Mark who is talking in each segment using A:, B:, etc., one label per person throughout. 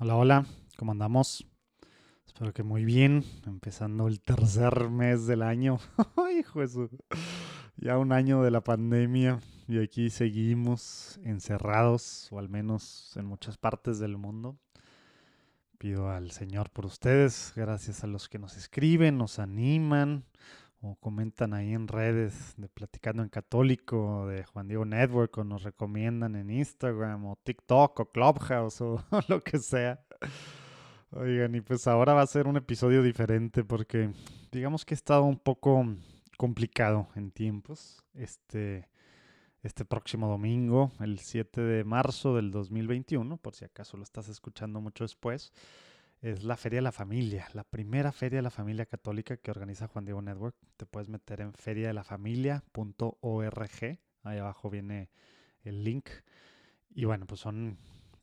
A: Hola, hola, ¿cómo andamos? Espero que muy bien, empezando el tercer mes del año. Hijo eso, ya un año de la pandemia y aquí seguimos encerrados, o al menos en muchas partes del mundo. Pido al Señor por ustedes, gracias a los que nos escriben, nos animan o comentan ahí en redes de Platicando en Católico, de Juan Diego Network, o nos recomiendan en Instagram, o TikTok, o Clubhouse, o lo que sea. Oigan, y pues ahora va a ser un episodio diferente porque digamos que he estado un poco complicado en tiempos. Este, este próximo domingo, el 7 de marzo del 2021, por si acaso lo estás escuchando mucho después, es la Feria de la Familia, la primera Feria de la Familia Católica que organiza Juan Diego Network. Te puedes meter en feriadelafamilia.org, ahí abajo viene el link. Y bueno, pues son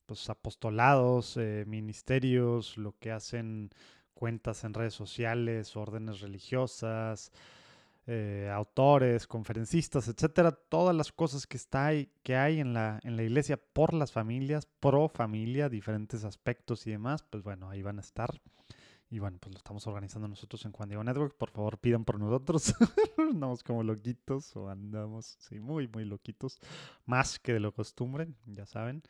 A: pues, apostolados, eh, ministerios, lo que hacen cuentas en redes sociales, órdenes religiosas, eh, autores, conferencistas, etcétera, todas las cosas que, está ahí, que hay en la, en la iglesia por las familias, pro familia, diferentes aspectos y demás, pues bueno, ahí van a estar. Y bueno, pues lo estamos organizando nosotros en Juan Diego Network. Por favor, pidan por nosotros. andamos como loquitos o andamos, sí, muy, muy loquitos. Más que de lo costumbre, ya saben.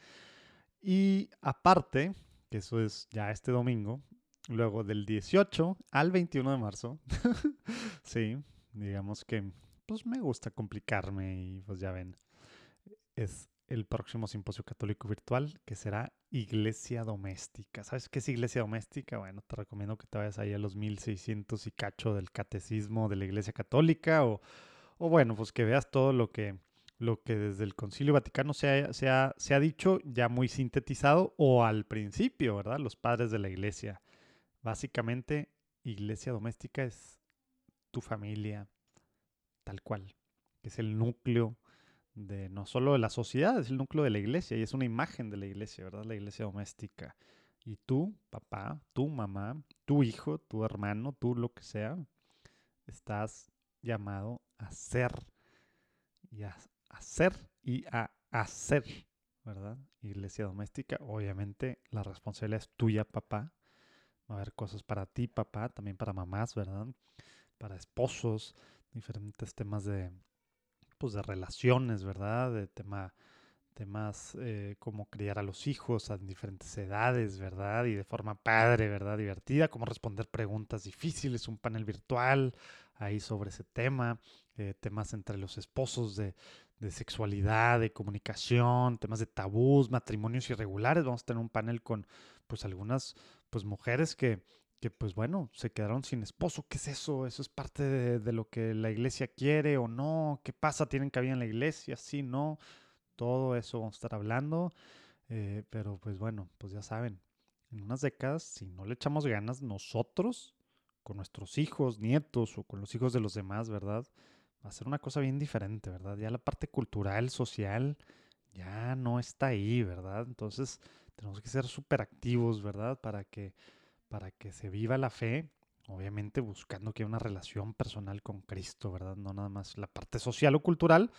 A: Y aparte, que eso es ya este domingo, luego del 18 al 21 de marzo, sí, Digamos que pues me gusta complicarme y pues ya ven, es el próximo simposio católico virtual que será Iglesia Doméstica. ¿Sabes qué es Iglesia Doméstica? Bueno, te recomiendo que te vayas ahí a los 1600 y cacho del catecismo de la Iglesia Católica o, o bueno, pues que veas todo lo que, lo que desde el Concilio Vaticano se se, ha, se ha dicho ya muy sintetizado o al principio, ¿verdad? Los padres de la Iglesia. Básicamente, Iglesia Doméstica es tu familia, tal cual, que es el núcleo de no solo de la sociedad, es el núcleo de la iglesia y es una imagen de la iglesia, ¿verdad? La iglesia doméstica. Y tú, papá, tu mamá, tu hijo, tu hermano, tú lo que sea, estás llamado a ser y a hacer y a hacer, ¿verdad? Iglesia doméstica, obviamente la responsabilidad es tuya, papá. Va a haber cosas para ti, papá, también para mamás, ¿verdad? Para esposos, diferentes temas de, pues, de relaciones, ¿verdad? De tema, temas eh, como criar a los hijos a diferentes edades, ¿verdad? Y de forma padre, ¿verdad? Divertida, cómo responder preguntas difíciles, un panel virtual ahí sobre ese tema, eh, temas entre los esposos de, de sexualidad, de comunicación, temas de tabús, matrimonios irregulares. Vamos a tener un panel con pues algunas pues mujeres que que pues bueno, se quedaron sin esposo. ¿Qué es eso? ¿Eso es parte de, lo que la iglesia quiere o no? ¿Qué pasa? ¿Tienen cabida en la iglesia? Sí, no. Todo eso vamos a estar hablando. Eh, pero pues bueno, pues ya saben, en unas décadas, si no le echamos ganas nosotros, con nuestros hijos, nietos o con los hijos de los demás, ¿verdad? Va a ser una cosa bien diferente, ¿verdad? Ya la parte cultural, social, ya no está ahí, ¿verdad? Entonces tenemos que ser súper activos, ¿verdad? Para que para que se viva la fe, obviamente buscando que haya una relación personal con Cristo, ¿verdad? No nada más la parte social o cultural,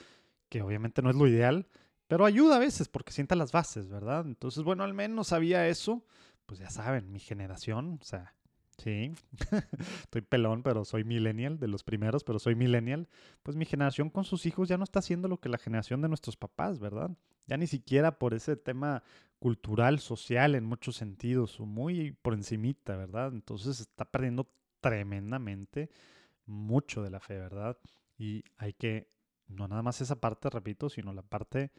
A: que obviamente no es lo ideal, pero ayuda a veces porque sienta las bases, ¿verdad? Entonces, bueno, al menos había eso, pues ya saben, mi generación, o sea, sí, estoy pelón, pero soy millennial, de los primeros, pero soy millennial, pues mi generación con sus hijos ya no está haciendo lo que la generación de nuestros papás, ¿verdad? Ya ni siquiera por ese tema cultural, social en muchos sentidos, muy por encimita, ¿verdad? Entonces está perdiendo tremendamente mucho de la fe, ¿verdad? Y hay que, no nada más esa parte, repito, sino la parte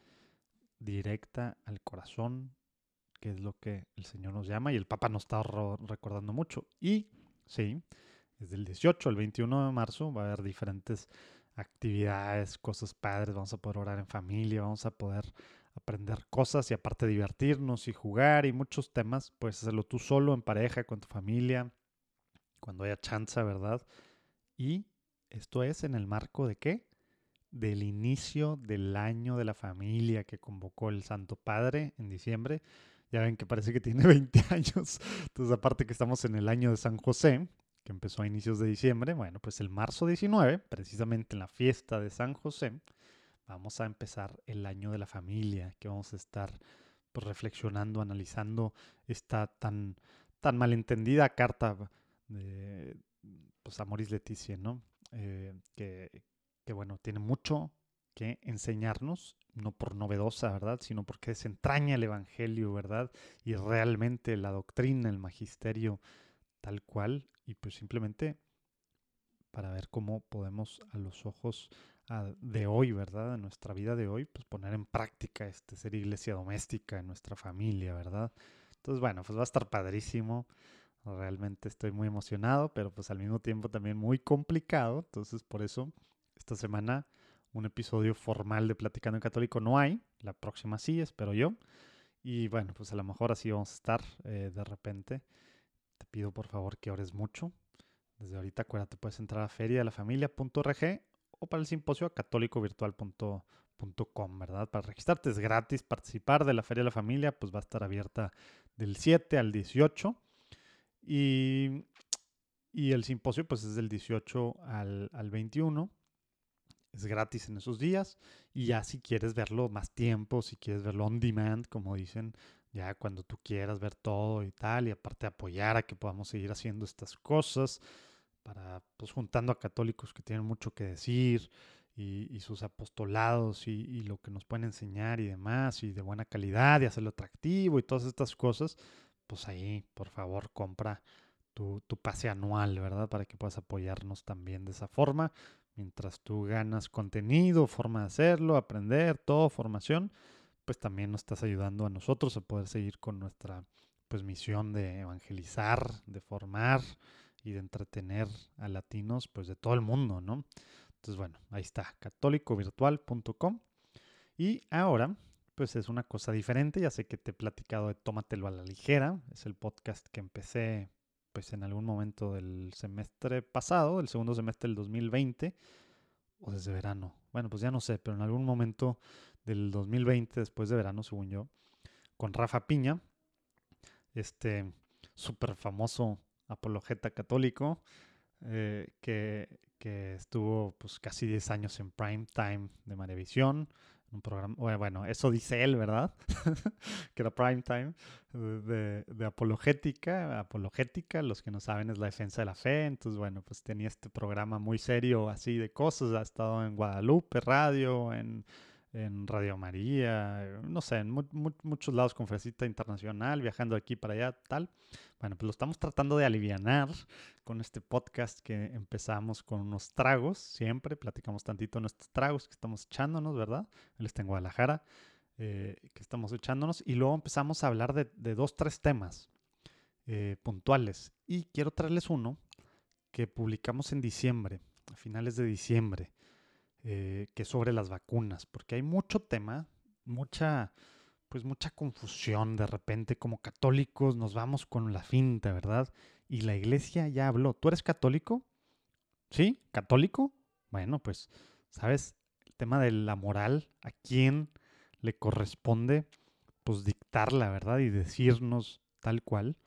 A: directa al corazón, que es lo que el Señor nos llama y el Papa nos está recordando mucho. Y sí, desde el 18 al 21 de marzo va a haber diferentes actividades, cosas padres, vamos a poder orar en familia, vamos a poder aprender cosas y aparte divertirnos y jugar y muchos temas, puedes hacerlo tú solo, en pareja, con tu familia, cuando haya chance, ¿verdad? Y esto es en el marco de qué? Del inicio del año de la familia que convocó el Santo Padre en diciembre. Ya ven que parece que tiene 20 años. Entonces, aparte que estamos en el año de San José, que empezó a inicios de diciembre, bueno, pues el marzo 19, precisamente en la fiesta de San José, vamos a empezar el año de la familia, que vamos a estar pues reflexionando, analizando esta tan, tan malentendida carta de pues, Leticia, ¿no? Eh, que, que, bueno, tiene mucho que enseñarnos, no por novedosa, ¿verdad? Sino porque desentraña el Evangelio, ¿verdad? Y realmente la doctrina, el magisterio, tal cual, y pues simplemente para ver cómo podemos a los ojos ah, de hoy, ¿verdad? De nuestra vida de hoy, pues poner en práctica este ser iglesia doméstica en nuestra familia, ¿verdad? Entonces, bueno, pues va a estar padrísimo. Realmente estoy muy emocionado, pero pues al mismo tiempo también muy complicado. Entonces, por eso, esta semana un episodio formal de Platicando en Católico no hay. La próxima sí, espero yo. Y bueno, pues a lo mejor así vamos a estar eh, de repente. Te pido por favor que ores mucho desde ahorita, acuérdate, puedes entrar a ferialafamilia.org o para el simposio a católicovirtual.com, ¿verdad? Para registrarte es gratis, participar de la Feria de la Familia, pues va a estar abierta del 7 al 18. Y, y el simposio, pues es del 18 al, al 21 es gratis en esos días. Y ya si quieres verlo más tiempo, si quieres verlo on demand, como dicen, ya cuando tú quieras ver todo y tal, y aparte apoyar a que podamos seguir haciendo estas cosas, para, pues juntando a católicos que tienen mucho que decir y, sus apostolados y, lo que nos pueden enseñar y demás, y de buena calidad y hacerlo atractivo y todas estas cosas, pues ahí, por favor, compra tu, tu pase anual, ¿verdad? Para que puedas apoyarnos también de esa forma, mientras tú ganas contenido, forma de hacerlo, aprender, todo, formación, pues también nos estás ayudando a nosotros a poder seguir con nuestra pues misión de evangelizar, de formar, y de entretener a latinos pues de todo el mundo, ¿no? Entonces, bueno, ahí está, católicovirtual.com. Y ahora, pues es una cosa diferente, ya sé que te he platicado de Tómatelo a la ligera, es el podcast que empecé pues en algún momento del semestre pasado, del segundo semestre del 2020, o desde verano, bueno, pues ya no sé, pero en algún momento del 2020, después de verano, según yo, con Rafa Piña, este súper famoso apologeta católico, eh, que, que, estuvo pues casi 10 años en prime time de Marevisión, un programa, bueno, eso dice él, ¿verdad? que era prime time de, de, apologética, apologética, los que no saben es la defensa de la fe, entonces bueno, pues tenía este programa muy serio así de cosas, ha estado en Guadalupe Radio, en en Radio María, no sé, en muchos lados, conferencita internacional, viajando de aquí para allá, tal. Bueno, pues lo estamos tratando de alivianar con este podcast que empezamos con unos tragos, siempre platicamos tantito nuestros tragos que estamos echándonos, ¿verdad? Él está en Guadalajara, eh, que estamos echándonos, y luego empezamos a hablar de, de dos, tres temas eh, puntuales. Y quiero traerles uno que publicamos en diciembre, a finales de diciembre eh, que sobre las vacunas, porque hay mucho tema, mucha, pues mucha confusión de repente. Como católicos nos vamos con la finta, ¿verdad? Y la iglesia ya habló. ¿Tú eres católico? ¿Sí? ¿Católico? Bueno, pues, ¿sabes? El tema de la moral, ¿a quién le corresponde? Pues dictarla, ¿verdad? Y decirnos tal cual,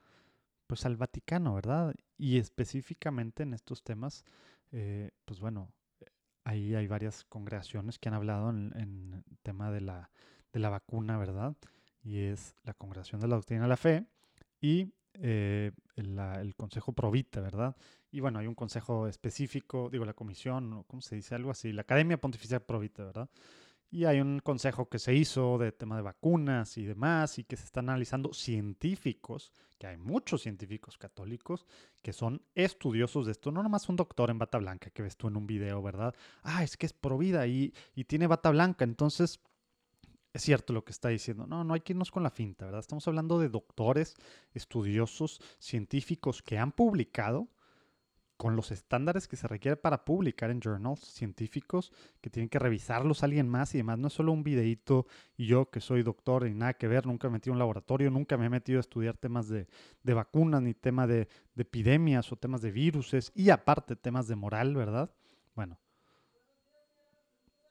A: pues al Vaticano, ¿verdad? Y específicamente en estos temas, eh, pues bueno, ahí hay varias congregaciones que han hablado en, el tema de la, de la vacuna, ¿verdad? Y es la Congregación de la Doctrina de la Fe y eh, el, Consejo Provita, ¿verdad? Y bueno, hay un consejo específico, digo, la comisión, ¿cómo se dice? Algo así, la Academia Pontificia Provita, ¿verdad? Y hay un consejo que se hizo de tema de vacunas y demás, y que se están analizando científicos, que hay muchos científicos católicos que son estudiosos de esto. No nomás un doctor en bata blanca que ves tú en un video, ¿verdad? Ah, es que es pro vida y, y tiene bata blanca, entonces es cierto lo que está diciendo. No, no hay que irnos con la finta, ¿verdad? Estamos hablando de doctores, estudiosos, científicos que han publicado con los estándares que se requiere para publicar en journals científicos, que tienen que revisarlos alguien más y demás. No es solo un videíto yo que soy doctor y nada que ver, nunca he metido en un laboratorio, nunca me he metido a estudiar temas de, vacunas, ni tema de, epidemias o temas de viruses y aparte temas de moral, ¿verdad? Bueno,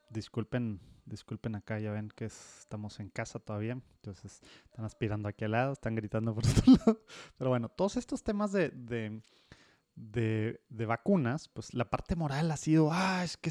A: disculpen, disculpen acá, ya ven que estamos en casa todavía, entonces están aspirando aquí al lado, están gritando por otro lado. Pero bueno, todos estos temas de de, vacunas, pues la parte moral ha sido, ah, es que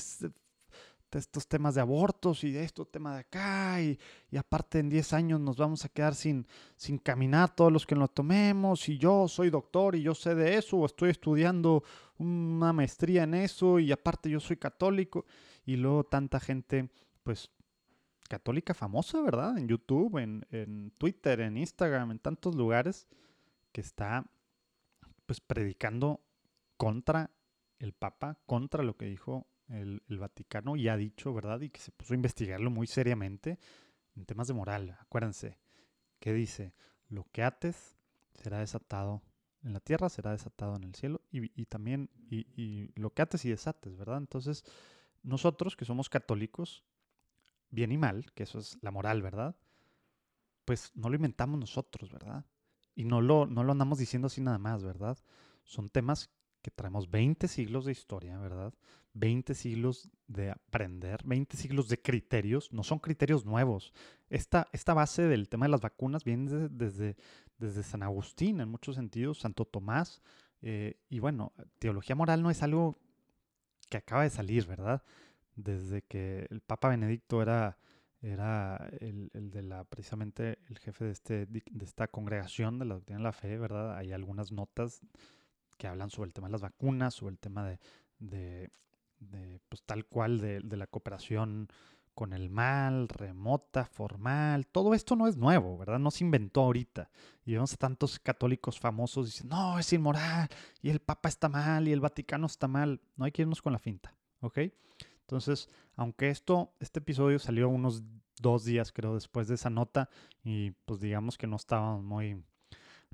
A: estos temas de abortos y de estos temas de acá, y, aparte en 10 años nos vamos a quedar sin, sin caminar todos los que lo tomemos, y yo soy doctor y yo sé de eso, o estoy estudiando una maestría en eso, y aparte yo soy católico, y luego tanta gente, pues, católica famosa, ¿verdad? En YouTube, en, en Twitter, en Instagram, en tantos lugares, que está, pues, predicando contra el Papa, contra lo que dijo el, Vaticano y ha dicho, ¿verdad? Y que se puso a investigarlo muy seriamente en temas de moral. Acuérdense, que dice, lo que ates será desatado en la tierra, será desatado en el cielo y, también, y, lo que ates y desates, ¿verdad? Entonces, nosotros que somos católicos, bien y mal, que eso es la moral, ¿verdad? Pues no lo inventamos nosotros, ¿verdad? Y no lo, no lo andamos diciendo así nada más, ¿verdad? Son temas que traemos 20 siglos de historia, ¿verdad? 20 siglos de aprender, 20 siglos de criterios, no son criterios nuevos. Esta, esta base del tema de las vacunas viene desde, desde, San Agustín en muchos sentidos, Santo Tomás, eh, y bueno, teología moral no es algo que acaba de salir, ¿verdad? Desde que el Papa Benedicto era, era el, de la, precisamente el jefe de, este, de esta congregación de la doctrina de la fe, ¿verdad? Hay algunas notas que hablan sobre el tema de las vacunas, sobre el tema de, pues tal cual, de, la cooperación con el mal, remota, formal. Todo esto no es nuevo, ¿verdad? No se inventó ahorita. Y vemos a tantos católicos famosos diciendo, no, es inmoral, y el Papa está mal, y el Vaticano está mal. No hay que irnos con la finta, ¿ok? Entonces, aunque esto, este episodio salió unos dos días, creo, después de esa nota, y pues digamos que no estábamos muy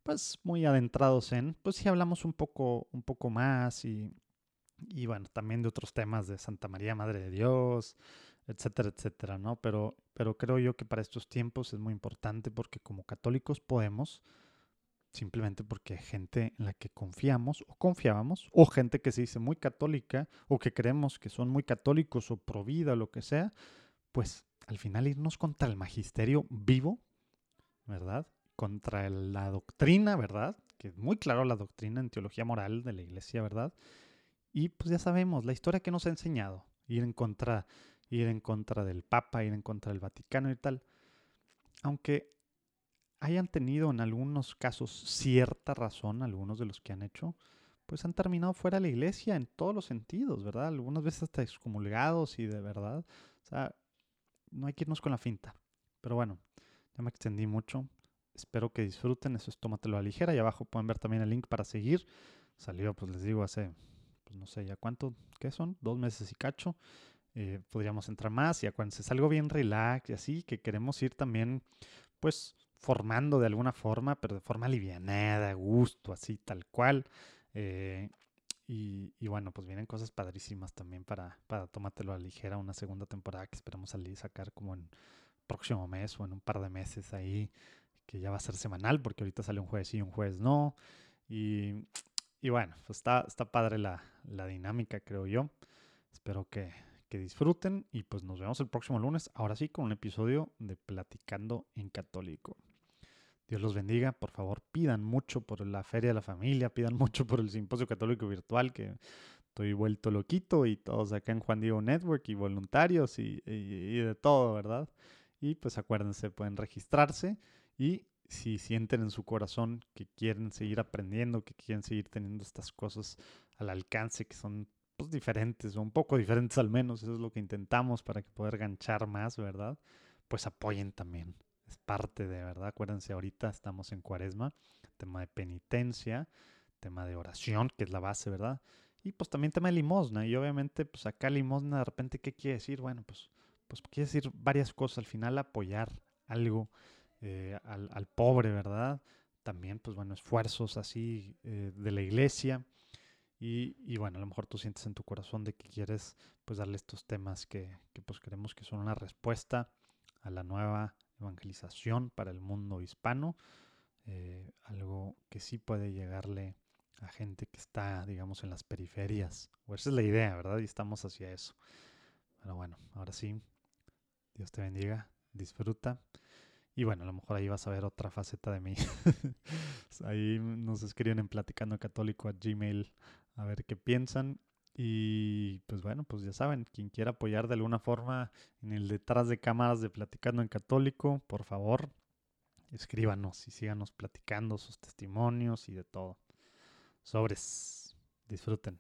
A: pues muy adentrados en, pues sí hablamos un poco, un poco más y, y bueno, también de otros temas de Santa María, Madre de Dios, etcétera, etcétera, ¿no? Pero, pero creo yo que para estos tiempos es muy importante porque como católicos podemos, simplemente porque gente en la que confiamos o confiábamos, o gente que se dice muy católica, o que creemos que son muy católicos o pro vida o lo que sea, pues al final irnos contra el magisterio vivo, ¿verdad? Contra la doctrina, ¿verdad? Que es muy claro la doctrina en teología moral de la iglesia, ¿verdad? Y pues ya sabemos, la historia que nos ha enseñado, ir en contra, ir en contra del Papa, ir en contra del Vaticano y tal. Aunque hayan tenido en algunos casos cierta razón, algunos de los que han hecho, pues han terminado fuera de la iglesia en todos los sentidos, ¿verdad? Algunas veces hasta excomulgados y de verdad. O sea, no hay que irnos con la finta. Pero bueno, ya me extendí mucho. Espero que disfruten. Eso es Tómatelo a ligera. Y abajo pueden ver también el link para seguir. Salió, pues les digo, hace, pues no sé ya cuánto, ¿qué son? Dos meses y cacho. Eh, podríamos entrar más y acuérdense, es algo bien relax y así, que queremos ir también, pues, formando de alguna forma, pero de forma livianada, a gusto, así, tal cual. Eh, y, y, bueno, pues vienen cosas padrísimas también para, para Tómatelo a ligera, una segunda temporada que esperamos salir, sacar como en próximo mes o en un par de meses ahí que ya va a ser semanal, porque ahorita sale un jueves y un jueves no. Y, y bueno, pues está, está padre la, la, dinámica, creo yo. Espero que, que disfruten y pues nos vemos el próximo lunes, ahora sí, con un episodio de Platicando en Católico. Dios los bendiga, por favor pidan mucho por la Feria de la Familia, pidan mucho por el Simposio Católico Virtual, que estoy vuelto loquito y todos acá en Juan Diego Network y voluntarios y, y de todo, ¿verdad? Y pues acuérdense, pueden registrarse y si sienten en su corazón que quieren seguir aprendiendo, que quieren seguir teniendo estas cosas al alcance, que son pues, diferentes o un poco diferentes al menos, eso es lo que intentamos para que poder ganchar más, ¿verdad? Pues apoyen también. Es parte de, ¿verdad? Acuérdense, ahorita estamos en cuaresma, tema de penitencia, tema de oración, que es la base, ¿verdad? Y pues también tema de limosna. Y obviamente, pues acá limosna, de repente, ¿qué quiere decir? Bueno, pues, pues quiere decir varias cosas. Al final, apoyar algo eh, al, pobre, ¿verdad? También, pues bueno, esfuerzos así eh, de la iglesia. Y, bueno, a lo mejor tú sientes en tu corazón de que quieres pues darle estos temas que, pues creemos que son una respuesta a la nueva evangelización para el mundo hispano. Eh, algo que sí puede llegarle a gente que está, digamos, en las periferias. O esa es la idea, ¿verdad? Y estamos hacia eso. Pero bueno, ahora sí, Dios te bendiga, disfruta. Y bueno, a lo mejor ahí vas a ver otra faceta de mí. ahí nos escriben en Platicando Católico a Gmail a ver qué piensan. Y pues bueno, pues ya saben, quien quiera apoyar de alguna forma en el detrás de cámaras de Platicando en Católico, por favor, escríbanos y síganos platicando sus testimonios y de todo. Sobres, disfruten.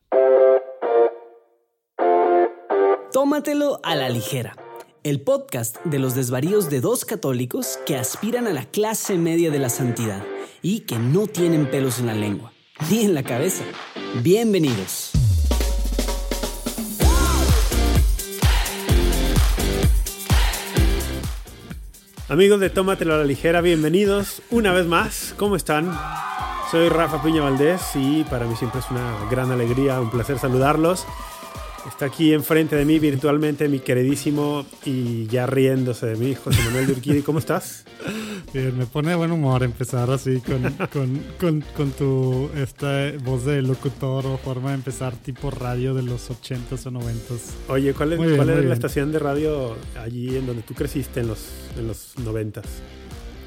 B: Tómatelo a la ligera. El podcast de los desvaríos de dos católicos que aspiran a la clase media de la santidad y que no tienen pelos en la lengua, ni en la cabeza. Bienvenidos.
C: Amigos de Tómatelo a la ligera, bienvenidos una vez más. ¿Cómo están? Soy Rafa Piña Valdés y para mí siempre es una gran alegría, un placer saludarlos. Está aquí enfrente de mí virtualmente mi queridísimo y ya riéndose de mí, José Manuel Durquidi. ¿Cómo estás?
A: Bien, me pone de buen humor empezar así con, con, con, con, tu esta voz de locutor o forma de empezar tipo radio de los 80s o 90s.
C: Oye, ¿cuál es, cuál es la estación de radio allí en donde tú creciste en los, en los 90s?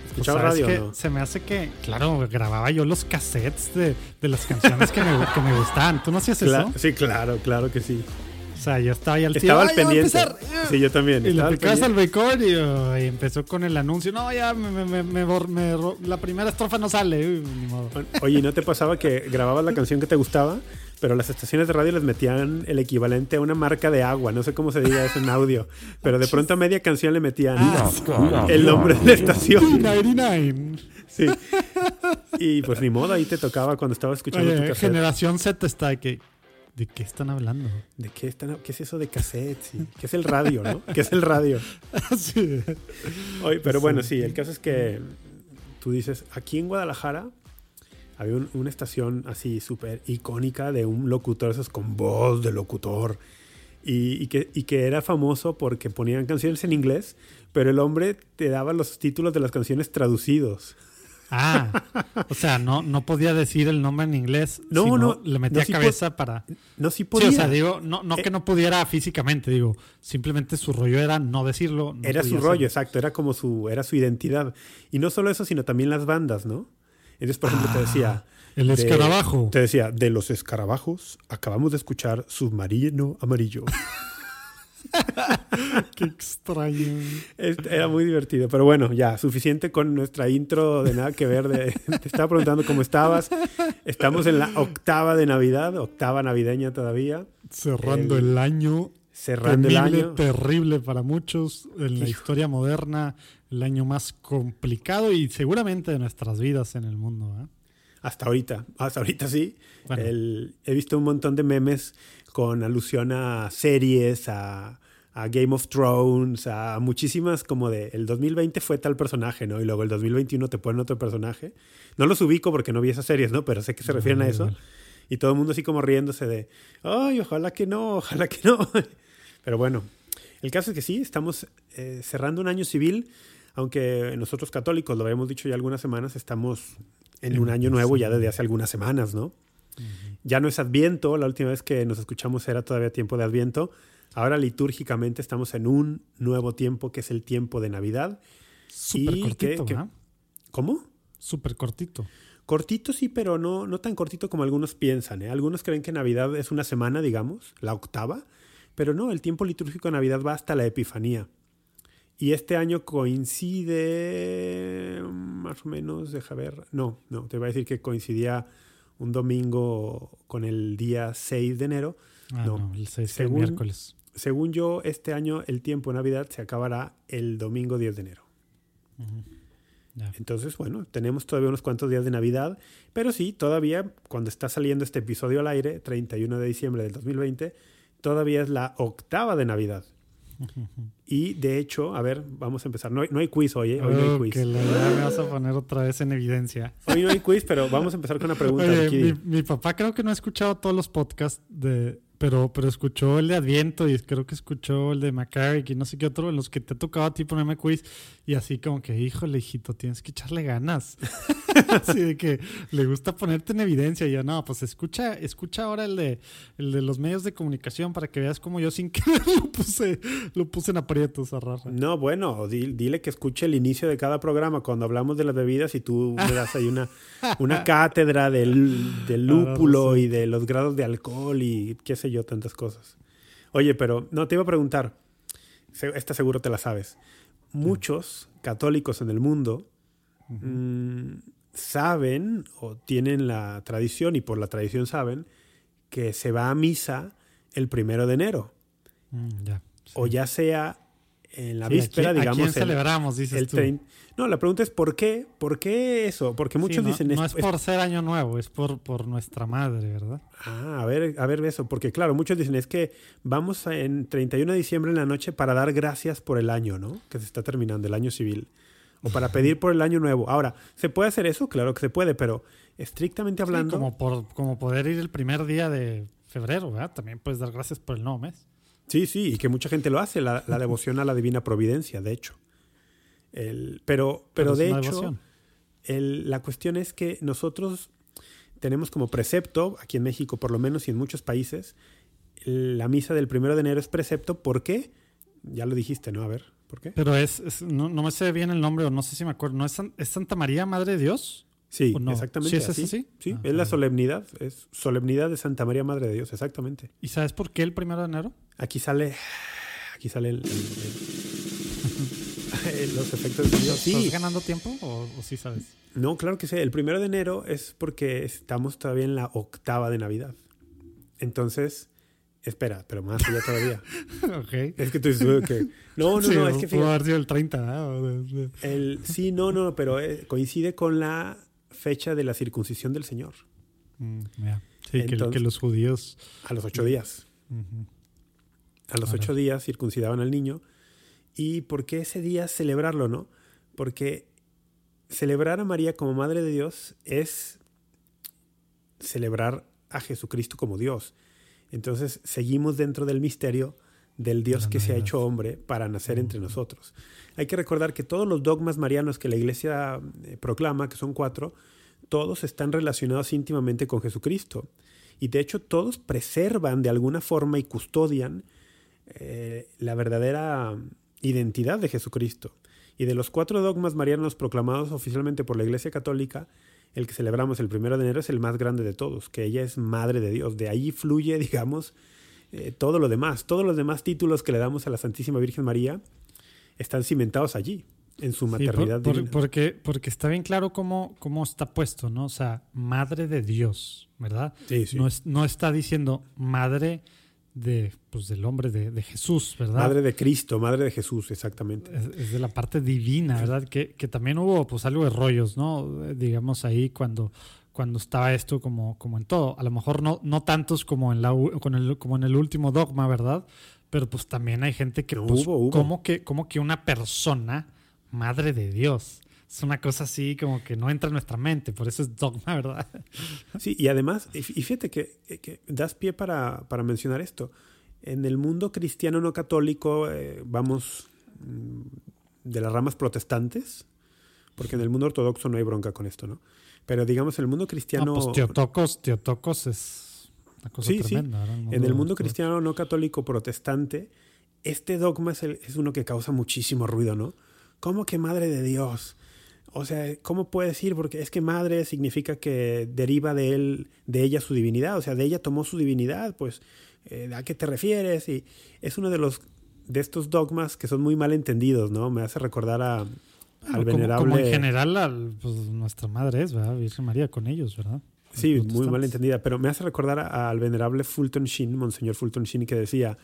A: ¿Escuchabas radio que no? Se me hace que, claro, grababa yo los cassettes de, de las canciones que, me, que me gustaban. ¿Tú no hacías eso?
C: Sí, claro, claro que sí.
A: O sea, yo estaba ahí al
C: Estaba al pendiente. Sí, yo también.
A: Y le picabas al bacon y, y, empezó con el anuncio. No, ya me, me, me, la primera estrofa no sale. Uy, ni modo.
C: Oye, ¿no te pasaba que grababas la canción que te gustaba? Pero las estaciones de radio les metían el equivalente a una marca de agua. No sé cómo se diga eso en audio. Pero de pronto a media canción le metían ah, el nombre de la estación.
A: 99.
C: Sí. Y pues ni modo, ahí te tocaba cuando estaba escuchando
A: Oye,
C: tu.
A: Generación Z está que ¿De qué están hablando?
C: ¿De qué están ¿Qué es eso de cassette? Sí. ¿Qué es el radio, no? ¿Qué es el radio?
A: sí.
C: Oye, pero bueno, sí, el caso es que tú dices, aquí en Guadalajara había un, una estación así súper icónica de un locutor, esos con voz de locutor, y, y, que, y que era famoso porque ponían canciones en inglés, pero el hombre te daba los títulos de las canciones traducidos.
A: Ah, o sea, no, no podía decir el nombre en inglés.
C: No,
A: sino
C: no.
A: Le metía
C: no, sí
A: cabeza para.
C: No, sí podía.
A: Sí, o sea, digo, no, no que no pudiera físicamente, digo, simplemente su rollo era no decirlo. No
C: era su rollo, exacto, era como su, era su identidad. Y no solo eso, sino también las bandas, ¿no? Entonces, por ejemplo,
A: ah,
C: te decía.
A: El escarabajo.
C: De, te decía, de los escarabajos, acabamos de escuchar Submarino Amarillo.
A: Qué extraño.
C: Era muy divertido, pero bueno, ya, suficiente con nuestra intro de nada que ver. De, te estaba preguntando cómo estabas. Estamos en la octava de Navidad, octava navideña todavía.
A: Cerrando el, el año.
C: Cerrando
A: temible,
C: el año.
A: Terrible para muchos en la
C: Hijo.
A: historia moderna, el año más complicado y seguramente de nuestras vidas en el mundo. ¿eh?
C: Hasta ahorita, hasta ahorita sí.
A: Bueno.
C: El, he visto un montón de memes con alusión a series, a, a, Game of Thrones, a muchísimas como de el 2020 fue tal personaje, ¿no? Y luego el 2021 te ponen otro personaje. No los ubico porque no vi esas series, ¿no? Pero sé que se refieren a eso. Y todo el mundo así como riéndose de, ay, ojalá que no, ojalá que no. Pero bueno, el caso es que sí, estamos eh, cerrando un año civil, aunque nosotros católicos, lo habíamos dicho ya algunas semanas, estamos en un año nuevo ya desde hace algunas semanas, ¿no? Uh -huh. Ya no es Adviento, la última vez que nos escuchamos era todavía tiempo de Adviento. Ahora litúrgicamente estamos en un nuevo tiempo que es el tiempo de Navidad.
A: Súper cortito, que, que.
C: ¿Cómo?
A: Súper cortito.
C: Cortito sí, pero no, no tan cortito como algunos piensan. ¿eh? Algunos creen que Navidad es una semana, digamos, la octava, pero no, el tiempo litúrgico de Navidad va hasta la Epifanía. Y este año coincide más o menos, deja ver, no, no, te voy a decir que coincidía un domingo con el día 6 de enero.
A: Ah,
C: no,
A: no, el 6 según, miércoles.
C: Según yo, este año el tiempo de Navidad se acabará el domingo 10 de enero.
A: Uh -huh. Yeah.
C: Entonces, bueno, tenemos todavía unos cuantos días de Navidad, pero sí, todavía cuando está saliendo este episodio al aire, 31 de diciembre del 2020, todavía es la octava de Navidad. Y de hecho, a ver, vamos a empezar. No hay, no hay quiz hoy, ¿eh? Hoy
A: oh,
C: no hay quiz.
A: Que la, ya me vas a poner otra vez en evidencia.
C: Hoy no hay quiz, pero vamos a empezar con una pregunta.
A: Oye, mi, mi, papá creo que no ha escuchado todos los podcasts de. Pero, pero escuchó el de Adviento y creo que escuchó el de McCarrick y no sé qué otro, en los que te ha tocado a ti ponerme quiz. Y así como que, híjole, hijito, tienes que echarle ganas. Así de que le gusta ponerte en evidencia. Y yo, no, pues escucha, escucha ahora el de, el de los medios de comunicación para que veas cómo yo sin querer lo puse, lo puse en aprietos a Rafa.
C: No, bueno, dile que escuche el inicio de cada programa cuando hablamos de las bebidas y tú me das ahí una, una cátedra del, del lúpulo y de los grados de alcohol y qué sé yo, tantas cosas. Oye, pero no, te iba a preguntar, esta seguro te la sabes. Muchos católicos en el mundo Mm, saben o tienen la tradición y por la tradición saben que se va a misa el primero de enero. Mm, o ya sea en la víspera, digamos. ¿a quién
A: celebramos, dices tú?
C: No, la pregunta es ¿por qué? ¿Por qué eso? Porque muchos dicen...
A: No es, por ser año nuevo, es por, por nuestra madre, ¿verdad?
C: Ah, a ver, a ver eso. Porque claro, muchos dicen es que vamos en 31 de diciembre en la noche para dar gracias por el año, ¿no? Que se está terminando, el año civil o para pedir por el año nuevo. Ahora, ¿se puede hacer eso? Claro que se puede, pero estrictamente hablando...
A: como, por, como poder ir el primer día de febrero, ¿verdad? También puedes dar gracias por el nuevo mes.
C: Sí, sí, y que mucha gente lo hace, la, devoción a la divina providencia, de hecho. El, pero, pero, de hecho, el, la cuestión es que nosotros tenemos como precepto, aquí en México por lo menos y en muchos países, la misa del primero de enero es precepto. ¿Por qué? Ya lo dijiste, ¿no? A ver. ¿Por qué?
A: Pero es, no, me sé bien el nombre o no sé si me acuerdo. ¿No es, es Santa María, Madre de Dios?
C: Sí, exactamente. ¿Sí es así? Sí, ah, es la solemnidad. Es solemnidad de Santa María, Madre de Dios, exactamente.
A: ¿Y sabes por qué el primero de enero?
C: Aquí sale. Aquí sale el, los efectos de Dios.
A: ¿Estás ganando tiempo o, o, sí sabes?
C: No, claro que sí. El primero de enero es porque estamos todavía en la octava de Navidad. Entonces, Espera, pero más allá todavía.
A: okay.
C: Es que tú dices que. No, no, no, es que
A: fíjate. haber sido el 30,
C: el, sí, no, no, pero eh, coincide con la fecha de la circuncisión del Señor.
A: Mm, sí, que, los judíos.
C: A los ocho días. A los ocho días circuncidaban al niño. ¿Y por qué ese día celebrarlo, no? Porque celebrar a María como Madre de Dios es celebrar a Jesucristo como Dios. Entonces seguimos dentro del misterio del Dios que se ha hecho hombre para nacer entre nosotros. Hay que recordar que todos los dogmas marianos que la Iglesia eh, proclama, que son cuatro, todos están relacionados íntimamente con Jesucristo. Y de hecho todos preservan de alguna forma y custodian eh, la verdadera identidad de Jesucristo. Y de los cuatro dogmas marianos proclamados oficialmente por la Iglesia Católica, el que celebramos el primero de enero es el más grande de todos, que ella es madre de Dios. De ahí fluye, digamos, eh, todo lo demás. Todos los demás títulos que le damos a la Santísima Virgen María están cimentados allí, en su maternidad.
A: porque, porque está bien claro cómo, cómo está puesto, ¿no? O sea, madre de Dios, ¿verdad?
C: Sí, sí.
A: No, es, no está diciendo madre de, pues, del hombre de, Jesús, ¿verdad?
C: Madre de Cristo, madre de Jesús, exactamente.
A: Es, de la parte divina, ¿verdad? Que, que, también hubo pues algo de rollos, ¿no? Digamos ahí cuando, cuando estaba esto como, como en todo. A lo mejor no, no tantos como en, la, con el, como en el último dogma, ¿verdad? Pero pues también hay gente que, pues, Como que, como que una persona, madre de Dios, es una cosa así como que no entra en nuestra mente, por eso es dogma, ¿verdad?
C: Sí, y además, y fíjate que, que das pie para, para, mencionar esto. En el mundo cristiano no católico, eh, vamos mm, de las ramas protestantes, porque en el mundo ortodoxo no hay bronca con esto, ¿no? Pero digamos, en el mundo cristiano... No,
A: pues Teotocos, Teotocos es una cosa
C: sí, tremenda. Sí. en el mundo cristiano no católico protestante, este dogma es, es uno que causa muchísimo ruido, ¿no? ¿Cómo que madre de Dios? O sea, ¿cómo puede decir? Porque es que madre significa que deriva de él, de ella su divinidad. O sea, de ella tomó su divinidad. Pues, eh, ¿a qué te refieres? Y es uno de los de estos dogmas que son muy mal entendidos, ¿no? Me hace recordar a, al venerable.
A: Como en general, pues, nuestra madre es, ¿verdad? Virgen María con ellos, ¿verdad?
C: Sí, muy mal entendida. Pero me hace recordar al venerable Fulton Sheen, Monseñor Fulton Sheen, que decía: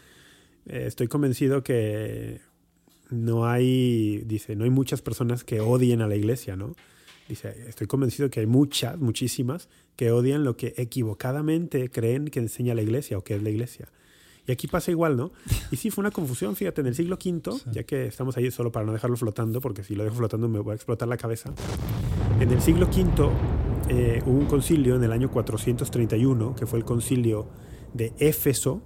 C: eh, Estoy convencido que no hay, dice, no hay muchas personas que odien a la iglesia, ¿no? Dice, estoy convencido que hay muchas, muchísimas, que odian lo que equivocadamente creen que enseña la iglesia o que es la iglesia. Y aquí pasa igual, ¿no? Y sí, fue una confusión, fíjate, en el siglo V, ya que estamos ahí solo para no dejarlo flotando, porque si lo dejo flotando me voy a explotar la cabeza. En el siglo V eh, hubo un concilio en el año 431, que fue el concilio de Éfeso,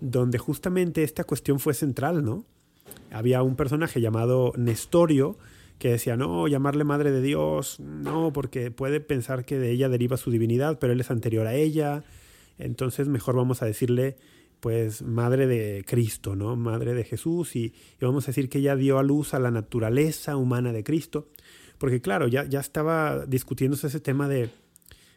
C: donde justamente esta cuestión fue central, ¿no? Había un personaje llamado Nestorio que decía, no, llamarle madre de Dios, no, porque puede pensar que de ella deriva su divinidad, pero él es anterior a ella, entonces mejor vamos a decirle, pues, madre de Cristo, ¿no? Madre de Jesús, y, vamos a decir que ella dio a luz a la naturaleza humana de Cristo, porque claro, ya, ya estaba discutiéndose ese tema de,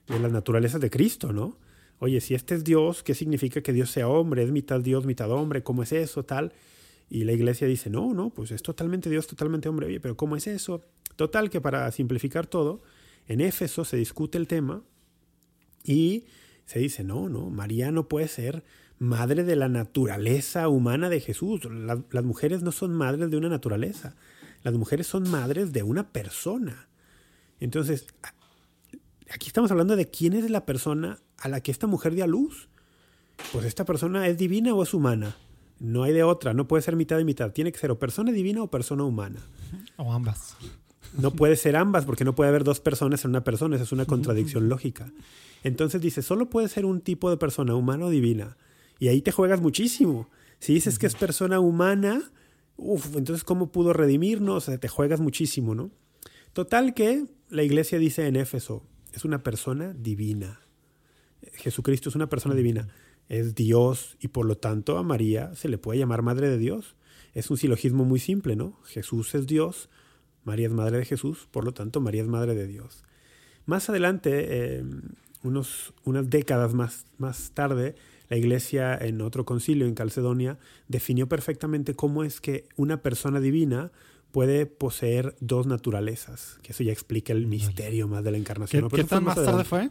C: de las naturalezas de Cristo, ¿no? Oye, si este es Dios, ¿qué significa que Dios sea hombre? ¿Es mitad Dios, mitad hombre? ¿Cómo es eso? Tal. Y la iglesia dice, no, no, pues es totalmente Dios, totalmente hombre. Oye, pero ¿cómo es eso? Total que para simplificar todo, en Éfeso se discute el tema y se dice, no, no, María no puede ser madre de la naturaleza humana de Jesús. las mujeres no son madres de una naturaleza, las mujeres son madres de una persona. Entonces, aquí estamos hablando de quién es la persona a la que esta mujer dio a luz. Pues esta persona es divina o es humana. No hay de otra, no puede ser mitad y mitad. Tiene que ser o persona divina o persona humana.
A: O ambas.
C: No puede ser ambas porque no puede haber dos personas en una persona, esa es una contradicción lógica. Entonces dice, solo puede ser un tipo de persona, humana o divina. Y ahí te juegas muchísimo. Si dices que es persona humana, uff, entonces ¿cómo pudo redimirnos? te juegas muchísimo, ¿no? Total que la iglesia dice en Éfeso, es una persona divina. Jesucristo es una persona divina es Dios y por lo tanto a María se le puede llamar Madre de Dios. Es un silogismo muy simple, ¿no? Jesús es Dios, María es Madre de Jesús, por lo tanto María es Madre de Dios. Más adelante, em, unos, unas décadas más, más tarde, la iglesia en otro concilio en Calcedonia definió perfectamente cómo es que una persona divina puede poseer dos naturalezas, que eso ya explica el misterio más de la encarnación.
A: ¿Qué, tan más tarde fue?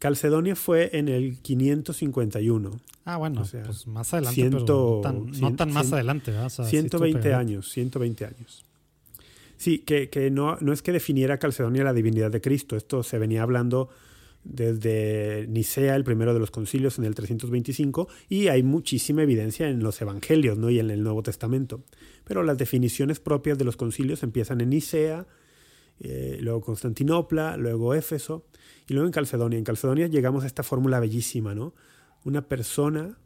C: Calcedonia fue en el 551.
A: Ah, bueno, pues más adelante, no tan, más adelante. ¿verdad?
C: 120 años, 120 años. Sí, que, que no, no, es que definiera Calcedonia la divinidad de Cristo, esto se venía hablando desde Nicea, el primero de los concilios, en el 325, y hay muchísima evidencia en los evangelios ¿no? y en el Nuevo Testamento. Pero las definiciones propias de los concilios empiezan en Nicea, eh, luego Constantinopla, luego Éfeso, y luego en Calcedonia. En Calcedonia llegamos a esta fórmula bellísima, ¿no? Una persona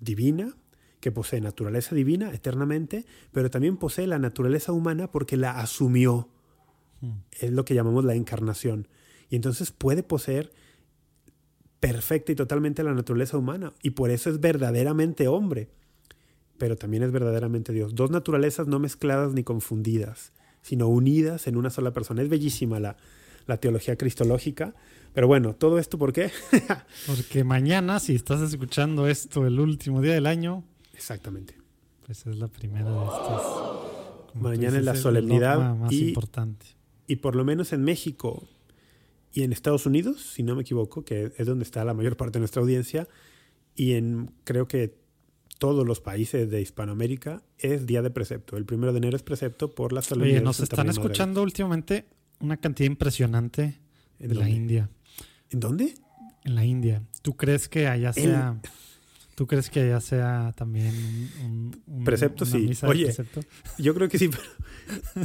C: divina que posee naturaleza divina eternamente, pero también posee la naturaleza humana porque la asumió. Hmm. Es lo que llamamos la encarnación. Y entonces puede poseer perfecta y totalmente la naturaleza humana. Y por eso es verdaderamente hombre, pero también es verdaderamente Dios. Dos naturalezas no mezcladas ni confundidas, sino unidas en una sola persona. Es bellísima la, la teología cristológica pero bueno, todo esto ¿por qué?
A: Porque mañana, si estás escuchando esto el último día del año.
C: Exactamente.
A: Pues es la primera de estas.
C: Mañana es la solemnidad
A: más y, importante.
C: Y por lo menos en México y en Estados Unidos, si no me equivoco, que es donde está la mayor parte de nuestra audiencia, y en creo que todos los países de Hispanoamérica es día de precepto. El primero de enero es precepto por la solemnidad.
A: Oye, nos están escuchando últimamente una cantidad impresionante de la India.
C: ¿En dónde?
A: En la India. ¿Tú crees que allá sea... ¿Tú crees que allá sea también un,
C: precepto? sí. Oye, yo creo que sí, pero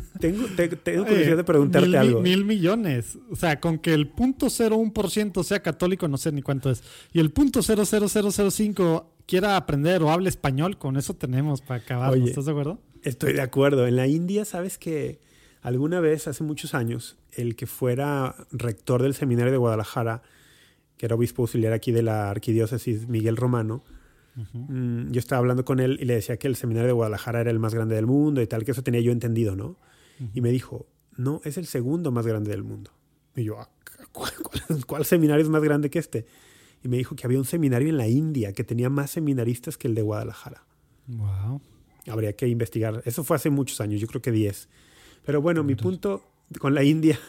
C: tengo, tengo curiosidad de preguntarte algo.
A: Mil millones. O sea, con que el punto .01% sea católico, no sé ni cuánto es. Y el punto .00005 quiera aprender o hable español, con eso tenemos para acabar. ¿Estás de acuerdo?
C: Estoy de acuerdo. En la India, ¿sabes que Alguna vez, hace muchos años, el que fuera rector del seminario de Guadalajara, que era obispo auxiliar aquí de la arquidiócesis Miguel Romano, mm, yo estaba hablando con él y le decía que el seminario de Guadalajara era el más grande del mundo y tal, que eso tenía yo entendido, ¿no? Y me dijo, no, es el segundo más grande del mundo. Y yo, ah, ¿cuál, seminario es más grande que este? Y me dijo que había un seminario en la India que tenía más seminaristas que el de Guadalajara.
A: Wow.
C: Habría que investigar. Eso fue hace muchos años, yo creo que 10. Pero bueno, mi punto con la India,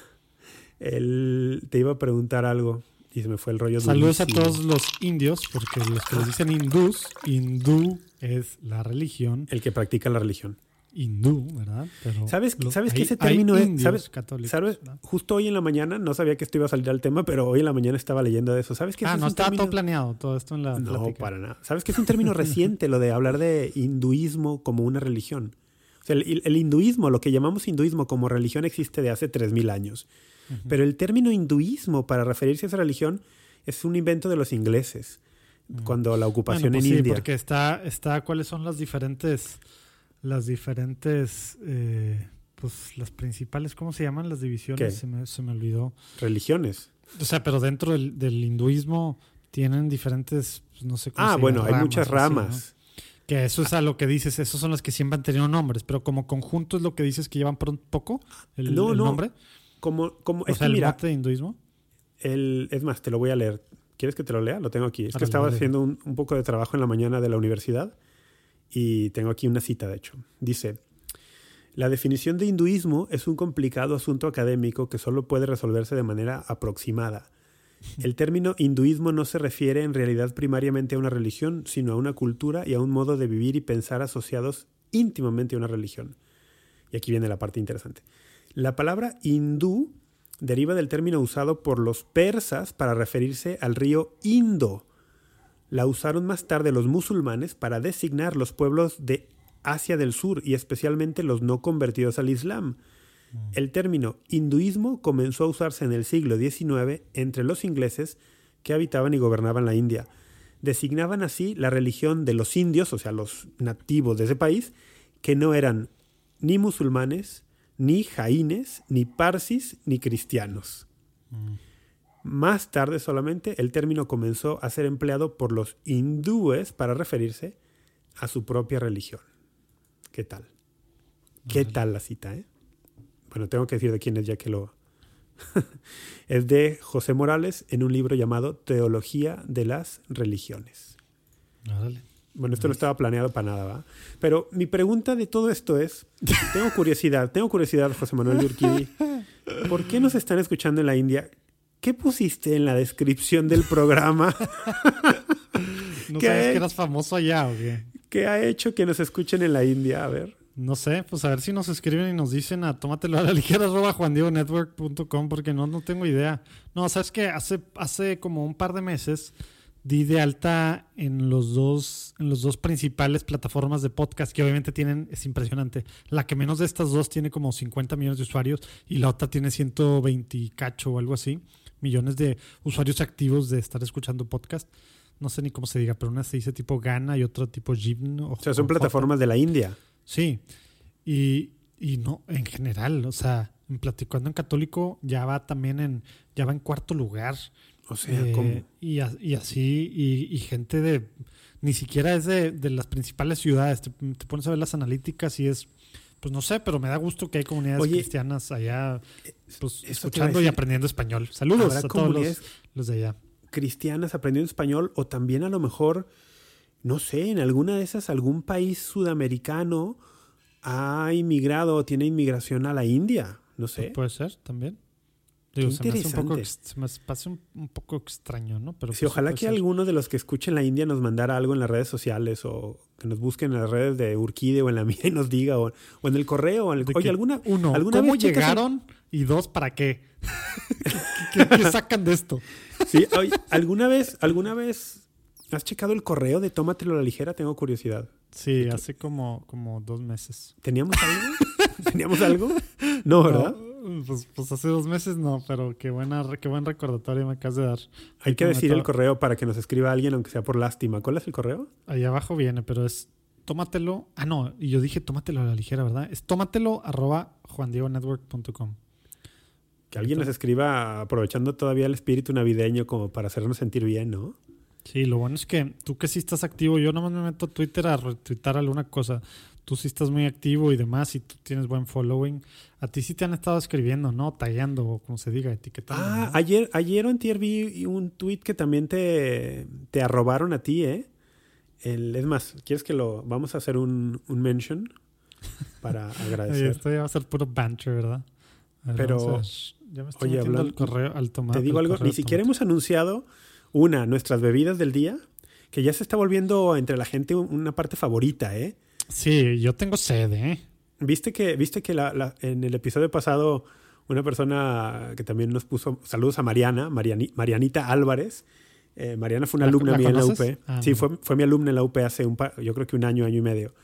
C: él, te iba a preguntar algo y se me fue el rollo.
A: Saludos a todos los indios, porque los que les dicen hindús, hindú es la religión.
C: El que practica la religión.
A: Hindú, ¿verdad?
C: ¿Sabes, ¿sabes que ese término es? ¿sabes, ¿sabes? Justo hoy en la mañana, no sabía que esto iba a salir al tema, pero hoy en la mañana estaba leyendo de eso. ¿Sabes qué
A: Ah, no estaba todo planeado, todo esto en la.
C: No, para nada. ¿Sabes que es un término reciente lo de hablar de hinduismo como una religión? El, hinduismo, lo que llamamos hinduismo como religión existe de hace 3.000 años. Pero el término hinduismo para referirse a esa religión es un invento de los ingleses, mm. cuando la ocupación
A: pues
C: en
A: sí,
C: India.
A: porque está, está, cuáles son las diferentes, las diferentes, eh, pues las principales, ¿cómo se llaman las divisiones? Se me, se me, olvidó.
C: Religiones.
A: O sea, pero dentro del, del hinduismo tienen diferentes, pues, no sé
C: cómo Ah, bueno, hay muchas ramas.
A: Que eso es a lo que dices, esos son los que siempre han tenido nombres, pero como conjunto es lo que dices que llevan poco el, no, no. nombre.
C: Como, como,
A: o sea, el de hinduismo.
C: El, es más, te lo voy a leer. ¿Quieres que te lo lea? Lo tengo aquí. Es que estaba haciendo un, un, poco de trabajo en la mañana de la universidad y tengo aquí una cita, de hecho. Dice, la definición de hinduismo es un complicado asunto académico que solo puede resolverse de manera aproximada. El término hinduismo no se refiere en realidad primariamente a una religión, sino a una cultura y a un modo de vivir y pensar asociados íntimamente a una religión. Y aquí viene la parte interesante. La palabra hindú deriva del término usado por los persas para referirse al río Indo. La usaron más tarde los musulmanes para designar los pueblos de Asia del Sur y especialmente los no convertidos al Islam. Mm. El término hinduismo comenzó a usarse en el siglo XIX entre los ingleses que habitaban y gobernaban la India. Designaban así la religión de los indios, o sea, los nativos de ese país, que no eran ni musulmanes, ni jaínes, ni parsis, ni cristianos. Mm. Más tarde solamente el término comenzó a ser empleado por los hindúes para referirse a su propia religión. ¿Qué tal? ¿Qué tal la cita, eh? Bueno, tengo que decir de quién es ya que lo... es de José Morales en un libro llamado Teología de las Religiones. Bueno, esto no estaba planeado para nada, ¿va? Pero mi pregunta de todo esto es, tengo curiosidad, tengo curiosidad, José Manuel Yurquidi, ¿por qué nos están escuchando en la India? ¿Qué pusiste en la descripción del programa?
A: ¿No sabes que eras famoso allá o qué?
C: ¿Qué ha hecho que nos escuchen en la India? A ver.
A: No sé, pues a ver si nos escriben y nos dicen a tómatelo a la ligera arroba juandiegonetwork.com porque no, no tengo idea. No, sabes que hace, hace como un par de meses di de alta en los dos, en los dos principales plataformas de podcast que obviamente tienen, es impresionante. La que menos de estas dos tiene como 50 millones de usuarios y la otra tiene 120 cacho o algo así, millones de usuarios activos de estar escuchando podcast no sé ni cómo se diga, pero una se dice tipo Gana y otro tipo Jibn.
C: O, sea, son plataformas de la India.
A: Sí. Y, y no, en general, o sea, en Platicando en Católico ya va también en, ya va en cuarto lugar.
C: O sea, eh,
A: y, y, así, y, gente de, ni siquiera es de, de las principales ciudades. Te, pones a ver las analíticas y es, pues no sé, pero me da gusto que hay comunidades cristianas allá, pues, escuchando y aprendiendo español. Saludos a todos los, los de allá
C: cristianas aprendiendo español o también a lo mejor, no sé, en alguna de esas, algún país sudamericano ha inmigrado o tiene inmigración a la India, no sé.
A: Puede ser también. Digo, se me, un poco, se me pasa un, poco extraño, ¿no?
C: Pero sí, pues ojalá que alguno de los que escuchen la India nos mandara algo en las redes sociales o que nos busquen en las redes de Urquide o en la mía y nos diga o, en el correo. O en el, oye, alguna,
A: uno,
C: ¿alguna
A: ¿cómo llegaron? Y dos, ¿para qué? ¿Qué, sacan de esto?
C: Sí, oye, ¿alguna vez, alguna vez has checado el correo de Tómatelo a la ligera? Tengo curiosidad.
A: Sí, hace como, como dos meses.
C: ¿Teníamos algo? ¿Teníamos algo? No, ¿verdad?
A: pues, pues, hace dos meses no, pero qué, buena, qué buen recordatorio me acabas de dar.
C: Hay que decir el correo para que nos escriba alguien, aunque sea por lástima. ¿Cuál es el correo?
A: Ahí abajo viene, pero es tómatelo. Ah, no, y yo dije tómatelo a la ligera, ¿verdad? Es tómatelo arroba juandiegonetwork.com.
C: Que alguien nos escriba aprovechando todavía el espíritu navideño como para hacernos sentir bien, ¿no?
A: Sí, lo bueno es que tú que sí estás activo, yo nomás me meto a Twitter a retweetar alguna cosa. Tú sí estás muy activo y demás, y tú tienes buen following. A ti sí te han estado escribiendo, ¿no? Tallando, o como se diga, etiquetando.
C: Ah, ayer, ayer o antier vi un tweet que también te, te arrobaron a ti, ¿eh? El, es más, ¿quieres que lo... Vamos a hacer un, un mention para agradecer.
A: esto ya va a ser puro banter, ¿verdad?
C: Pero, ya me estoy oye, hablando, correo al tomate. Te digo algo, ni siquiera hemos anunciado una, nuestras bebidas del día, que ya se está volviendo entre la gente una parte favorita, ¿eh?
A: Sí, yo tengo sed, ¿eh?
C: Viste que, viste que la, en el episodio pasado una persona que también nos puso saludos a Mariana, Marianita Álvarez. Eh, Mariana fue una alumna mía en la UP. Ah, sí, fue, fue mi alumna en la UP hace un par, yo creo que un año, año y medio.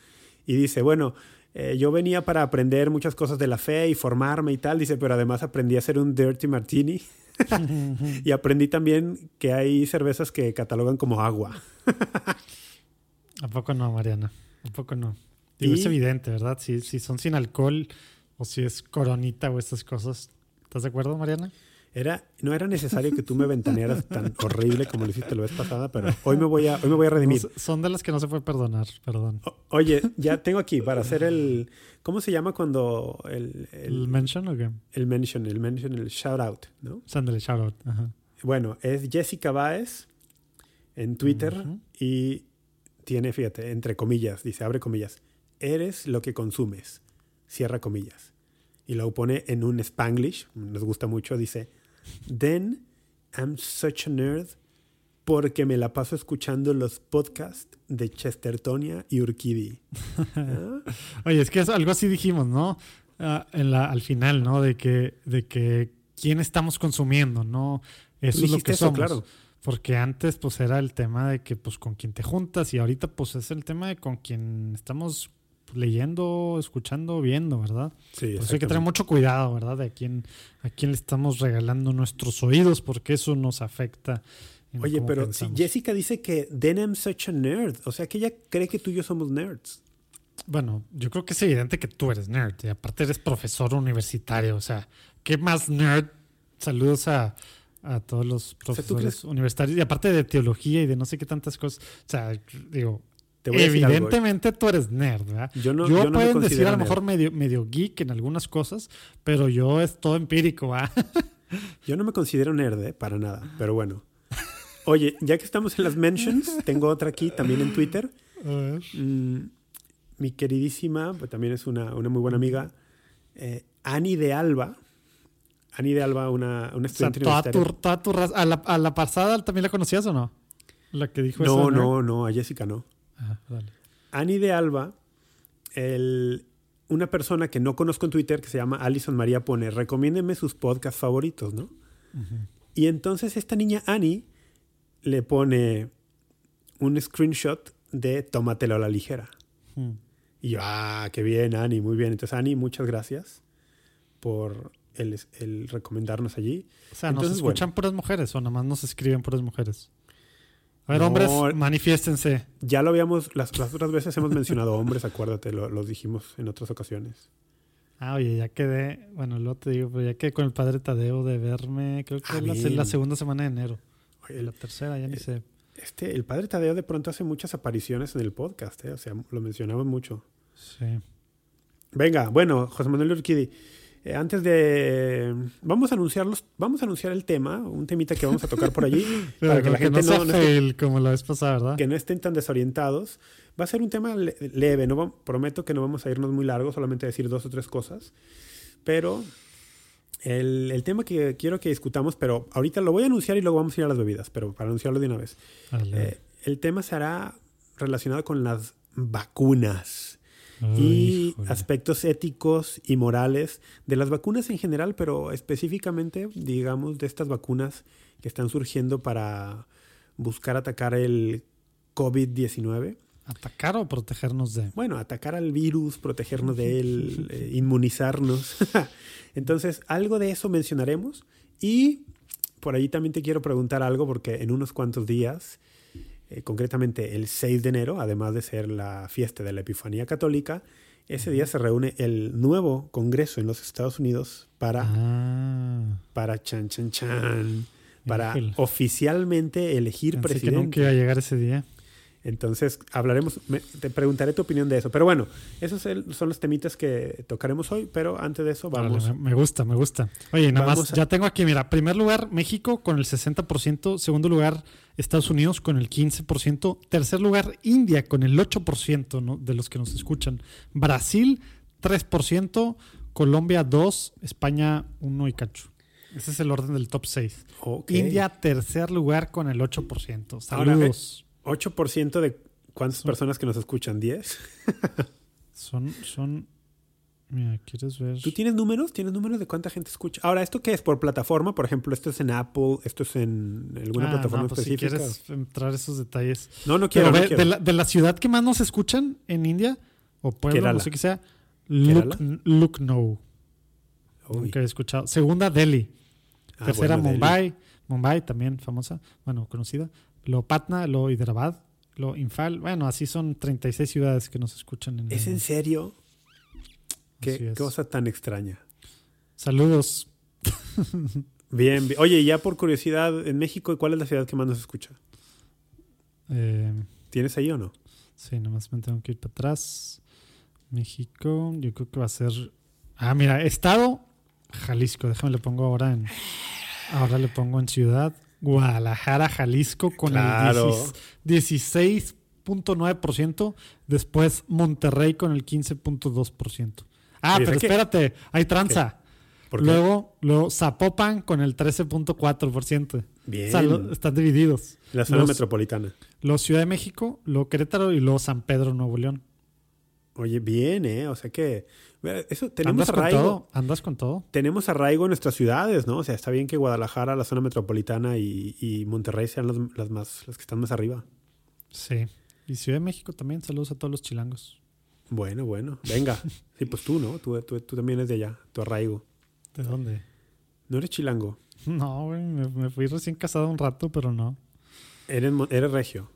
C: Y dice, bueno, eh, yo venía para aprender muchas cosas de la fe y formarme y tal, dice, pero además aprendí a hacer un dirty martini. y aprendí también que hay cervezas que catalogan como agua.
A: ¿A poco no, Mariana? ¿A poco no? es evidente, ¿verdad? Si, si son sin alcohol o si es coronita o estas cosas. ¿Estás de acuerdo, Mariana?
C: Era, no era necesario que tú me ventanearas tan horrible como lo hiciste la vez pasada, pero hoy me voy a, hoy me voy a redimir.
A: son de las que no se puede perdonar, perdón.
C: oye, ya tengo aquí para hacer el. ¿Cómo se llama cuando el.
A: ¿El, mention o qué?
C: El mention, el mention, el shout out, ¿no?
A: Sándale, shout out.
C: Bueno, es Jessica Baez en Twitter y tiene, fíjate, entre comillas, dice, abre comillas, eres lo que consumes, cierra comillas. Y lo pone en un spanglish, nos gusta mucho, dice, then I'm such a nerd porque me la paso escuchando los podcasts de Chestertonia y Urquidi.
A: Oye, es que es algo así dijimos, ¿no? Ah, en la, al final, ¿no? De que, de que quién estamos consumiendo, ¿no? Eso es lo que somos. Claro. Porque antes, pues, era el tema de que, pues, con quién te juntas y ahorita, pues, es el tema de con quién estamos leyendo, escuchando, viendo, ¿verdad? Sí, Por hay que tener mucho cuidado, ¿verdad? De a quién, a quién le estamos regalando nuestros oídos, porque eso nos afecta.
C: Oye, pero si Jessica dice que Denim such a nerd, o sea que ella cree que tú y yo somos nerds.
A: Bueno, yo creo que es evidente que tú eres nerd y aparte eres profesor universitario, o sea, ¿qué más nerd? Saludos a, a todos los profesores universitarios y aparte de teología y de no sé qué tantas cosas. O sea, digo, evidentemente tú eres nerd, ¿verdad? Yo no, yo, pueden decir a lo mejor medio, medio geek en algunas cosas, pero yo es todo empírico,
C: yo no me considero nerd, ¿eh? para nada, pero bueno. Oye, ya que estamos en las mentions, tengo otra aquí también en Twitter. Mm, mi queridísima, pues también es una, una muy buena amiga, eh, Annie de Alba Ani de Alba, una, una estudiante
A: o sea, ¿A, la, ¿A la pasada también la conocías o no? La que dijo
C: no, eso. No, no, no, a Jessica no. Ajá, dale. de Alba, el, una persona que no conozco en Twitter que se llama Alison María pone, recomiéndeme sus podcasts favoritos, ¿no? Y entonces esta niña Annie le pone un screenshot de Tómatelo a la ligera. Y yo, ah, qué bien, Annie, muy bien. Entonces, Annie, muchas gracias por el, el recomendarnos allí.
A: O sea, ¿nos escuchan puras mujeres o nada más nos escriben puras mujeres? A ver, hombres, manifiéstense.
C: Ya lo habíamos, las, otras veces hemos mencionado hombres, acuérdate, lo, dijimos en otras ocasiones.
A: Ah, oye, ya quedé, bueno, lo te digo, pero ya quedé con el padre Tadeo de verme, creo que ah, es la, segunda semana de enero. Oye, la tercera, ya ni eh, sé.
C: Este, el padre Tadeo de pronto hace muchas apariciones en el podcast, ¿eh? o sea, lo mencionaba mucho. Sí. Venga, bueno, José Manuel Urquidi, eh, antes de. Vamos a anunciarlos. Vamos a anunciar el tema, un temita que vamos a tocar por allí.
A: para que la gente no, no, como la vez pasada, ¿verdad?
C: Que no estén tan desorientados. Va a ser un tema leve. No, prometo que no vamos a irnos muy largo, solamente a decir dos o tres cosas. Pero el, el, tema que quiero que discutamos, pero ahorita lo voy a anunciar y luego vamos a ir a las bebidas, pero para anunciarlo de una vez. Eh, el tema será relacionado con las vacunas y aspectos éticos y morales de las vacunas en general, pero específicamente, digamos, de estas vacunas que están surgiendo para buscar atacar el COVID-19.
A: ¿Atacar o protegernos de?
C: Bueno, atacar al virus, protegernos de él, eh, inmunizarnos. Entonces, algo de eso mencionaremos. Y por ahí también te quiero preguntar algo, porque en unos cuantos días eh, concretamente el 6 de enero, además de ser la fiesta de la Epifanía Católica, ese día se reúne el nuevo Congreso en los Estados Unidos para, ah. para chan, chan, chan, para oficialmente elegir presidente.
A: que nunca iba a llegar ese día.
C: Entonces, hablaremos, te preguntaré tu opinión de eso. Pero bueno, esos son los temitas que tocaremos hoy, pero antes de eso vamos.
A: me gusta, me gusta. Oye, nada más, ya tengo aquí, mira, primer lugar México con el 60%, segundo lugar Estados Unidos con el 15%, tercer lugar India con el 8% de los que nos escuchan, Brasil 3%, Colombia 2%, España 1 y cacho. Ese es el orden del top 6. India tercer lugar con el 8%. Saludos.
C: 8% de cuántas personas que nos escuchan, 10.
A: son, son. Mira, ¿quieres ver?
C: ¿Tú tienes números? ¿Tienes números de cuánta gente escucha? Ahora, ¿esto qué es? ¿Por plataforma? Por ejemplo, ¿esto es en Apple? ¿Esto es en alguna ah, plataforma pues específica?
A: Si quieres entrar esos detalles.
C: No, no quiero.
A: De, la, ciudad que más nos escuchan en India, o pueblo, no sé qué sea, Lucknow. Nunca he escuchado. Segunda, Delhi. Ah, Tercera, Mumbai. Mumbai también famosa, bueno, conocida lo Patna, lo Hyderabad, lo Infal. Bueno, así son 36 ciudades que nos escuchan.
C: ¿Es en serio? Qué cosa tan extraña.
A: Saludos.
C: Bien, bien. Oye, ya por curiosidad, en México, ¿cuál es la ciudad que más nos escucha?
A: Eh,
C: ¿Tienes ahí o no?
A: sí, nomás me tengo que ir para atrás. México, yo creo que va a ser. Ah, mira, estado Jalisco. Déjame le pongo ahora en. Ahora le pongo en ciudad. Guadalajara, Jalisco, con
C: Claro.
A: el 16 16.9%. Después Monterrey con el 15.2%. Ah, pero espérate, hay tranza. Luego, luego Zapopan con el 13.4%.
C: Bien.
A: O sea, lo- están divididos.
C: la zona
A: los-
C: metropolitana.
A: Luego Ciudad de México, luego Querétaro y luego San Pedro, Nuevo León.
C: Oye, bien, ¿eh? O sea que. Eso, tenemos
A: ¿Andas con
C: arraigo.
A: todo? ¿Andas con todo?
C: Tenemos arraigo en nuestras ciudades, ¿no? O sea, está bien que Guadalajara, la zona metropolitana y, y Monterrey sean las, las más, las que están más arriba.
A: Sí. Y Ciudad de México también. Saludos a todos los chilangos.
C: Bueno, bueno. Venga. Sí, pues tú, ¿no? Tú, tú, tú también eres de allá, tu arraigo.
A: ¿De dónde?
C: No eres chilango.
A: No, güey, me, me fui recién casado un rato, pero no.
C: Eres, eres regio.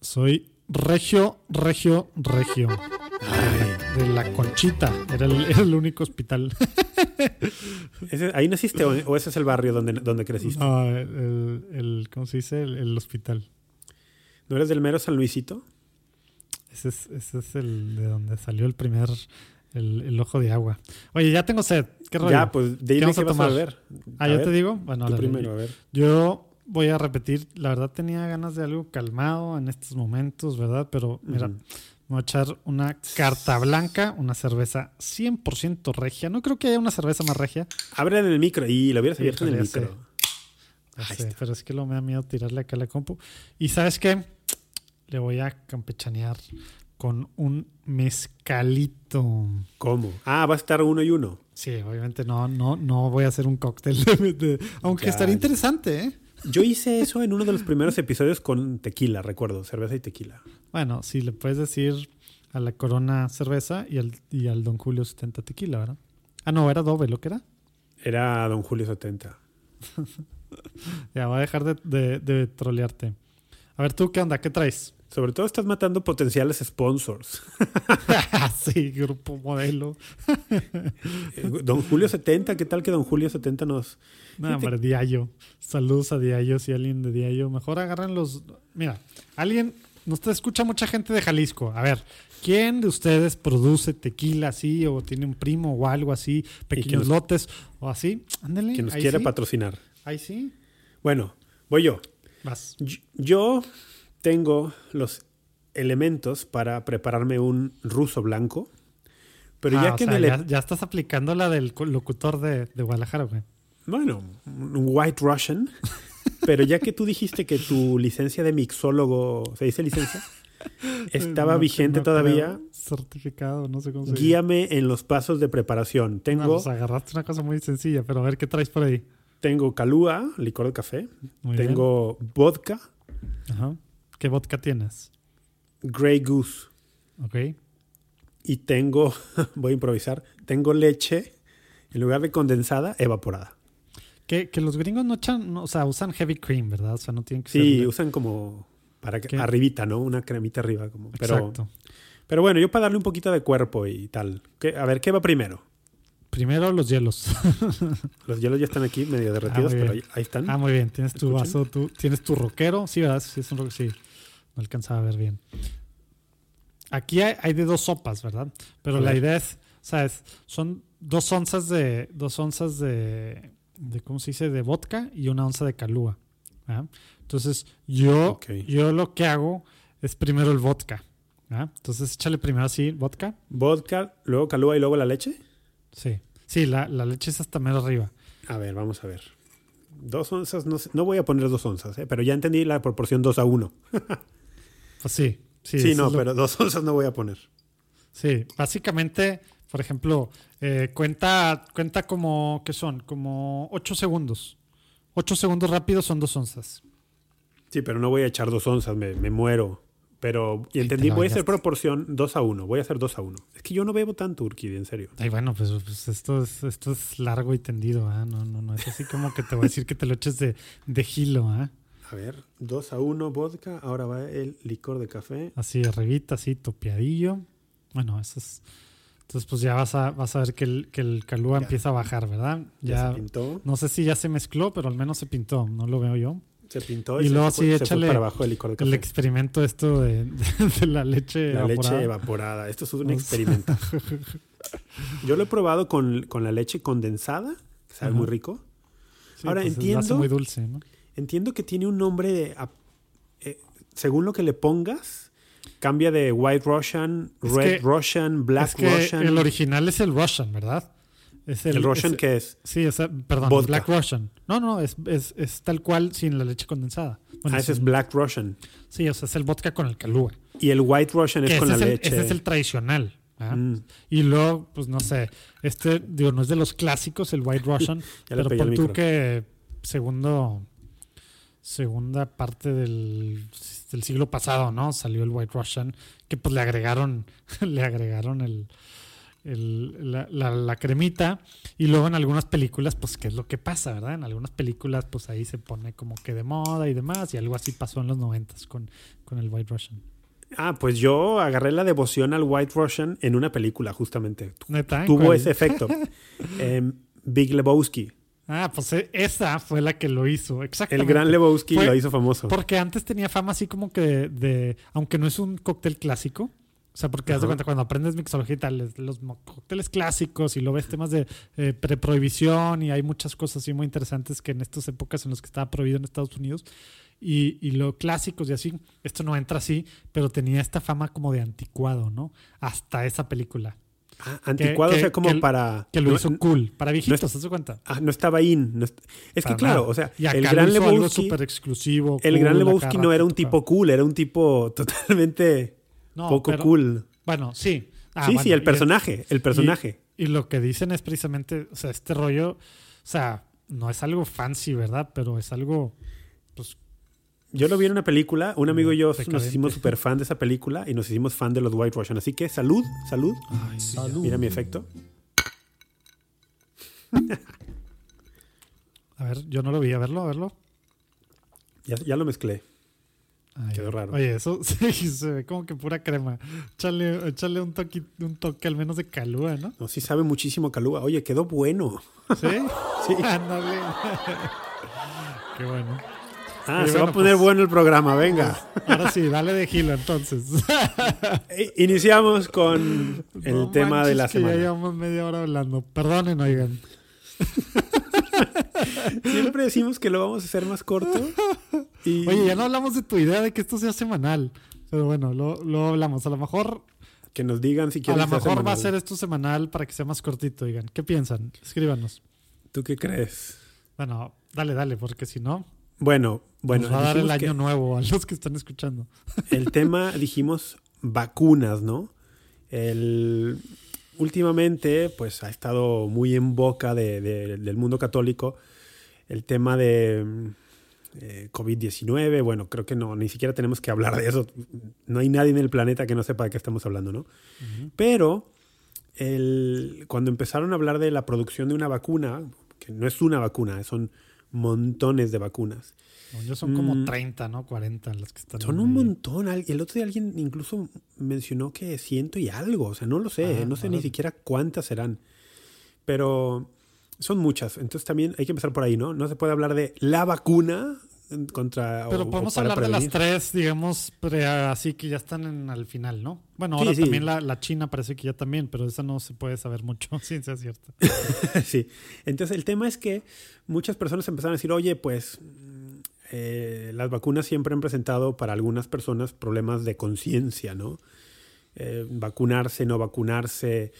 A: Soy regio, regio, regio. De la Conchita. Era el, era el único hospital.
C: Ese- ¿Ahí naciste o, o ese es el barrio donde, donde creciste?
A: No, el, el- ¿cómo se dice? El, el hospital.
C: ¿No eres del mero San Luisito?
A: Ese es, ese es el de donde salió el primer, el, ojo de agua. Oye, ya tengo sed. ¿Qué rollo?
C: Ya, pues dime
A: vamos
C: qué
A: a
C: vas a
A: tomar? ah,
C: A
A: yo
C: ver,
A: te digo. Bueno,
C: Tú primero, a ver.
A: Yo voy a repetir, la verdad tenía ganas de algo calmado en estos momentos, ¿verdad? Pero mira, me voy a echar una carta blanca, una cerveza 100% regia. No creo que haya una cerveza más regia,
C: Abre en el micro. Y lo hubieras abierto en el micro.
A: sé, pero es que lo me da miedo tirarle acá a la compu. Y ¿sabes qué? Le voy a campechanear con un mezcalito.
C: ¿Cómo? Ah, va a estar uno y uno.
A: Sí, obviamente no, no, no voy a hacer un cóctel, de- de- aunque
C: Ya,
A: estaría interesante, ¿eh?
C: Yo hice eso en uno de los primeros episodios con tequila, recuerdo, cerveza y tequila.
A: Bueno, sí, le puedes decir a la Corona cerveza y al, y al Don Julio 70 tequila, ¿verdad? Ah, no, era doble, ¿lo que era?
C: Era Don Julio 70.
A: Ya, voy a dejar de, de, de trolearte. A ver, ¿tú qué onda? ¿Qué traes?
C: Sobre todo estás matando potenciales sponsors.
A: sí, grupo modelo.
C: Don Julio 70, ¿qué tal que Don Julio 70 nos...
A: No, hombre, Diallo. Saludos a Diallo, si alguien de Diallo. Mejor agarren los... Mira, alguien... Nos te escucha mucha gente de Jalisco. A ver, ¿quién de ustedes produce tequila así o tiene un primo o algo así? Pequeños
C: nos-
A: lotes o así. Ándale.
C: que nos quiere
A: sí.
C: patrocinar?
A: Ahí sí.
C: Bueno, voy yo.
A: Vas.
C: Yo tengo los elementos para prepararme un ruso blanco, pero
A: Ah,
C: ya
A: o
C: que
A: sea, ya, ya estás aplicando la del locutor de, de Guadalajara, güey.
C: Bueno, un white Russian, pero ya que tú dijiste que tu licencia de mixólogo, ¿se dice licencia? Estaba
A: No,
C: vigente
A: no
C: todavía.
A: Certificado, no sé cómo se.
C: Guíame en los pasos de preparación.
A: No,
C: Tengo,
A: pues agarraste una cosa muy sencilla, pero a ver qué traes por ahí.
C: tengo calúa, licor de café.
A: Muy bien.
C: tengo vodka,
A: Ajá. ¿Qué vodka tienes?
C: Grey Goose.
A: Ok.
C: Y tengo, voy a improvisar, tengo leche, en lugar de condensada, evaporada.
A: Que, que los gringos no echan, no, o sea, usan heavy cream, ¿verdad? O sea, no tienen que
C: Sí,
A: ser...
C: usan como para que arribita, ¿no? Una cremita arriba. Como, pero,
A: Exacto.
C: pero bueno, yo para darle un poquito de cuerpo y tal. ¿Qué- a ver, ¿qué va primero?
A: Primero los hielos.
C: Los hielos ya están aquí medio derretidos,
A: muy
C: pero ahí, ahí están.
A: ah, muy bien. Tienes tu
C: ¿Escuchan?
A: vaso, tú, tienes tu roquero. Sí, ¿verdad? Sí, es un roquero. Sí. No alcanzaba a ver bien. Aquí hay, hay de dos sopas, ¿verdad? Pero la idea es, ¿sabes? Son dos onzas de, dos onzas de, de, ¿cómo se dice? De vodka y una onza de calúa. Entonces, yo, yo lo que hago es primero el vodka. Entonces, échale primero así, vodka.
C: Vodka, luego calúa y luego la leche.
A: Sí. Sí, la, la leche es hasta mero arriba.
C: A ver, vamos a ver. Dos onzas, no, sé- no voy a poner dos onzas, ¿eh? pero ya entendí la proporción dos a uno.
A: Pues sí. Sí,
C: Sí, no,
A: lo-
C: pero dos onzas no voy a poner.
A: Sí, básicamente, por ejemplo, eh, cuenta, cuenta como, ¿qué son? Como 8 segundos. 8 segundos rápidos son dos onzas.
C: Sí, pero no voy a echar dos onzas, me, me muero. Pero, y entendí, voy a hacer proporción 2 a 1. Voy a hacer 2 a 1. Es que yo no bebo tanto, Urquidi, en serio.
A: Ay, bueno, pues, pues esto, es, esto es largo y tendido, ¿ah? No, no, no. Es así como que te voy a decir que te lo eches de, de gilo, ¿ah?
C: A ver, 2 a 1 vodka, ahora va el licor de café.
A: Así arribita, así topeadillo. Bueno, eso es Entonces, pues ya vas a, vas a ver que el, que el calúa
C: Ya.
A: empieza a bajar, ¿verdad?
C: Ya,
A: Ya,
C: se pintó.
A: no sé si ya se mezcló, pero al menos se pintó, no lo veo yo.
C: Se pintó
A: Y
C: y,
A: luego
C: se, fue,
A: sí,
C: se fue
A: échale
C: para abajo el licor de
A: El
C: café.
A: experimento esto de, de- de la leche
C: La
A: evaporada.
C: leche evaporada. Esto es un experimento. Yo lo he probado con, con la leche condensada, que sabe
A: Ajá.
C: muy rico.
A: Sí,
C: Ahora,
A: pues,
C: entiendo-
A: muy dulce, ¿no?
C: Entiendo que tiene un nombre de... eh, según lo que le pongas, cambia de White Russian,
A: Es
C: Red
A: que-
C: Russian, Black
A: es que
C: Russian.
A: el original es el Russian, ¿verdad? Es
C: ¿El Russian
A: es-
C: qué es?
A: Sí, o sea, perdón,
C: Vodka.
A: Black Russian. No, no, es, es, es tal cual sin la leche condensada. Bueno,
C: Ah, ese es Black Russian.
A: Sí, o sea, es el vodka con el calúa.
C: Y el White Russian
A: Que
C: es con la
A: es el,
C: leche.
A: ese es el tradicional.
C: Mm,
A: Y luego, pues no sé, este, digo, no es de los clásicos, el White Russian, pero pon tú que segundo, segunda parte del, del siglo pasado, ¿no? Salió el White Russian, que pues le agregaron, le agregaron el, el- la, la- la cremita. Y luego en algunas películas, pues, ¿qué es lo que pasa, verdad? En algunas películas, pues ahí se pone como que de moda y demás, y algo así pasó en los noventas con, con el White Russian.
C: Ah, pues yo agarré la devoción al White Russian en una película, justamente.
A: ¿Neta?
C: Tuvo
A: ¿Cuál?
C: ese efecto. Em, Big Lebowski.
A: Ah, pues eh, esa fue la que lo hizo,
C: El
A: exactamente.
C: gran Lebowski
A: Fue-
C: lo hizo famoso.
A: Porque antes tenía fama así como que de, de- aunque no es un cóctel clásico, o sea, porque haz de cuenta cuando aprendes mixología y tal, los cócteles clásicos y lo ves temas de eh, preprohibición y hay muchas cosas así muy interesantes que en estas épocas en las que estaba prohibido en Estados Unidos y, y lo clásicos y así, esto no entra así, pero tenía esta fama como de anticuado, ¿no? Hasta esa película,
C: Ah, anticuado,
A: que-
C: o sea, como
A: que-
C: para...
A: que lo
C: no,
A: hizo cool, para viejitos, ¿te das cuenta?
C: ah, no estaba in. no est- es que claro, o sea,
A: Y acá
C: el gran
A: hizo algo
C: Lebowski...
A: súper exclusivo.
C: El
A: cool,
C: gran Lebowski no era un tipo cool, era un tipo totalmente
A: No,
C: poco
A: pero-
C: cool.
A: Bueno, sí. Ah,
C: sí,
A: bueno,
C: sí, el personaje, el personaje.
A: Y lo que dicen es precisamente, o sea, este rollo, o sea, no es algo fancy, ¿verdad? Pero es algo, pues,
C: Yo lo vi en una película, un amigo y yo nos
A: Decadente.
C: hicimos súper fan de esa película y nos hicimos fan de los White Russian. Así que salud, salud. Mira mi efecto.
A: a ver, yo no lo vi, a verlo, a verlo.
C: Ya, ya lo mezclé.
A: Ay,
C: Quedó raro.
A: Oye, eso sí, se ve como que pura crema. Échale, échale un, toque, un toque al menos de calúa, ¿no?
C: No, sí sabe muchísimo calúa. Oye, quedó bueno.
A: ¿Sí?
C: Sí.
A: Ándale. Qué bueno.
C: Ah, se va a poner
A: pues-
C: bueno el programa, venga.
A: Ahora sí, dale de gilo entonces.
C: Eh, Iniciamos con el
A: No
C: tema de la
A: que Ya
C: semana.
A: llevamos media hora hablando. Perdonen, oigan.
C: Siempre decimos que lo vamos a hacer más corto. Y
A: Oye, ya no hablamos de tu idea de que esto sea semanal. Pero bueno, lo, lo hablamos. A lo mejor,
C: que nos digan si
A: a
C: quieren
A: lo
C: que sea
A: mejor va a ser esto semanal para que sea más cortito, oigan. ¿Qué piensan? Escríbanos.
C: ¿Tú qué crees?
A: Bueno, dale, dale, porque si no,
C: Bueno, bueno,
A: nos va a dar el año nuevo a los que están escuchando.
C: el tema, dijimos, vacunas, ¿no? El, últimamente, pues ha estado muy en boca de- de- del mundo católico el tema de eh, COVID-19. Bueno, creo que no, ni siquiera tenemos que hablar de eso. No hay nadie en el planeta que no sepa de qué estamos hablando, ¿no? Pero el- cuando empezaron a hablar de la producción de una vacuna, que no es una vacuna, son montones de vacunas.
A: Yo son como
C: Mm.
A: 30, ¿no? 40 las que están.
C: Son un montón. El otro día alguien incluso mencionó que ciento y algo. O sea, no lo sé.
A: Ah,
C: no sé ni siquiera cuántas serán. Pero son muchas. Entonces también hay que empezar por ahí, ¿no? No se puede hablar de la vacuna contra...
A: Pero
C: o-
A: podemos hablar de las tres, digamos, pre- así que ya están en, al final, ¿no? Bueno, ahora
C: sí.
A: también la, la China parece que ya también, pero esa no se puede saber mucho, ciencia cierta.
C: sí. Entonces el tema es que muchas personas empezaron a decir, oye, pues mm, eh, las vacunas siempre han presentado para algunas personas problemas de conciencia, ¿no? Eh, vacunarse, no vacunarse,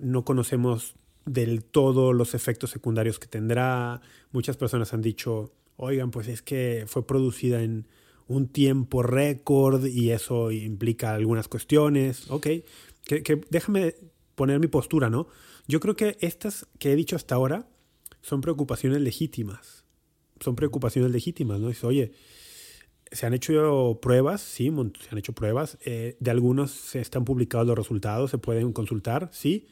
C: no conocemos del todo los efectos secundarios que tendrá. Muchas personas han dicho, oigan, pues es que fue producida en un tiempo récord y eso implica algunas cuestiones. Ok, que, déjame poner mi postura, ¿no? Yo creo que estas que he dicho hasta ahora son preocupaciones legítimas. Son preocupaciones legítimas, ¿no? Dice, oye, se han hecho pruebas, sí, se han hecho pruebas. eh, de algunos se están publicados los resultados, se pueden consultar, sí.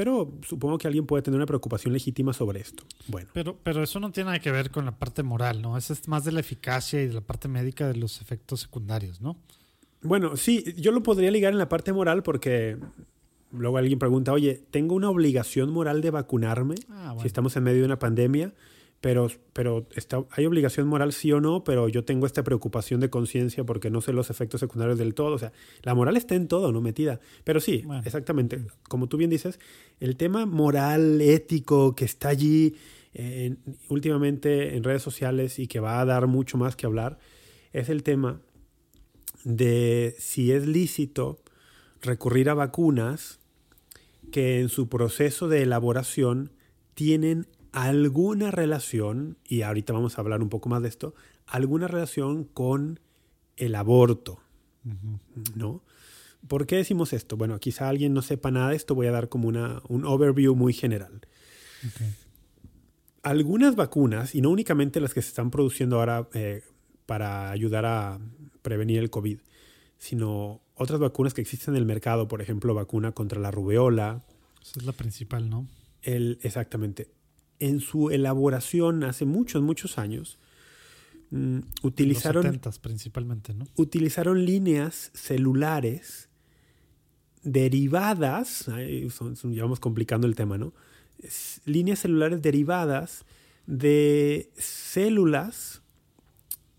C: Pero supongo que alguien puede tener una preocupación legítima sobre esto. Bueno,
A: Pero, pero eso no tiene nada que ver con la parte moral, ¿no? Eso es más de la eficacia y de la parte médica de los efectos secundarios, ¿no?
C: bueno, sí, yo lo podría ligar en la parte moral porque luego alguien pregunta, oye, ¿tengo una obligación moral de vacunarme
A: Ah, bueno.
C: si estamos en medio de una pandemia? Pero, pero está, hay obligación moral sí o no, pero yo tengo esta preocupación de conciencia porque no sé los efectos secundarios del todo. O sea, la moral está en todo, ¿no? Metida. Pero sí,
A: Bueno.
C: exactamente. Como tú bien dices, el tema moral, ético, que está allí eh, en- últimamente en redes sociales y que va a dar mucho más que hablar, es el tema de si es lícito recurrir a vacunas que en su proceso de elaboración tienen alguna relación, y ahorita vamos a hablar un poco más de esto, alguna relación con el aborto. ¿no? ¿Por qué decimos esto? Bueno, quizá alguien no sepa nada de esto, voy a dar como una, un overview muy general. Algunas vacunas, y no únicamente las que se están produciendo ahora eh, para ayudar a prevenir el COVID, sino otras vacunas que existen en el mercado, por ejemplo, vacuna contra la rubeola,
A: Esa es la principal, ¿no?
C: el, exactamente. En su elaboración hace muchos, muchos años, mm, utilizaron,
A: Los 70 principalmente, ¿no?
C: utilizaron líneas celulares derivadas, son- son- ya vamos complicando el tema, ¿no? Es- líneas celulares derivadas de células,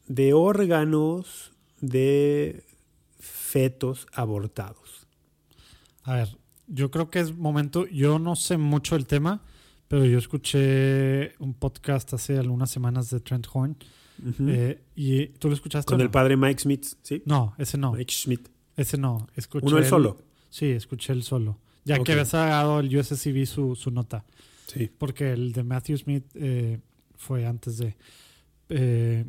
C: de órganos, de fetos abortados.
A: A ver, yo creo que es momento, yo no sé mucho del tema, pero yo escuché un podcast hace algunas semanas de Trent Horn. Eh, ¿Y tú lo escuchaste?
C: Con el padre Mike Smith, ¿sí?
A: No, ese no.
C: Mike Schmidt.
A: Ese no. Escuché
C: Uno
A: el-
C: solo.
A: Sí, escuché el solo. Ya
C: Ok.
A: que había dado el USCB su, su nota.
C: Sí.
A: Porque el de Matthew Smith eh, fue antes de. eh,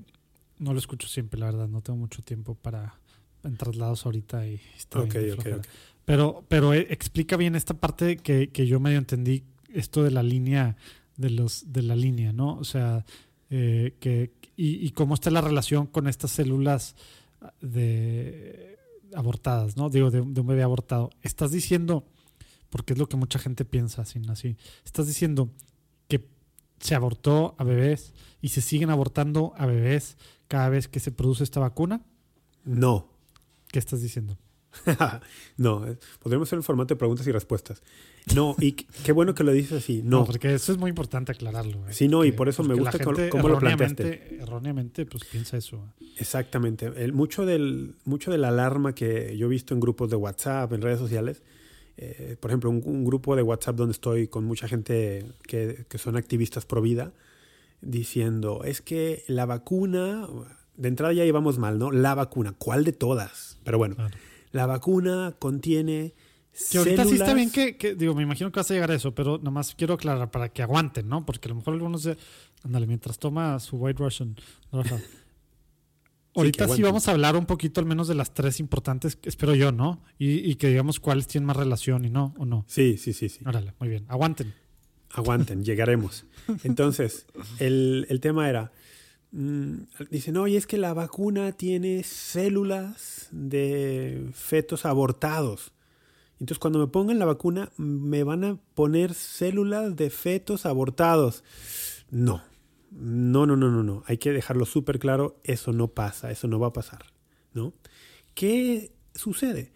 A: no lo escucho siempre, la verdad. No tengo mucho tiempo para en traslados ahorita y está bien. Pero, pero eh, explica bien esta parte que, que yo medio entendí, esto de la línea, de los, de la línea, ¿no? O sea, eh, que, y, y cómo está la relación con estas células de abortadas, ¿no? Digo, de, de un bebé abortado. Estás diciendo, porque es lo que mucha gente piensa así, así, estás diciendo que se abortó a bebés y se siguen abortando a bebés cada vez que se produce esta vacuna.
C: No.
A: ¿Qué estás diciendo?
C: no, eh, podríamos hacer un formato de preguntas y respuestas. No, y qué bueno que lo dices así. No,
A: porque eso es muy importante aclararlo. ¿eh?
C: Sí, no, y por eso me gusta cómo- lo planteaste.
A: Erróneamente, pues piensa eso.
C: exactamente. El, mucho, del, mucho de la alarma que yo he visto en grupos de WhatsApp, en redes sociales, eh, por ejemplo, un, un grupo de WhatsApp donde estoy con mucha gente que, que son activistas pro vida, diciendo, es que la vacuna, de entrada ya íbamos mal, ¿no? La vacuna, ¿cuál de todas? Pero bueno,
A: Claro.
C: La vacuna contiene...
A: Que ahorita sí está bien que, que- digo, me imagino que vas a llegar a eso, pero nada más quiero aclarar para que aguanten, ¿no? Porque a lo mejor algunos de, ándale, mientras toma su White Russian, Rafa. Ahorita sí, vamos a hablar un poquito al menos de las tres importantes, espero yo, ¿no? Y, y que digamos cuáles tienen más relación y no, o no.
C: Sí, sí, sí, sí.
A: Órale, muy bien. Aguanten.
C: Aguanten, llegaremos. Entonces, el, el tema era, dicen, oye, es que la vacuna tiene células de fetos abortados. Entonces, cuando me pongan la vacuna, me van a poner células de fetos abortados. No, no, no, no, no, no. Hay que dejarlo súper claro, eso no pasa, eso no va a pasar, ¿no? ¿Qué sucede?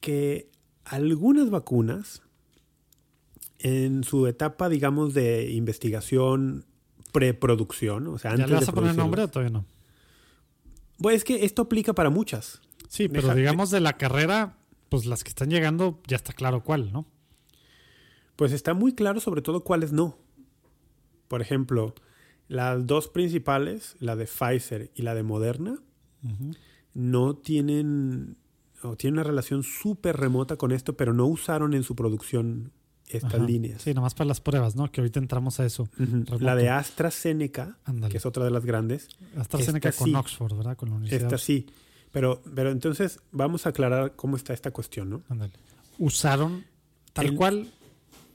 C: Que algunas vacunas en su etapa, digamos, de investigación, preproducción, o sea,
A: ¿Ya
C: antes
A: le vas
C: de
A: a poner nombre o todavía no?
C: Pues es que esto aplica para muchas.
A: Sí, pero
C: Deja-
A: digamos de la carrera, pues las que están llegando ya está claro cuál, ¿no?
C: Pues está muy claro sobre todo cuáles no. Por ejemplo, las dos principales, la de Pfizer y la de Moderna, no tienen o tienen una relación súper remota con esto, pero no usaron en su producción estas
A: Ajá.
C: líneas.
A: Sí, nomás para las pruebas, ¿no? Que ahorita entramos a eso.
C: La de AstraZeneca,
A: Ándale.
C: que es otra de las grandes,
A: AstraZeneca
C: esta
A: con
C: sí.
A: Oxford, ¿verdad? Con la universidad.
C: esta sí. Pero, pero entonces vamos a aclarar cómo está esta cuestión, ¿no?
A: Ándale. Usaron tal
C: El-
A: cual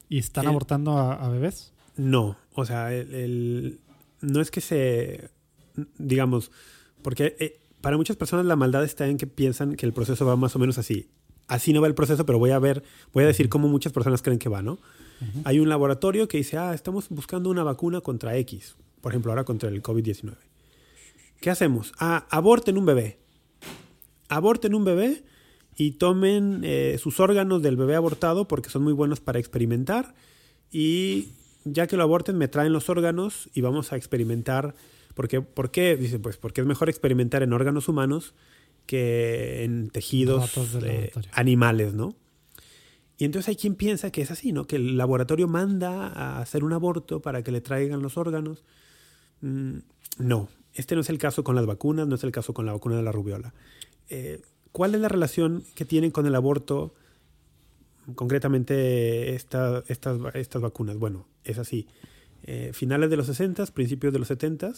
A: y están
C: el-
A: abortando a, a bebés.
C: No, o sea, el, el- no es que se, digamos, porque eh, para muchas personas la maldad está en que piensan que el proceso va más o menos así. Así no va el proceso, pero voy a ver, voy a decir cómo muchas personas creen que va, ¿no? Hay un laboratorio que dice, ah, estamos buscando una vacuna contra X, por ejemplo, ahora contra el COVID-19. ¿Qué hacemos? Ah, aborten un bebé. Aborten un bebé y tomen eh, sus órganos del bebé abortado porque son muy buenos para experimentar y ya que lo aborten me traen los órganos y vamos a experimentar. Porque, ¿Por qué? Dice, pues porque es mejor experimentar en órganos humanos que en tejidos eh, animales, ¿no? Y entonces hay quien piensa que es así, ¿no? Que el laboratorio manda a hacer un aborto para que le traigan los órganos. Mm, no, este no es el caso con las vacunas, no es el caso con la vacuna de la rubiola. Eh, ¿Cuál es la relación que tienen con el aborto, concretamente estas, estas vacunas? Bueno, es así. Eh, finales de los 60, principios de los 70,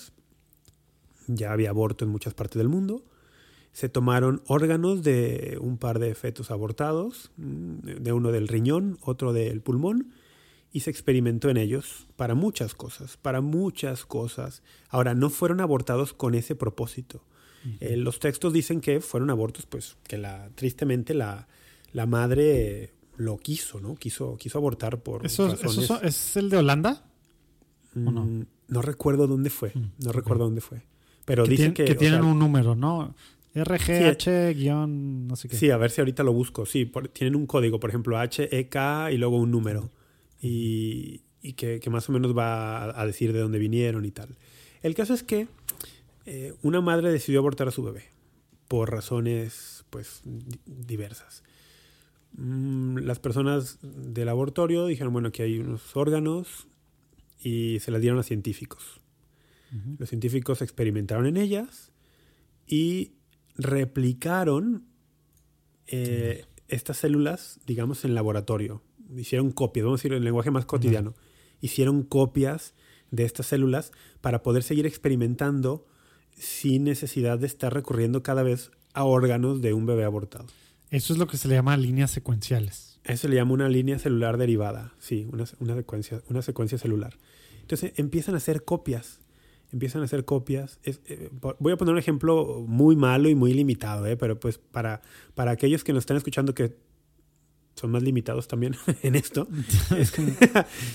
C: ya había aborto en muchas partes del mundo. Se tomaron órganos de un par de fetos abortados, de uno del riñón, otro del pulmón, y se experimentó en ellos para muchas cosas, para muchas cosas. Ahora, no fueron abortados con ese propósito. Eh, los textos dicen que fueron abortos, pues, que la, tristemente la, la madre lo quiso, ¿no? Quiso, quiso abortar por
A: ¿Eso, es el de Holanda?
C: no? Mm, no recuerdo dónde fue, mm, no recuerdo dónde fue. Pero dicen que...
A: Que tienen un número, ¿no? RGH no sé qué.
C: Sí, a ver si ahorita lo busco. Sí, tienen un código, por ejemplo, HEK y luego un número. Y, y que, que, más o menos va a, decir de dónde vinieron y tal. El caso es que eh, una madre decidió abortar a su bebé por razones pues diversas. Mm, las personas del abortorio dijeron, bueno, que hay unos órganos y se las dieron a científicos. Los científicos experimentaron en ellas y replicaron eh, estas células, digamos, en laboratorio. Hicieron copias, vamos a decir en lenguaje más cotidiano. Hicieron copias de estas células para poder seguir experimentando sin necesidad de estar recurriendo cada vez a órganos de un bebé abortado.
A: Eso es lo que se le llama líneas secuenciales.
C: Eso se le llama una línea celular derivada, sí, una, secuencia, una secuencia celular. Entonces empiezan a hacer copias, empiezan a hacer copias. Eh, voy a poner un ejemplo muy malo y muy limitado, eh, pero pues para, para aquellos que nos están escuchando que son más limitados también en esto.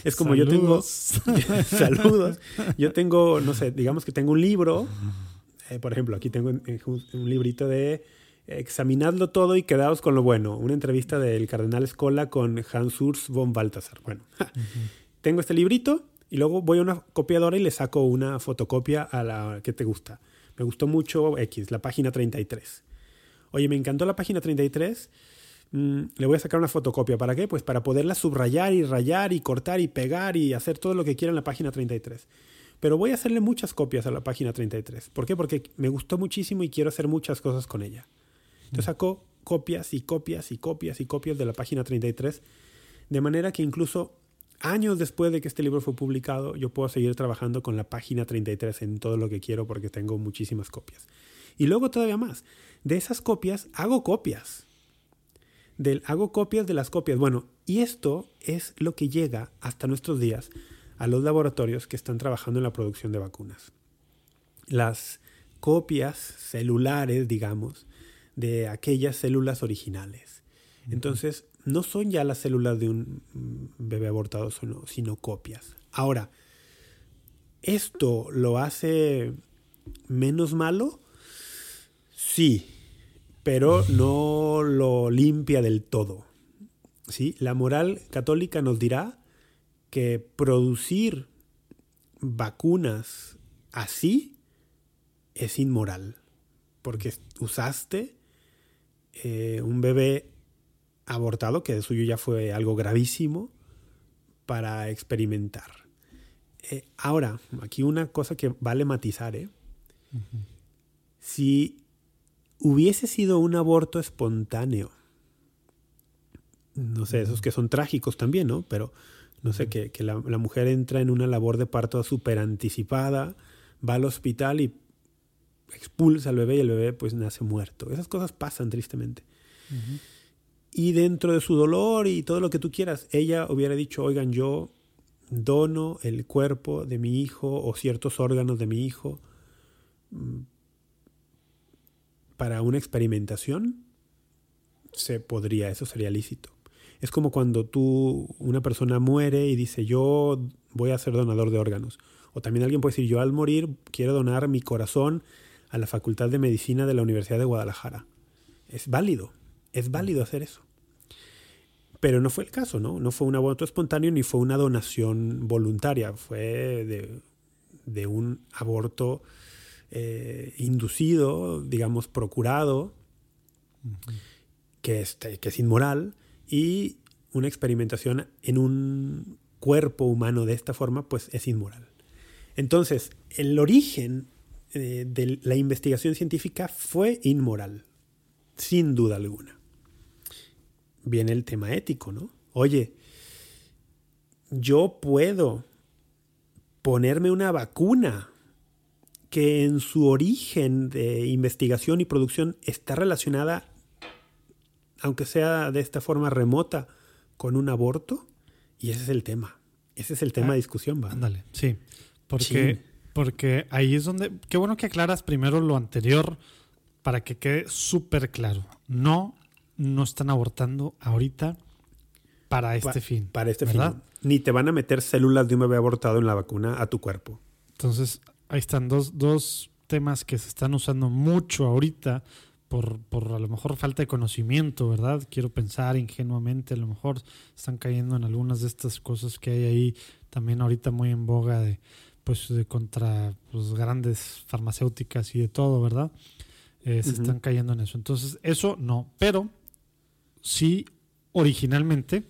C: Es como, yo tengo... saludos. Yo tengo, no sé, digamos que tengo un libro. Eh, por ejemplo, aquí tengo un, un, librito de Examinadlo todo y quedaos con lo bueno. Una entrevista del cardenal Escola con Hans Urs von Balthasar. Bueno, tengo este librito y luego voy a una copiadora y le saco una fotocopia a la que te gusta. Me gustó mucho X, la página 33. Oye, me encantó la página 33 Mm, le voy a sacar una fotocopia. ¿Para qué? Pues para poderla subrayar y rayar y cortar y pegar y hacer todo lo que quiera en la página 33. Pero voy a hacerle muchas copias a la página 33. ¿Por qué? Porque me gustó muchísimo y quiero hacer muchas cosas con ella. Entonces saco copias y copias y copias y copias de la página 33. De manera que incluso años después de que este libro fue publicado, yo puedo seguir trabajando con la página 33 en todo lo que quiero porque tengo muchísimas copias. Y luego todavía más. De esas copias hago copias del hago copias de las copias. Bueno, y esto es lo que llega hasta nuestros días a los laboratorios que están trabajando en la producción de vacunas. Las copias celulares, digamos, de aquellas células originales. Entonces, no son ya las células de un bebé abortado, sino copias. Ahora, ¿esto lo hace menos malo? Sí, pero no lo limpia del todo. ¿sí? La moral católica nos dirá que producir vacunas así es inmoral, porque usaste eh, un bebé abortado, que de suyo ya fue algo gravísimo, para experimentar. Eh, ahora, aquí una cosa que vale matizar, ¿eh? Si hubiese sido un aborto espontáneo. No sé, esos que son trágicos también, ¿no? Pero no sé, que, la, mujer entra en una labor de parto súper anticipada, va al hospital y expulsa al bebé y el bebé pues nace muerto. Esas cosas pasan tristemente. Y dentro de su dolor y todo lo que tú quieras, ella hubiera dicho, oigan, yo dono el cuerpo de mi hijo o ciertos órganos de mi hijo para una experimentación, se podría, eso sería lícito. Es como cuando tú, una persona muere y dice, yo voy a ser donador de órganos. O también alguien puede decir, yo al morir quiero donar mi corazón a la Facultad de Medicina de la Universidad de Guadalajara. Es válido. Es válido hacer eso. Pero no fue el caso, ¿no? No fue un aborto espontáneo ni fue una donación voluntaria. Fue de, un aborto eh, inducido, digamos, procurado, que, que es inmoral, y una experimentación en un cuerpo humano de esta forma, pues es inmoral. Entonces, el origen eh, de la investigación científica fue inmoral, sin duda alguna. Viene el tema ético, ¿no? Oye, yo puedo ponerme una vacuna que en su origen de investigación y producción está relacionada, aunque sea de esta forma remota, con un aborto. Y ese es el tema. Ese es el tema de ah, discusión, ¿va?
A: Ándale, sí. Porque, porque ahí es donde. Qué bueno que aclaras primero lo anterior para que quede súper claro. No, no están abortando ahorita para este fin.
C: Para este fin. Ni te van a meter células de un bebé abortado en la vacuna a tu cuerpo.
A: Entonces, ahí están dos, dos temas que se están usando mucho ahorita por, por a lo mejor falta de conocimiento, ¿verdad? Quiero pensar ingenuamente, a lo mejor están cayendo en algunas de estas cosas que hay ahí también ahorita muy en boga de pues de contra pues, grandes farmacéuticas y de todo, ¿verdad? Eh, se están cayendo en eso. Entonces, eso no, pero sí originalmente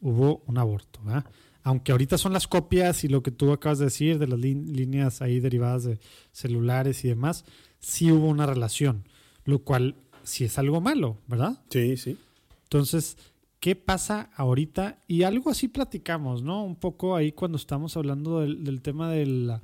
A: hubo un aborto, ¿verdad? Aunque ahorita son las copias y lo que tú acabas de decir de las líneas ahí derivadas de celulares y demás, sí hubo una relación lo cual sí es algo malo, ¿verdad?
C: Sí, sí.
A: Entonces, ¿qué pasa ahorita? Y algo así platicamos, ¿no? Un poco ahí cuando estamos hablando del, tema de, la,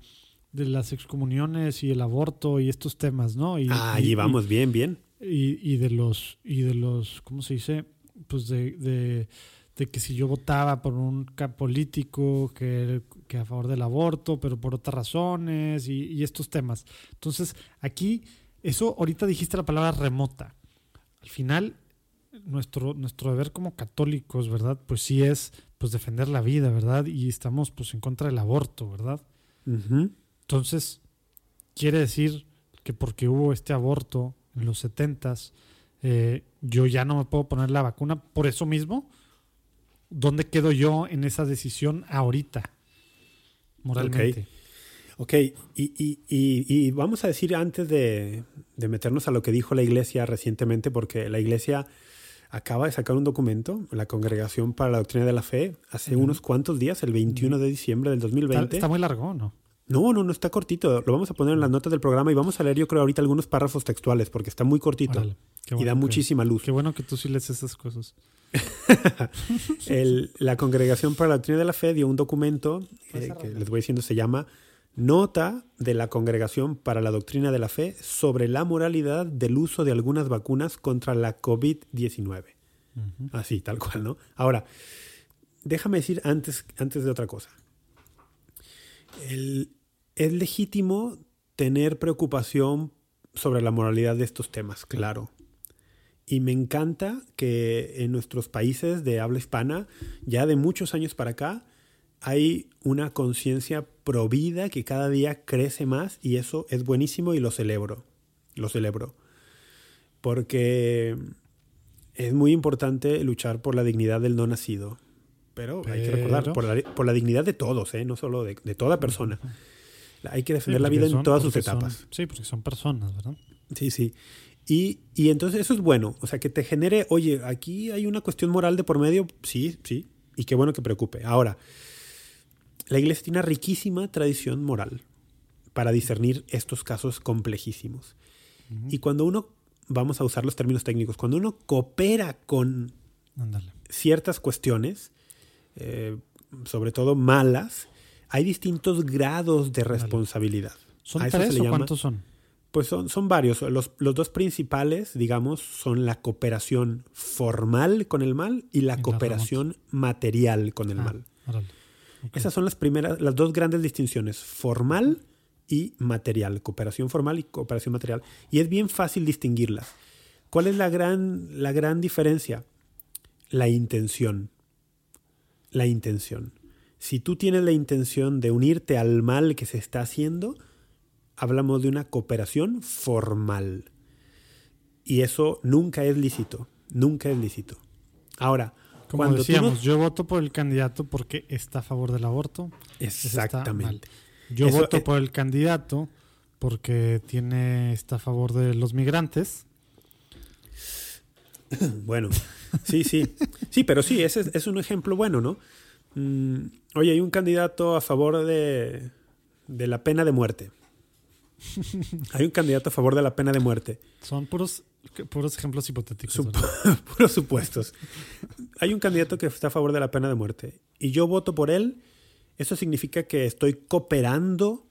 A: de las excomuniones y el aborto y estos temas, ¿no? Y,
C: ah, y, vamos bien, bien.
A: Y, de los, y de los, ¿cómo se dice? Pues de, de, de que si yo votaba por un político que, que, a favor del aborto, pero por otras razones y estos temas. Entonces, aquí eso ahorita dijiste la palabra remota. Al final, nuestro, nuestro deber como católicos, ¿verdad? Pues sí es pues defender la vida, ¿verdad? Y estamos pues en contra del aborto, ¿verdad? Entonces, quiere decir que porque hubo este aborto en los setentas, eh, yo ya no me puedo poner la vacuna por eso mismo. ¿Dónde quedo yo en esa decisión ahorita? Moralmente.
C: Ok, y, vamos a decir antes de, meternos a lo que dijo la iglesia recientemente, porque la iglesia acaba de sacar un documento, la Congregación para la Doctrina de la Fe, hace unos cuantos días, el 21 de diciembre del 2020.
A: Está, muy largo, ¿no?
C: No, no, no está cortito. Lo vamos a poner en las notas del programa y vamos a leer, yo creo, ahorita algunos párrafos textuales, porque está muy cortito y da muchísima luz.
A: Qué bueno que tú sí lees esas cosas.
C: la Congregación para la Doctrina de la Fe dio un documento eh, que les voy diciendo se llama Nota de la Congregación para la Doctrina de la Fe sobre la moralidad del uso de algunas vacunas contra la COVID-19. Así, tal cual, ¿no? Ahora, déjame decir antes, antes de otra cosa. Es legítimo tener preocupación sobre la moralidad de estos temas, claro. Y me encanta que en nuestros países de habla hispana, ya de muchos años para acá, hay una conciencia provida que cada día crece más y eso es buenísimo y lo celebro. Lo celebro. Porque es muy importante luchar por la dignidad del no nacido. Pero, hay que recordar, por la, dignidad de todos, ¿eh? no solo de, toda persona. Hay que defender la vida en todas sus etapas.
A: sí, porque son personas, ¿verdad?
C: Sí, sí. Y, y, entonces eso es bueno. O sea, que te genere, oye, aquí hay una cuestión moral de por medio. Sí, sí. Y qué bueno que preocupe. Ahora, la Iglesia tiene una riquísima tradición moral para discernir estos casos complejísimos. Y cuando uno, vamos a usar los términos técnicos, cuando uno coopera con ciertas cuestiones, eh, sobre todo malas, hay distintos grados de responsabilidad.
A: ¿Son tres o cuántos son?
C: Pues son, son varios. Los, dos principales, digamos, son la cooperación formal con el mal y la cooperación material con el ah, mal. Esas son las primeras, las dos grandes distinciones, formal y material, cooperación formal y cooperación material. Y es bien fácil distinguirlas. ¿Cuál es la gran, la gran diferencia? La intención. La intención. Si tú tienes la intención de unirte al mal que se está haciendo, hablamos de una cooperación formal. Y eso nunca es lícito, nunca es lícito. Ahora,
A: como cuando decíamos, yo voto por el candidato porque está a favor del aborto.
C: Exactamente.
A: Yo voto por el candidato porque tiene está a favor de los migrantes.
C: Bueno, sí, sí. Sí, pero sí, ese es, un ejemplo bueno, ¿no? Mm, oye, hay un candidato a favor de, de la pena de muerte. Hay un candidato a favor de la pena de muerte.
A: Son puros, puros ejemplos hipotéticos.
C: puros supuestos. Hay un candidato que está a favor de la pena de muerte y yo voto por él. ¿Eso significa que estoy cooperando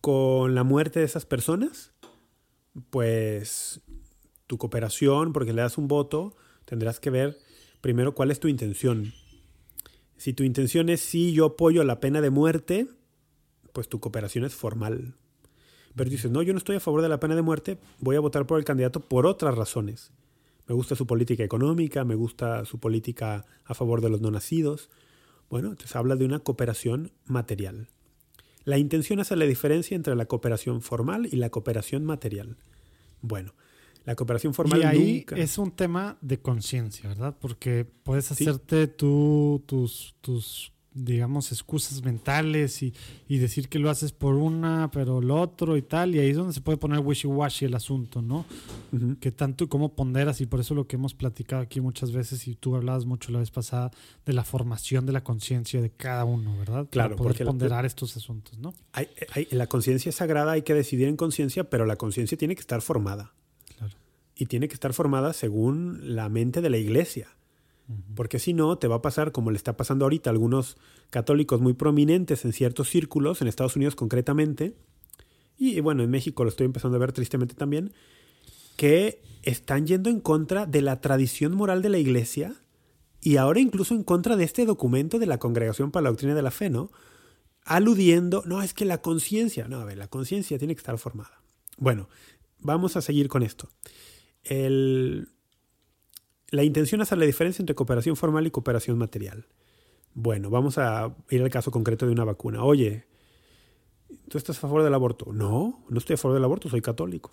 C: con la muerte de esas personas? Pues tu cooperación, porque le das un voto, tendrás que ver primero cuál es tu intención. Si tu intención es sí, yo apoyo la pena de muerte, pues tu cooperación es formal. Pero dices, no, yo no estoy a favor de la pena de muerte, voy a votar por el candidato por otras razones. Me gusta su política económica, me gusta su política a favor de los no nacidos. Bueno, entonces habla de una cooperación material. La intención hace la diferencia entre la cooperación formal y la cooperación material. Bueno, la cooperación formal
A: y ahí es un tema de conciencia, ¿verdad? Porque puedes hacerte tú tus, tus, digamos, excusas mentales y, decir que lo haces por una, pero lo otro y tal, y ahí es donde se puede poner wishy-washy el asunto, ¿no? Que tanto y cómo ponderas, y por eso lo que hemos platicado aquí muchas veces, y tú hablabas mucho la vez pasada, de la formación de la conciencia de cada uno, ¿verdad?
C: Claro,
A: Para poder ponderar estos asuntos, ¿no?
C: Hay, la conciencia sagrada hay que decidir en conciencia, pero la conciencia tiene que estar formada y tiene que estar formada según la mente de la iglesia. Porque si no, te va a pasar como le está pasando ahorita a algunos católicos muy prominentes en ciertos círculos, en Estados Unidos concretamente, y bueno, en México lo estoy empezando a ver tristemente también, que están yendo en contra de la tradición moral de la iglesia y ahora incluso en contra de este documento de la Congregación para la Doctrina de la Fe, ¿no? Aludiendo, no, es que la conciencia, no, a ver, la conciencia tiene que estar formada. Bueno, vamos a seguir con esto la intención es hacer la diferencia entre cooperación formal y cooperación material. Bueno, vamos a ir al caso concreto de una vacuna. Oye, ¿tú estás a favor del aborto? No, no estoy a favor del aborto, soy católico.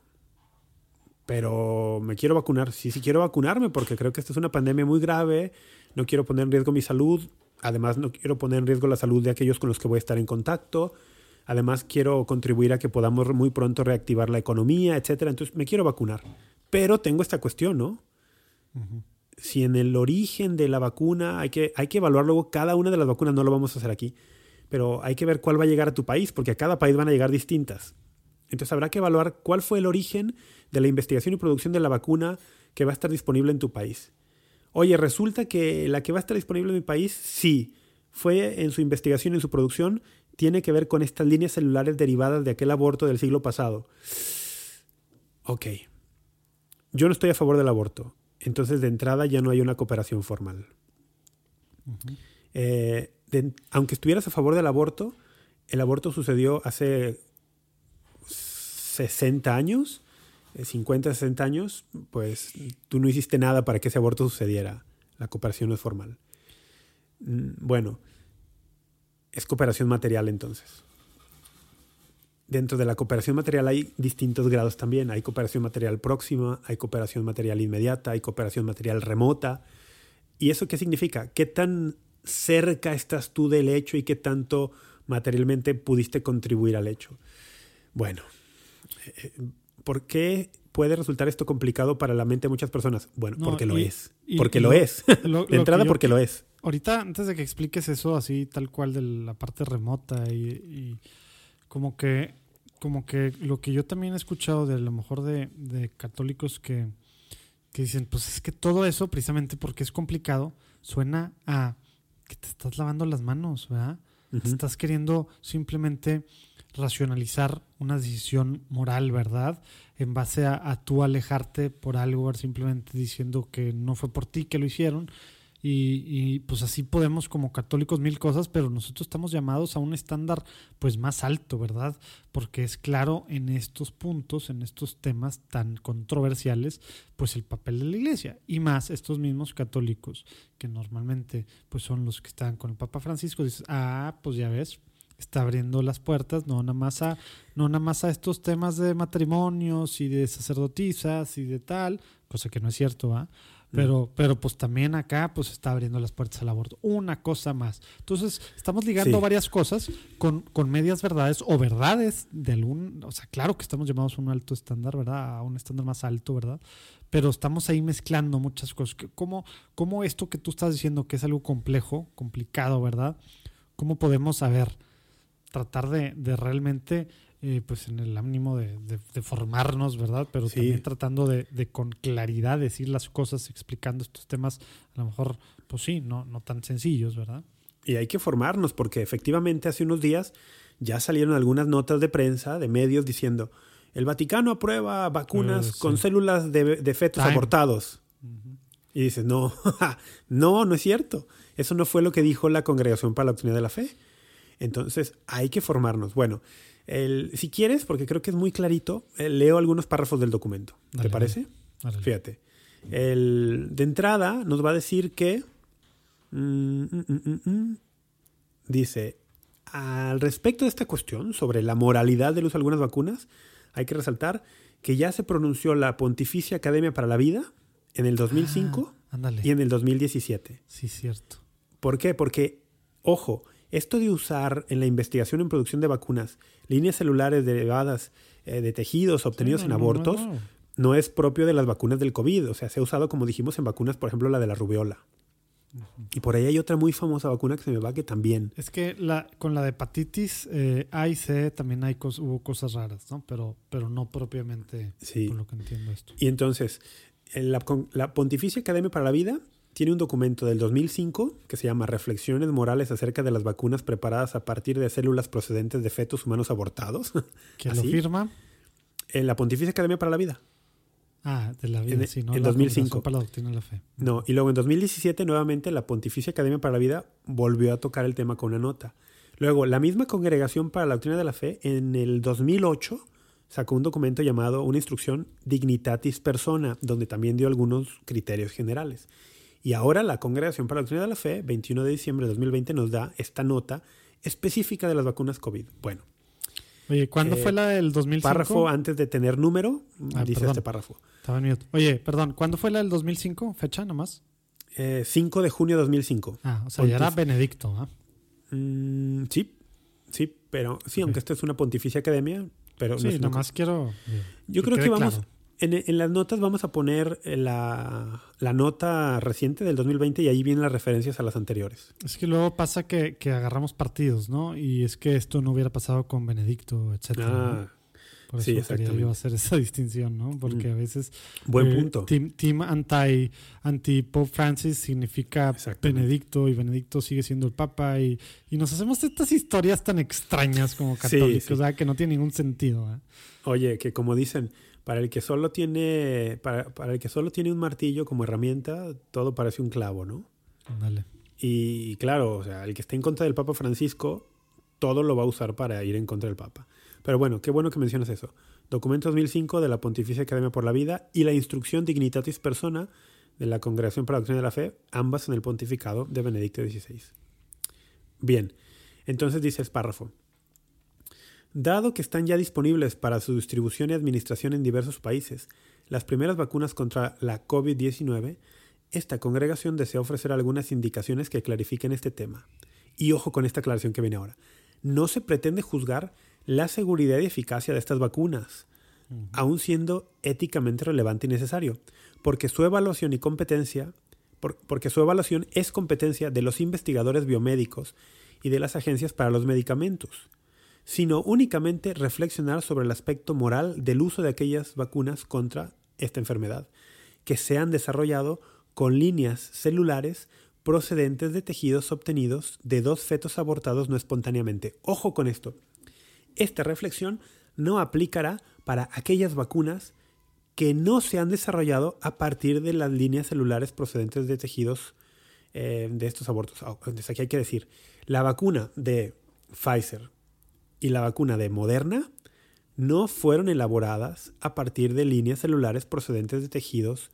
C: Pero me quiero vacunar. Sí, sí quiero vacunarme porque creo que esta es una pandemia muy grave. No quiero poner en riesgo mi salud. Además, no quiero poner en riesgo la salud de aquellos con los que voy a estar en contacto. Además, quiero contribuir a que podamos muy pronto reactivar la economía, etc. Entonces, me quiero vacunar. Pero tengo esta cuestión, ¿no? Si en el origen de la vacuna hay que, hay que evaluar luego cada una de las vacunas, no lo vamos a hacer aquí, pero hay que ver cuál va a llegar a tu país, porque a cada país van a llegar distintas. Entonces habrá que evaluar cuál fue el origen de la investigación y producción de la vacuna que va a estar disponible en tu país. Oye, resulta que la que va a estar disponible en mi país, sí, fue en su investigación y en su producción, tiene que ver con estas líneas celulares derivadas de aquel aborto del siglo pasado. Ok, yo no estoy a favor del aborto. Entonces, de entrada ya no hay una cooperación formal. Eh, aunque estuvieras a favor del aborto, el aborto sucedió hace 60 años, 50, eh, 60 años, pues tú no hiciste nada para que ese aborto sucediera. La cooperación no es formal. Mm, bueno, es cooperación material entonces dentro de la cooperación material hay distintos grados también. Hay cooperación material próxima, hay cooperación material inmediata, hay cooperación material remota. ¿Y eso qué significa? ¿Qué tan cerca estás tú del hecho y qué tanto materialmente pudiste contribuir al hecho? Bueno, eh, ¿por qué puede resultar esto complicado para la mente de muchas personas? Bueno, porque lo es. Porque lo, es. de entrada, porque lo es.
A: Ahorita, antes de que expliques eso así, tal cual de la parte remota y como que, como que lo que yo también he escuchado de a lo mejor de, católicos que, dicen, pues es que todo eso, precisamente porque es complicado, suena a que te estás lavando las manos, ¿verdad? Te estás queriendo simplemente racionalizar una decisión moral, ¿verdad? En base a, a tú alejarte por algo, simplemente diciendo que no fue por ti que lo hicieron y, pues así podemos como católicos mil cosas, pero nosotros estamos llamados a un estándar pues más alto, ¿verdad? Porque es claro en estos puntos, en estos temas tan controversiales, pues el papel de la iglesia y más estos mismos católicos que normalmente pues son los que están con el Papa Francisco, dices, ah, pues ya ves, está abriendo las puertas, no nada más a, no nada más a estos temas de matrimonios y de sacerdotisas y de tal, cosa que no es cierto, ¿va? Pero, pero pues también acá pues está abriendo las puertas al aborto. Una cosa más. Entonces, estamos ligando
C: Sí.
A: varias cosas con, con medias verdades o verdades de algún, o sea, claro que estamos llamados a un alto estándar, ¿verdad? A un estándar más alto, ¿verdad? Pero estamos ahí mezclando muchas cosas. ¿Cómo, cómo esto que tú estás diciendo que es algo complejo, complicado, ¿verdad? ¿Cómo podemos saber, tratar de, de realmente, eh, pues en el ánimo de, de- de formarnos, ¿verdad? Pero
C: Sí.
A: también tratando de, de con claridad decir las cosas, explicando estos temas, a lo mejor, pues sí, no, no tan sencillos, ¿verdad?
C: Y hay que formarnos porque efectivamente hace unos días ya salieron algunas notas de prensa, de medios, diciendo, el Vaticano aprueba vacunas
A: sí.
C: con células de, fetos
A: Time.
C: abortados. Y dices, no, no, no es cierto. Eso no fue lo que dijo la Congregación para la Doctrina de la Fe. Entonces, hay que formarnos. Bueno, el- si quieres, porque creo que es muy clarito, eh, leo algunos párrafos del documento. ¿Te
A: Dale,
C: parece? Fíjate. El, de entrada nos va a decir que... mm, mm, mm, dice, al respecto de esta cuestión sobre la moralidad del uso de algunas vacunas, hay que resaltar que ya se pronunció la Pontificia Academia para la Vida en el 2005
A: Ah,
C: y en el 2017.
A: Sí, cierto.
C: ¿Por qué? Porque, ojo, esto de usar en la investigación en producción de vacunas líneas celulares derivadas eh, de tejidos obtenidos
A: Sí,
C: en
A: no, no, no,
C: abortos
A: no.
C: es propio de las vacunas del COVID. O sea, se ha usado, como dijimos, en vacunas, por ejemplo, la de la rubiola. Y por ahí hay otra muy famosa vacuna que se me va que también.
A: Es que la, con la de hepatitis eh, A y C también hay cos- hubo cosas raras, ¿no? Pero, pero no propiamente
C: Sí.
A: por lo que entiendo esto.
C: Y entonces, la, con- la Pontificia Academia para la Vida tiene un documento del 2005 que se llama Reflexiones morales acerca de las vacunas preparadas a partir de células procedentes de fetos humanos abortados.
A: ¿Quién lo firma?
C: en la Pontificia Academia para la Vida.
A: Ah, de la vida,
C: En-
A: sí, ¿no?
C: en
A: La
C: 2005.
A: Congregación para la Doctrina de la Fe.
C: No, y luego en 2017 nuevamente la Pontificia Academia para la Vida volvió a tocar el tema con una nota. Luego, la misma Congregación para la Doctrina de la Fe en el 2008 sacó un documento llamado Una instrucción Dignitatis Persona, donde también dio algunos criterios generales. Y ahora la Congregación para la Doctrina de la Fe, 21 de diciembre de 2020, nos da esta nota específica de las vacunas COVID. Bueno,
A: Oye, ¿cuándo
C: Eh,
A: fue la del 2005?
C: párrafo antes de tener número,
A: Ah,
C: dice
A: perdón.
C: este párrafo.
A: Estaba en mute. Oye, perdón, ¿cuándo fue la del 2005? ¿Fecha nomás?
C: Eh, 5 de junio de 2005.
A: Ah, o sea, ya era Benedicto, ¿ah?
C: Mm, sí, sí, pero sí, aunque esto es una pontificia academia, pero no
A: Sí,
C: una
A: nomás quiero...
C: Yo creo que vamos,
A: claro.
C: En, en las notas vamos a poner eh, la, la nota reciente del 2020 y ahí vienen las referencias a las anteriores.
A: Es que luego pasa que, que agarramos partidos, ¿no? Y es que esto no hubiera pasado con Benedicto, etcétera. ¿no?
C: Ah,
A: Por eso
C: sí, exactamente.
A: yo hacer esa distinción, ¿no? Porque
C: Mm.
A: a veces...
C: buen
A: eh,
C: punto.
A: Team, team anti, anti Pope Francis significa. Benedicto y Benedicto sigue siendo el Papa y, y nos hacemos estas historias tan extrañas como
C: Sí,
A: católicos,
C: sí.
A: ¿verdad? Que no tiene ningún sentido. ¿eh?
C: Oye, que como dicen, para el que solo tiene, para, para el que solo tiene un martillo como herramienta, todo parece un clavo, ¿no?
A: Ándale.
C: Y claro, o sea, el que esté en contra del Papa Francisco, todo lo va a usar para ir en contra del Papa. Pero bueno, qué bueno que mencionas eso. Documento 2005 de la Pontificia Academia por la Vida y la Instrucción Dignitatis Persona de la Congregación para la Doctrina de la Fe, ambas en el pontificado de Benedicto XVI. Bien, entonces dice el párrafo. Dado que están ya disponibles para su distribución y administración en diversos países las primeras vacunas contra la COVID-19, esta congregación desea ofrecer algunas indicaciones que clarifiquen este tema. Y ojo con esta aclaración que viene ahora. No se pretende juzgar la seguridad y eficacia de estas vacunas, aun siendo éticamente relevante y necesario, porque su evaluación y competencia, por- porque su evaluación es competencia de los investigadores biomédicos y de las agencias para los medicamentos, sino únicamente reflexionar sobre el aspecto moral del uso de aquellas vacunas contra esta enfermedad, que se han desarrollado con líneas celulares procedentes de tejidos obtenidos de dos fetos abortados no espontáneamente. Ojo con esto. Esta reflexión no aplicará para aquellas vacunas que no se han desarrollado a partir de las líneas celulares procedentes de tejidos eh, de estos abortos. Ah, Entonces aquí hay que decir, la vacuna de Pfizer y la vacuna de Moderna no fueron elaboradas a partir de líneas celulares procedentes de tejidos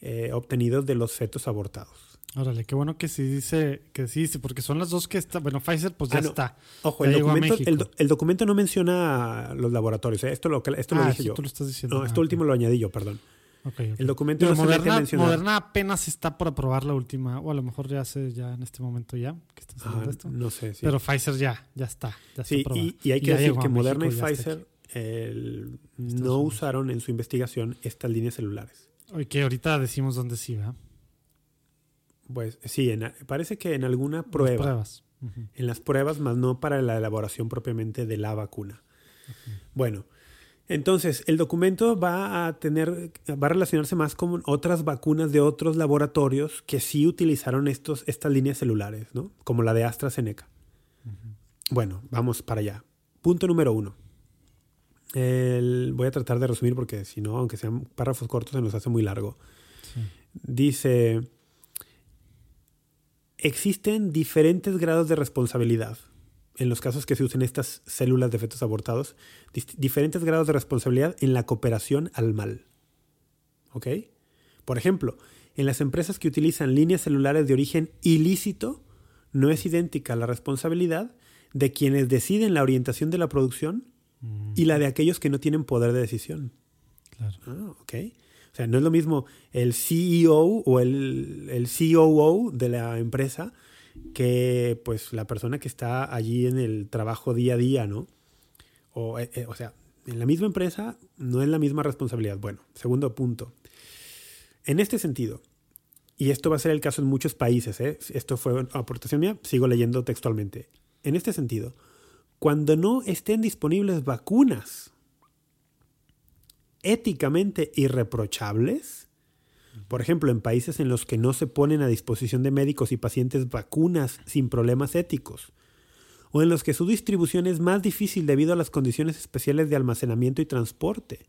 C: eh, obtenidos de los fetos abortados.
A: Órale, qué bueno que sí dice, que sí dice, porque son las dos que está, bueno, Pfizer pues ya
C: Ah, no.
A: está.
C: Ojo,
A: Ya
C: el documento, el, documento no menciona los laboratorios. ¿eh? Esto lo, esto lo
A: ah,
C: dije yo.
A: tú lo estás diciendo.
C: No,
A: Ah,
C: esto
A: ok.
C: último lo añadí yo, perdón.
A: Ok, ok.
C: El documento
A: Digo,
C: no se
A: Moderna. Moderna apenas está por aprobar la última, o a lo mejor ya hace ya en este momento ya, que hablando
C: Ah,
A: de esto.
C: no sé. Sí,
A: Pero Pfizer ya, ya está. Ya está
C: Sí,
A: aprobada.
C: y, y hay que decir que Moderna y
A: México, está
C: Pfizer el- no usaron en su investigación estas líneas celulares.
A: Oye, que ahorita decimos dónde sí, ¿verdad?
C: Pues sí, en- parece que en alguna
A: Las
C: prueba,
A: pruebas. Ujú.
C: en las pruebas, más no para la elaboración propiamente de la vacuna. Bueno, entonces el documento va a tener, va a relacionarse más con otras vacunas de otros laboratorios que sí utilizaron estos, estas líneas celulares, ¿no? Como la de AstraZeneca. Bueno, vamos para allá. Punto número uno. El- voy a tratar de resumir porque si no, aunque sean párrafos cortos, se nos hace muy largo.
A: Sí.
C: Dice, existen diferentes grados de responsabilidad en los casos que se usen estas células de fetos abortados, diferentes grados de responsabilidad en la cooperación al mal. ¿Ok? Por ejemplo, en las empresas que utilizan líneas celulares de origen ilícito, no es idéntica la responsabilidad de quienes deciden la orientación de la producción
A: Mm,
C: y la de aquellos que no tienen poder de decisión.
A: claro.
C: Ah, ok. O sea, no es lo mismo el CEO o el, el COO de la empresa que pues la persona que está allí en el trabajo día a día, ¿no? O, eh, eh, o sea, en la misma empresa no es la misma responsabilidad. Bueno, segundo punto. En este sentido, y esto va a ser el caso en muchos países, ¿eh? esto fue aportación mía, sigo leyendo textualmente. En este sentido, cuando no estén disponibles vacunas éticamente irreprochables, por ejemplo, en países en los que no se ponen a disposición de médicos y pacientes vacunas sin problemas éticos, o en los que su distribución es más difícil debido a las condiciones especiales de almacenamiento y transporte,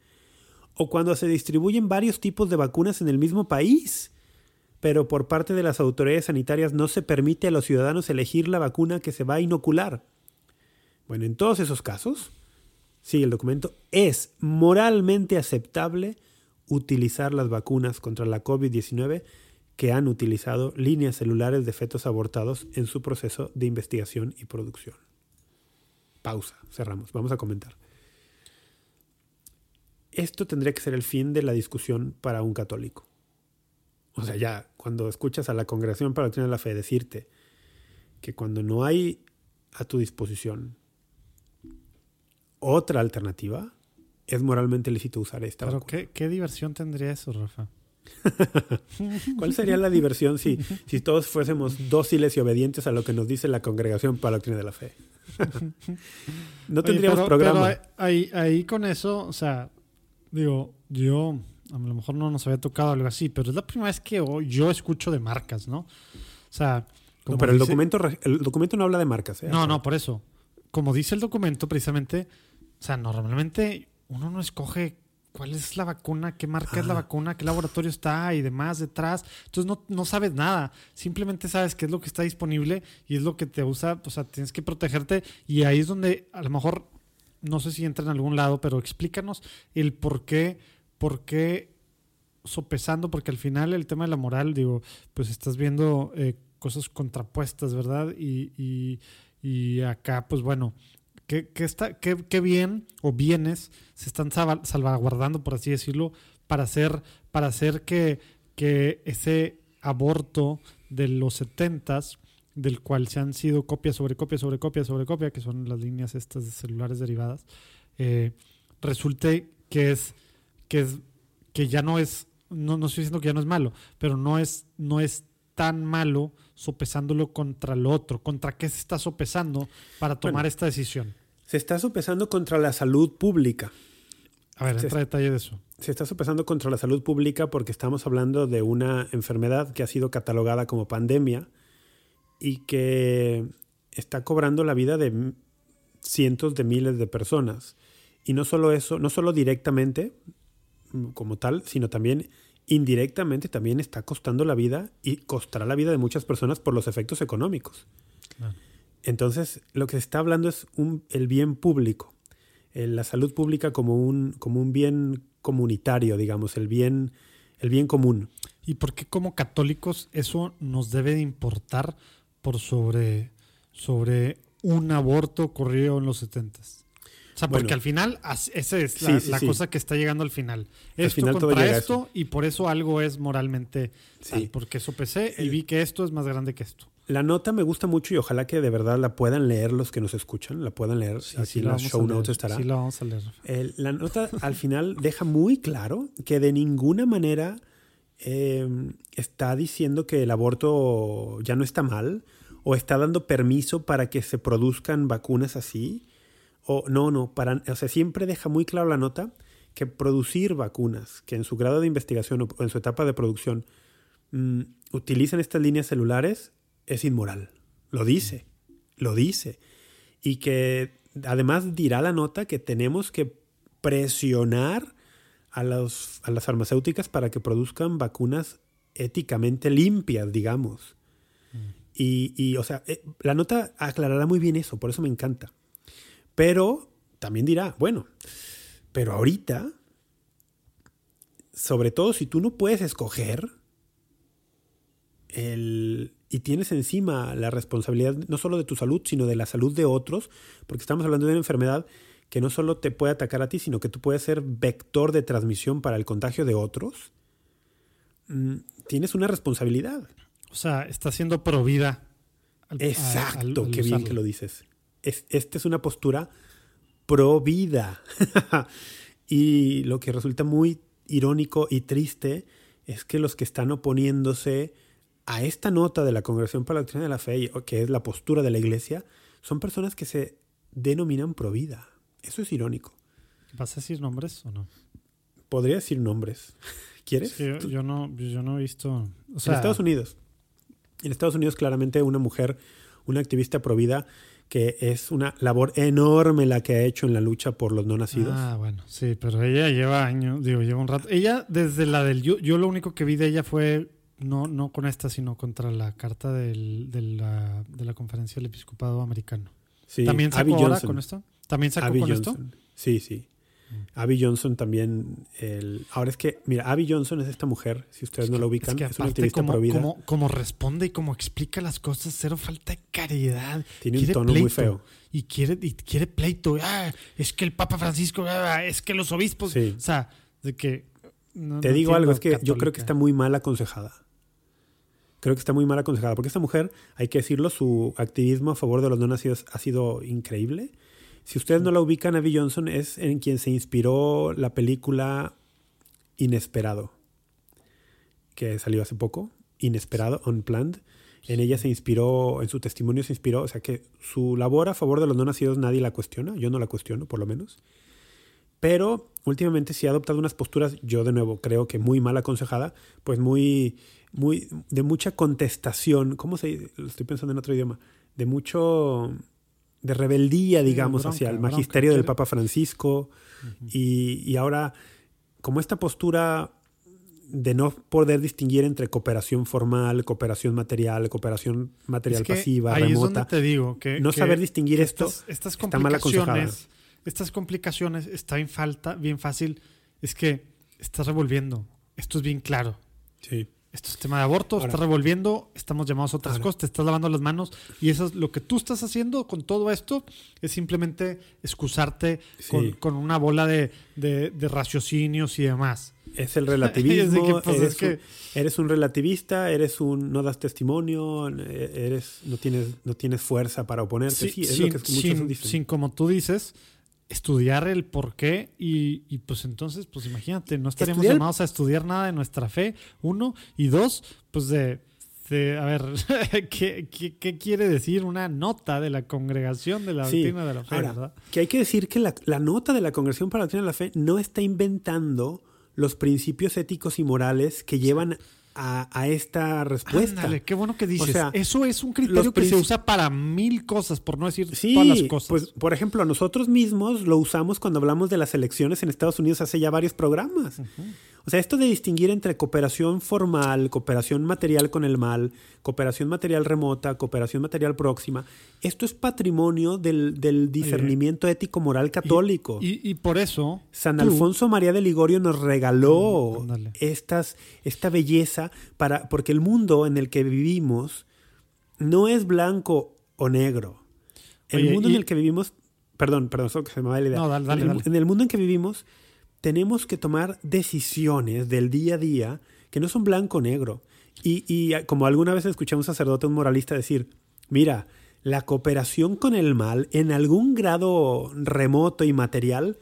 C: o cuando se distribuyen varios tipos de vacunas en el mismo país, pero por parte de las autoridades sanitarias no se permite a los ciudadanos elegir la vacuna que se va a inocular. Bueno, en todos esos casos, sigue el documento, es moralmente aceptable utilizar las vacunas contra la COVID-19 que han utilizado líneas celulares de fetos abortados en su proceso de investigación y producción. Pausa, cerramos, vamos a comentar. Esto tendría que ser el fin de la discusión para un católico. O sea, ya cuando escuchas a la Congregación para la Doctrina de la Fe decirte que cuando no hay a tu disposición otra alternativa, es moralmente lícito usar esta
A: Pero
C: vacuna.
A: ¿qué, qué diversión tendría eso, Rafa.
C: ¿Cuál sería la diversión si, si todos fuésemos dóciles y obedientes a lo que nos dice la Congregación para la Doctrina de la Fe? no
A: Oye,
C: tendríamos
A: pero-
C: programa.
A: pero ahí, ahí con eso, o sea, digo, yo a lo mejor no nos había tocado algo así, pero es la primera vez que yo escucho de marcas, ¿no? O sea,
C: No, pero el documento, el documento no habla de marcas. ¿eh?
A: No, no, por eso. Como dice el documento, precisamente, o sea, normalmente uno no escoge cuál es la vacuna, qué marca es la
C: Ah.
A: vacuna, qué laboratorio está y demás detrás. Entonces no, no sabes nada. Simplemente sabes qué es lo que está disponible y es lo que te usa. O sea, tienes que protegerte. Y ahí es donde a lo mejor, no sé si entra en algún lado, pero explícanos el por qué, por qué sopesando, porque al final el tema de la moral, digo, pues estás viendo eh, cosas contrapuestas, ¿verdad? Y, y, y acá, pues bueno, qué, qué está, qué, qué bien o bienes se están salva- salvaguardando, por así decirlo, para hacer, para hacer que, que ese aborto de los setentas, del cual se han sido copia sobre copia sobre copia sobre copia, que son las líneas estas de celulares derivadas, eh, resulte que es, que es, que ya no es, no, no estoy diciendo que ya no es malo, pero no es, no es tan malo sopesándolo contra lo otro. ¿Contra qué se está sopesando para tomar
C: Bueno.
A: esta decisión?
C: Se está sopesando contra la salud pública.
A: A ver,
C: Se-
A: entra detalle de eso.
C: Se está sopesando contra la salud pública porque estamos hablando de una enfermedad que ha sido catalogada como pandemia y que está cobrando la vida de cientos de miles de personas. Y no solo eso, no solo directamente como tal, sino también indirectamente también está costando la vida y costará la vida de muchas personas por los efectos económicos.
A: Claro.
C: Entonces, lo que se está hablando es un, el bien público, la salud pública como un, como un bien comunitario, digamos, el bien, el bien común.
A: ¿Y por qué como católicos eso nos debe de importar por sobre, sobre un aborto ocurrido en los 70 o sea, porque al final, esa es la, cosa que está llegando al final. Esto contra esto, y por eso algo es moralmente tal, porque eso pensé y vi que esto es más grande que esto.
C: La nota me gusta mucho y ojalá que de verdad la puedan leer los que nos escuchan, la puedan leer. Así en las show notes estará.
A: Sí, la vamos a leer.
C: la nota al final deja muy claro que de ninguna manera em, está diciendo que el aborto ya no está mal o está dando permiso para que se produzcan vacunas así o no, no, para, o sea, siempre deja muy claro la nota que producir vacunas que en su grado de investigación o en su etapa de producción mm, utilizan estas líneas celulares es inmoral. Lo dice, lo dice. Y que además dirá la nota que tenemos que presionar a, los, a las farmacéuticas para que produzcan vacunas éticamente limpias, digamos. Mm. Y, y, o sea, eh, la nota aclarará muy bien eso, por eso me encanta. Pero también dirá, bueno, pero ahorita, sobre todo si tú no puedes escoger el, y tienes encima la responsabilidad no solo de tu salud, sino de la salud de otros, porque estamos hablando de una enfermedad que no solo te puede atacar a ti, sino que tú puedes ser vector de transmisión para el contagio de otros, mm, tienes una responsabilidad.
A: O sea, está siendo provida.
C: Exacto, qué bien que lo dices esta es una postura pro vida. y lo que resulta muy irónico y triste es que los que están oponiéndose a esta nota de la Congregación para la Doctrina de la Fe, que es la postura de la Iglesia, son personas que se denominan pro vida. Eso es irónico.
A: ¿Vas a decir nombres o no?
C: Podría decir nombres. ¿Quieres?
A: yo, no, yo no he visto.
C: en Estados Unidos. En Estados Unidos, claramente, una mujer, una activista pro vida, que es una labor enorme la que ha hecho en la lucha por los no nacidos.
A: Ah, bueno, sí, pero ella lleva años, digo, lleva un rato. Ella, desde la del. Yo, yo lo único que vi de ella fue, no, no con esta, sino contra la carta del, de, la, de la conferencia del episcopado americano. Sí, ¿También sacó ahora con esto? ¿También sacó con esto?
C: Sí, sí. Abby Johnson también. El, ahora es que, mira, Abby Johnson es esta mujer, si ustedes no lo ubican, es, una activista
A: como,
C: vida.
A: Como, responde y como explica las cosas, cero falta de caridad.
C: Tiene un tono muy feo.
A: Y quiere, y quiere pleito. Ah, es que el Papa Francisco, ah, es que los obispos. O sea, de que.
C: Te digo algo, es que yo creo que está muy mal aconsejada. Creo que está muy mal aconsejada, porque esta mujer, hay que decirlo, su activismo a favor de los no nacidos ha sido increíble si ustedes no la ubican, Abby Johnson es en quien se inspiró la película Inesperado, que salió hace poco, Inesperado, Unplanned. En ella se inspiró, en su testimonio se inspiró, o sea que su labor a favor de los no nacidos nadie la cuestiona, yo no la cuestiono por lo menos. Pero últimamente sí ha adoptado unas posturas, yo de nuevo creo que muy mal aconsejada, pues muy, muy, de mucha contestación, ¿cómo se, lo estoy pensando en otro idioma? De mucho de rebeldía, digamos, hacia el magisterio del Papa Francisco. y, ahora, como esta postura de no poder distinguir entre cooperación formal, cooperación material, cooperación material pasiva, remota.
A: te digo que
C: no saber distinguir esto
A: estas complicaciones, estas complicaciones está bien falta, bien fácil. Es que estás revolviendo. Esto es bien claro.
C: Sí
A: esto es tema de aborto, estás revolviendo, estamos llamados a otras cosas, te estás lavando las manos y eso es lo que tú estás haciendo con todo esto, es simplemente excusarte con, una bola de, raciocinios y demás.
C: Es el relativismo, pues, eres, que... eres, un relativista, eres un no das testimonio, eres no tienes no tienes fuerza para oponerte, sí, es lo que
A: muchos dicen. sin como tú dices, estudiar el por qué y, pues entonces, pues imagínate, no estaríamos llamados a estudiar nada de nuestra fe, uno, y dos, pues de, a ver, ¿qué, ¿qué, quiere decir una nota de la congregación de la doctrina de la fe? ¿verdad?
C: Que hay que decir que la, la nota de la congregación para la doctrina de la fe no está inventando los principios éticos y morales que llevan a, esta respuesta.
A: Ándale, qué bueno que dices. Eso es un criterio que se usa para mil cosas, por no decir todas las cosas.
C: Pues, por ejemplo, nosotros mismos lo usamos cuando hablamos de las elecciones en Estados Unidos hace ya varios programas. O sea, esto de distinguir entre cooperación formal, cooperación material con el mal, cooperación material remota, cooperación material próxima, esto es patrimonio del, del discernimiento ético-moral católico.
A: Y, y, por eso...
C: San Alfonso María de Ligorio nos regaló estas, esta belleza para, porque el mundo en el que vivimos no es blanco o negro. El mundo en el que vivimos... Perdón, perdón, eso que se me va la idea.
A: No, dale, dale,
C: en el mundo en que vivimos tenemos que tomar decisiones del día a día que no son blanco o negro. Y, como alguna vez escuché a un sacerdote, un moralista decir, mira, la cooperación con el mal en algún grado remoto y material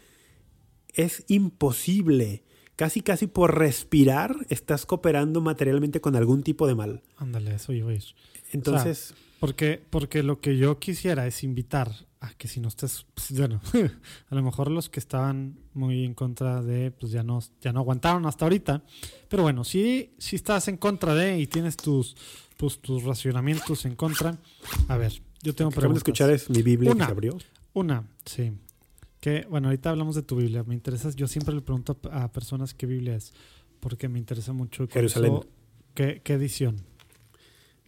C: es imposible. Casi, casi por respirar estás cooperando materialmente con algún tipo de mal.
A: Ándale, eso yo es.
C: Entonces...
A: porque, porque lo que yo quisiera es invitar que si no estás, pues, bueno, a lo mejor los que estaban muy en contra de, pues ya no, ya no aguantaron hasta ahorita. Pero bueno, si, si estás en contra de y tienes tus, pues, tus racionamientos en contra, a ver, yo tengo preguntas.
C: escuchar es mi Biblia una, que abrió.
A: Una, sí. Que, bueno, ahorita hablamos de tu Biblia. Me interesa, yo siempre le pregunto a personas qué Biblia es, porque me interesa mucho.
C: Jerusalén.
A: ¿qué, ¿Qué edición?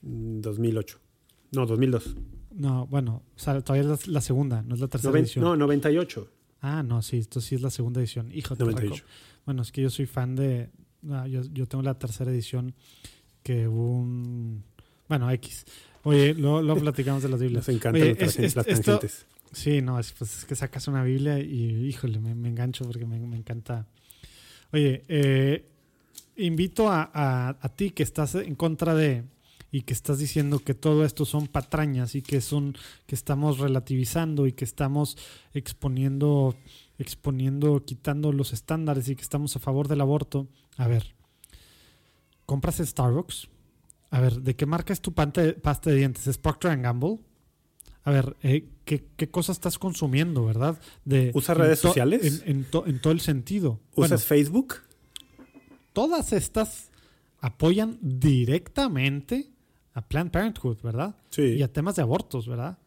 C: 2008. No, 2002.
A: No, bueno, o sea, todavía es la, segunda, no es la tercera edición.
C: No, 98.
A: Ah, no, sí, esto sí es la segunda edición. Hijo, 98. Bueno, es que yo soy fan de... yo, yo, tengo la tercera edición que un... Bueno, X. Oye, luego, platicamos de las Biblias.
C: Nos encantan las tangentes.
A: sí, no, es, pues, es que sacas una Biblia y, híjole, me, engancho porque me, encanta. Oye, eh, invito a, a ti que estás en contra de y que estás diciendo que todo esto son patrañas y que son que estamos relativizando y que estamos exponiendo exponiendo quitando los estándares y que estamos a favor del aborto. A ver. ¿Compras Starbucks? A ver, ¿de qué marca es tu pasta de dientes? ¿Es Procter Gamble? A ver, eh, ¿qué, ¿qué, cosas estás consumiendo, verdad? De,
C: ¿Usas redes sociales?
A: En, en, todo el sentido.
C: ¿Usas Facebook?
A: Todas estas apoyan directamente a Planned Parenthood, ¿verdad?
C: Sí.
A: Y a temas de abortos, ¿verdad?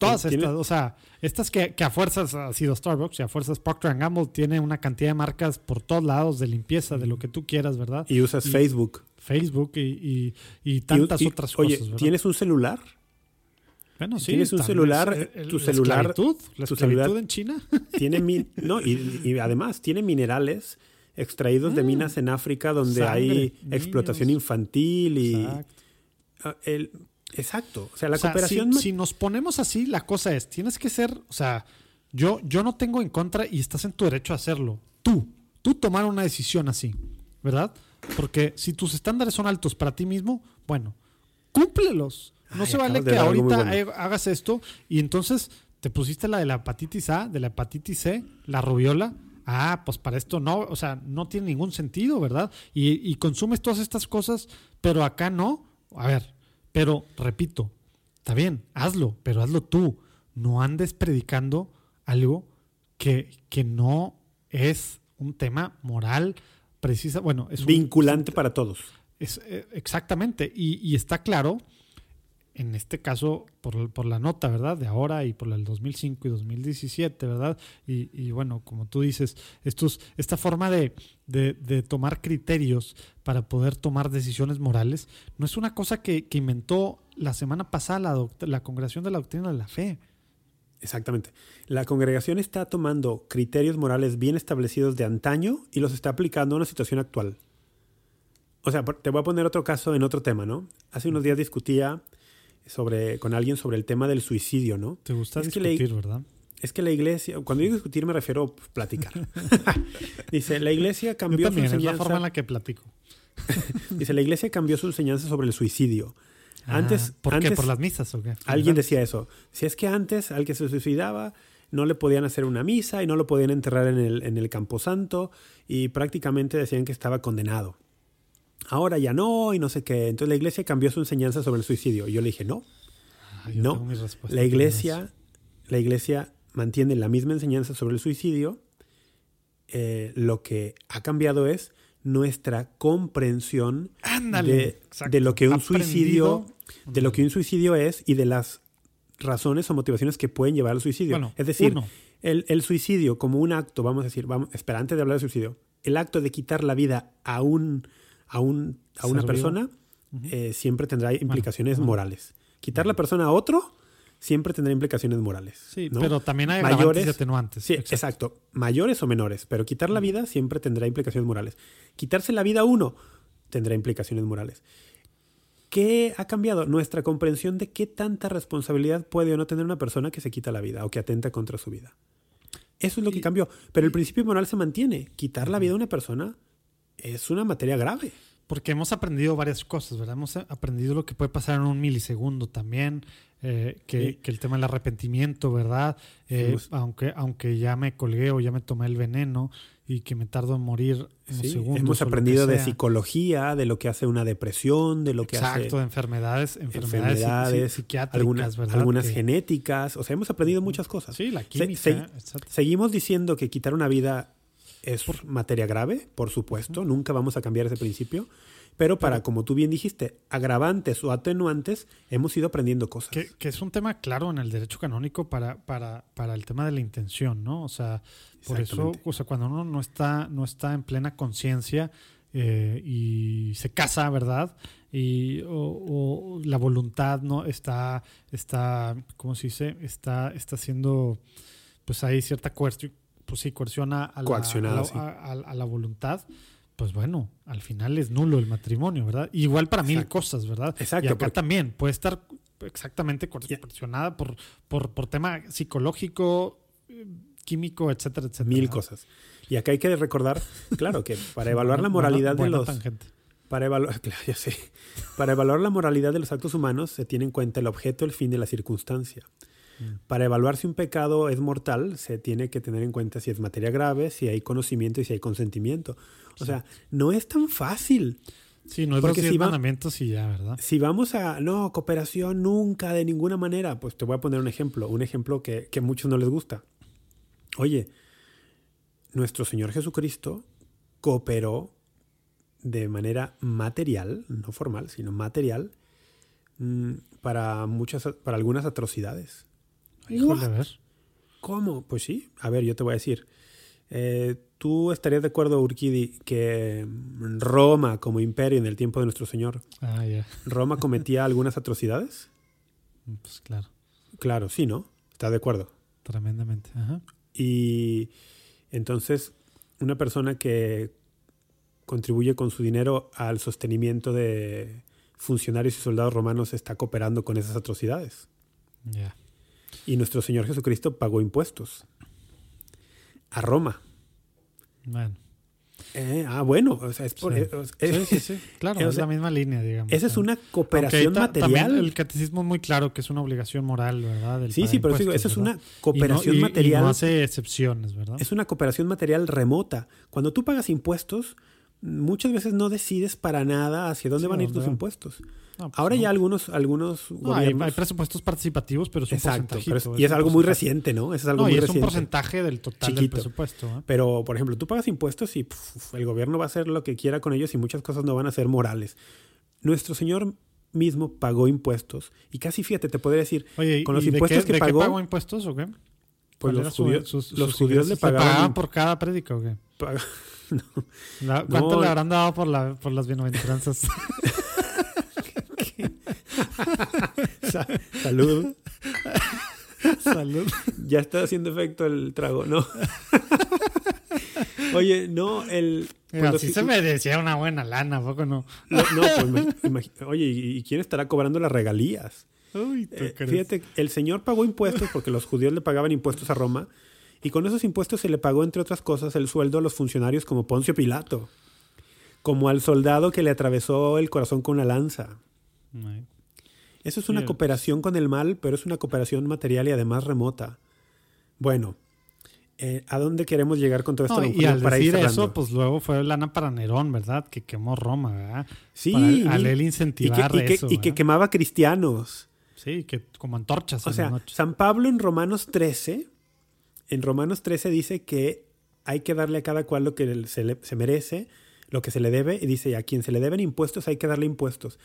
A: Todas estas, o sea, estas que, a fuerzas ha sido Starbucks y a fuerzas Procter Gamble tiene una cantidad de marcas por todos lados de limpieza, de lo que tú quieras, ¿verdad?
C: Y usas Facebook.
A: Facebook y, y, tantas otras cosas.
C: Oye, ¿tienes un celular?
A: Bueno, sí.
C: ¿Tienes un celular? tu celular.
A: Esclavitud, la tu celular en China.
C: Tiene no, y, además tiene minerales extraídos de ah. minas en África donde hay explotación infantil y. Exacto el, exacto. O sea, la cooperación.
A: Si, nos ponemos así, la cosa es: tienes que ser. O sea, yo, yo no tengo en contra y estás en tu derecho a hacerlo. Tú, tú tomar una decisión así, ¿verdad? Porque si tus estándares son altos para ti mismo, bueno, cúmplelos. No se vale que ahorita hagas esto y entonces te pusiste la de la hepatitis A, de la hepatitis C, la rubiola. Ah, pues para esto no, o sea, no tiene ningún sentido, ¿verdad? Y, y consumes todas estas cosas, pero acá no. A ver, pero repito, está bien, hazlo, pero hazlo tú. No andes predicando algo que, que no es un tema moral precisa. Bueno, es
C: vinculante para todos.
A: Es, eh, exactamente. Y, y, está claro en este caso por, la nota, ¿verdad? De ahora y por el 2005 y 2017, ¿verdad? Y, bueno, como tú dices, estos, esta forma de, tomar criterios para poder tomar decisiones morales no es una cosa que, inventó la semana pasada la, la Congregación de la Doctrina de la Fe.
C: Exactamente. La congregación está tomando criterios morales bien establecidos de antaño y los está aplicando a una situación actual. O sea, te voy a poner otro caso en otro tema, ¿no? Hace unos días discutía sobre, con alguien sobre el tema del suicidio, ¿no?
A: Te gusta discutir, ¿verdad?
C: Es que la iglesia, cuando digo discutir me refiero a platicar. Dice, la iglesia cambió
A: su enseñanza. Es la forma en la que platico.
C: Dice, la iglesia cambió su enseñanza sobre el suicidio.
A: Ah,
C: antes,
A: ¿Por qué? ¿Por las misas o qué?
C: Alguien decía eso. Si es que antes al que se suicidaba no le podían hacer una misa y no lo podían enterrar en el, en el camposanto y prácticamente decían que estaba condenado ahora ya no y no sé qué. Entonces la iglesia cambió su enseñanza sobre el suicidio. Y yo le dije, no,
A: ah,
C: no. La iglesia, la iglesia mantiene la misma enseñanza sobre el suicidio. Eh, lo que ha cambiado es nuestra comprensión de, de, lo que un suicidio de lo que un suicidio es y de las razones o motivaciones que pueden llevar al suicidio. es decir, el, el, suicidio como un acto, vamos a decir, vamos, espera, antes de hablar de suicidio, el acto de quitar la vida a, un, a, un, a una persona eh, siempre tendrá implicaciones morales. Quitar la persona a otro siempre tendrá implicaciones morales.
A: Sí,
C: ¿no?
A: pero también hay
C: Mayores-
A: y atenuantes.
C: Sí, exacto. Mayores o menores, pero quitar la vida siempre tendrá implicaciones morales. Quitarse la vida a uno tendrá implicaciones morales. ¿Qué ha cambiado? Nuestra comprensión de qué tanta responsabilidad puede o no tener una persona que se quita la vida o que atenta contra su vida. Eso es lo que cambió. Pero el principio moral se mantiene. Quitar la vida a una persona es una materia grave.
A: Porque hemos aprendido varias cosas, ¿verdad? Hemos aprendido lo que puede pasar en un milisegundo también, eh, que,
C: Sí.
A: que el tema del arrepentimiento, ¿verdad? Eh,
C: Hemos-
A: aunque, aunque ya me colgué o ya me tomé el veneno y que me tardo en morir
C: Sí,
A: segundos.
C: Hemos aprendido de psicología, de lo que hace una depresión, de lo que
A: Exacto,
C: hace
A: de enfermedades, enfermedades, psi-
C: enfermedades,
A: psiquiátricas,
C: algunas,
A: ¿verdad?
C: algunas
A: Que-
C: genéticas. O sea, hemos aprendido muchas cosas.
A: Sí, la química.
C: se-
A: exacto.
C: Seguimos diciendo que quitar una vida es materia grave, por supuesto, nunca vamos a cambiar ese principio, pero para, como tú bien dijiste, agravantes o atenuantes, hemos ido aprendiendo cosas.
A: Que, que es un tema claro en el derecho canónico para, para, para el tema de la intención, ¿no? O sea, por eso, o sea, cuando uno no está, no está en plena conciencia eh, y se casa, ¿verdad? Y o, o la voluntad no está, está, ¿cómo se dice? Está, está haciendo, pues hay cierta coerción, pues sí, coerción a, la,
C: Coaccionada,
A: a la-
C: sí.
A: a- a- a la voluntad. Pues bueno, al final es nulo el matrimonio, ¿verdad? Igual para mil cosas, ¿verdad?
C: Exacto,
A: Y acá
C: porque-
A: también puede estar exactamente coercionada por, por, por tema psicológico, eh, químico, etcétera, etcétera.
C: Mil cosas. Y acá hay que recordar, claro, que para evaluar la moralidad
A: buena
C: de los...
A: tangente.
C: Para evaluar, claro, ya sé. Para evaluar la moralidad de los actos humanos se tiene en cuenta el objeto, el fin y la circunstancia. Para evaluar si un pecado es mortal, se tiene que tener en cuenta si es materia grave, si hay conocimiento y si hay consentimiento. O sea, no es tan fácil.
A: Sí, no es
C: Porque
A: 10
C: si
A: mandamientos y ya, ¿verdad?
C: Si vamos a, no, cooperación nunca, de ninguna manera, pues te voy a poner un ejemplo, un ejemplo que, que a muchos no les gusta. Oye, nuestro Señor Jesucristo cooperó de manera material, no formal, sino material, mm, para, muchas, para algunas atrocidades.
A: Híjole, a ver.
C: ¿Cómo? Pues sí. A ver, yo te voy a decir. Eh, ¿Tú estarías de acuerdo, Urquidi, que Roma, como imperio en el tiempo de nuestro Señor,
A: Ah.
C: Roma cometía algunas atrocidades?
A: Pues claro,
C: Claro, sí, ¿no? ¿Estás de acuerdo?
A: tremendamente. Ajá.
C: Y entonces, una persona que contribuye con su dinero al sostenimiento de funcionarios y soldados romanos está cooperando con esas atrocidades.
A: Ya.
C: Y nuestro Señor Jesucristo pagó impuestos a Roma.
A: Bueno.
C: Eh, ah, bueno, o sea, es por-
A: Sí.
C: eh, sea,
A: Sí, sí, sí. Claro,
C: o
A: es la misma línea, digamos.
C: esa es una cooperación
A: ta-
C: material.
A: el catecismo es muy claro que es una obligación moral, ¿verdad? del
C: Sí, sí, pero digo, esa es una cooperación
A: Y no- y-
C: material.
A: Y no hace excepciones, ¿verdad?
C: es una cooperación material remota. Cuando tú pagas impuestos, muchas veces no decides para nada hacia dónde
A: Sí,
C: van a ir tus impuestos.
A: No, pues
C: Ahora
A: no.
C: ya algunos, algunos
A: No, hay,
C: gobiernos...
A: hay presupuestos participativos, pero es un
C: exacto, pero es-
A: porcentajito,
C: y es algo muy reciente, ¿no? Eso es algo
A: No,
C: muy
A: y es
C: reciente.
A: un porcentaje del total del presupuesto. ¿eh?
C: Pero, por ejemplo, tú pagas impuestos y el gobierno va a hacer lo que quiera con ellos y muchas cosas no van a ser morales. Nuestro Señor mismo pagó impuestos y casi, fíjate, te podría decir,
A: Oye,
C: con los
A: ¿y de
C: impuestos
A: qué-
C: que
A: de qué
C: pagó,
A: impuestos o qué?
C: pues
A: ¿Cuál
C: los judíos,
A: sus-
C: los
A: sus
C: judíos le
A: ingresos?
C: pagaban...
A: por cada prédica o qué?
C: pag-
A: ¿Cuánto
C: No.
A: le habrán dado por, la, por las bienaventuranzas?
C: Sa- Salud.
A: Salud.
C: Ya está haciendo efecto el trago, ¿no? Oye, no, el... pues los-
A: Así se merecía una buena lana, ¿a poco no?
C: no, pues, oye, ¿y y quién estará cobrando las regalías?
A: Uy, ¿tú
C: Eh,
A: crees?
C: fíjate, el señor pagó impuestos porque los judíos le pagaban impuestos a Roma y con esos impuestos se le pagó, entre otras cosas, el sueldo a los funcionarios como Poncio Pilato, como al soldado que le atravesó el corazón con una lanza. Eso es una cooperación con el mal, pero es una cooperación material y además remota. Bueno, eh, ¿a dónde queremos llegar con todo esto?
A: No, y al
C: para ir
A: decir eso, pues luego fue lana para Nerón, ¿verdad? Que quemó Roma, ¿verdad?
C: sí,
A: Para, al
C: y-
A: él
C: y que,
A: incentivar
C: y que-
A: eso.
C: y que quemaba cristianos.
A: Sí, que como antorchas.
C: O
A: en
C: sea,
A: las noches.
C: San Pablo en Romanos 13, en Romanos 13 dice que hay que darle a cada cual lo que se, le- merece, lo que se le debe, y dice, a quien se le deben impuestos hay que darle impuestos.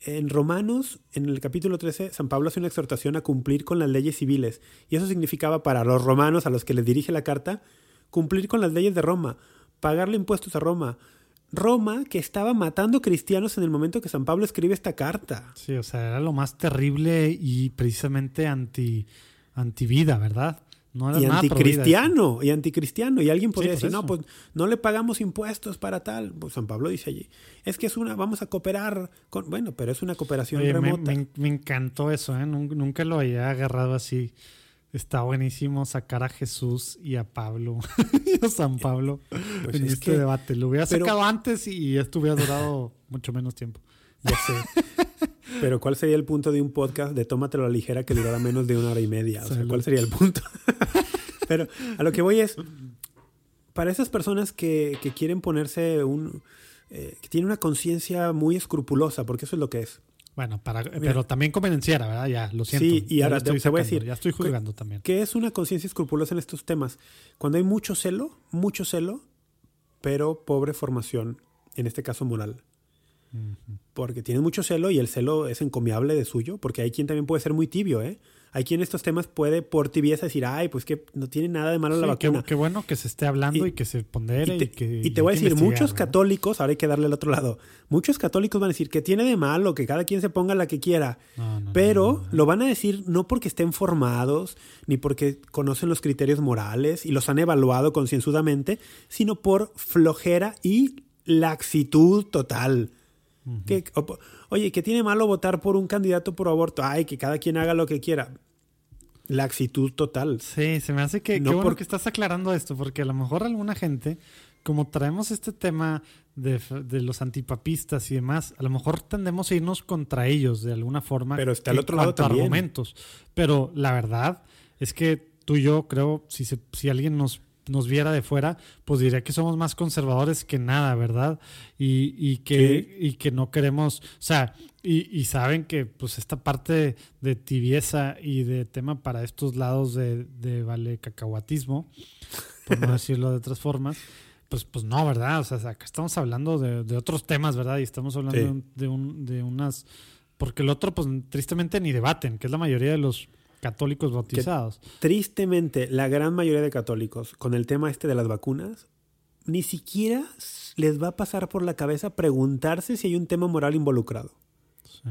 C: En Romanos, en el capítulo 13, San Pablo hace una exhortación a cumplir con las leyes civiles. Y eso significaba para los romanos a los que les dirige la carta, cumplir con las leyes de Roma. pagarle impuestos a Roma. Roma que estaba matando cristianos en el momento que San Pablo escribe esta carta.
A: Sí, o sea, era lo más terrible y precisamente anti, antivida, ¿verdad?
C: No y anticristiano, y anticristiano. Y alguien podría decir, no, pues no le pagamos impuestos para tal. Pues San Pablo dice allí, es que es una, vamos a cooperar con, bueno, pero es una cooperación remota.
A: Me, encantó eso, ¿eh? Nunca, lo había agarrado así. Está buenísimo sacar a Jesús y a Pablo y a San Pablo pues en este debate. Lo hubiera sacado antes y esto hubiera durado mucho menos tiempo.
C: Ya sé. Pero ¿cuál sería el punto de un podcast de Tómatelo a la ligera que durara menos de una hora y media? O sea, ¿cuál sería el punto? Pero a lo que voy es, para esas personas que, quieren ponerse un... Eh, que tienen una conciencia muy escrupulosa, porque eso es lo que es.
A: Bueno, para, pero también convenciera, ¿verdad? Ya, lo siento.
C: Sí, y ahora te, voy a decir.
A: Ya estoy juzgando también.
C: ¿Qué es una conciencia escrupulosa en estos temas? Cuando hay mucho celo, mucho celo, pero pobre formación, en este caso moral. Porque tienen mucho celo y el celo es encomiable de suyo, porque hay quien también puede ser muy tibio, ¿eh? Hay quien en estos temas puede por tibieza decir, ay, pues que no tiene nada de malo la vacuna.
A: Qué, bueno que se esté hablando y, que se pondere y, que...
C: Y te voy a decir, muchos católicos, ahora hay que darle al otro lado, muchos católicos van a decir que tiene de malo, que cada quien se ponga la que quiera, pero lo van a decir no porque estén formados, ni porque conocen los criterios morales y los han evaluado concienzudamente, sino por flojera y laxitud total oye, ¿qué tiene malo votar por un candidato por aborto? Ay, que cada quien haga lo que quiera. La actitud total.
A: Sí, se me hace que no qué porque estás aclarando esto, porque a lo mejor alguna gente, como traemos este tema de, los antipapistas y demás, a lo mejor tendemos a irnos contra ellos de alguna forma.
C: Pero está al otro lado también.
A: argumentos. Pero la verdad es que tú y yo creo, si, si alguien nos nos viera de fuera, pues diría que somos más conservadores que nada, ¿verdad? Y, que, y que no queremos, o sea, y, saben que pues esta parte de, tibieza y de tema para estos lados de, de vale cacahuatismo, por no decirlo de otras formas, pues, pues no, ¿verdad? O sea, acá estamos hablando de, otros temas, ¿verdad? Y estamos hablando de, un, de unas... Porque el otro, pues tristemente ni debaten, que es la mayoría de los católicos bautizados.
C: tristemente, la gran mayoría de católicos, con el tema este de las vacunas, ni siquiera les va a pasar por la cabeza preguntarse si hay un tema moral involucrado. Sí.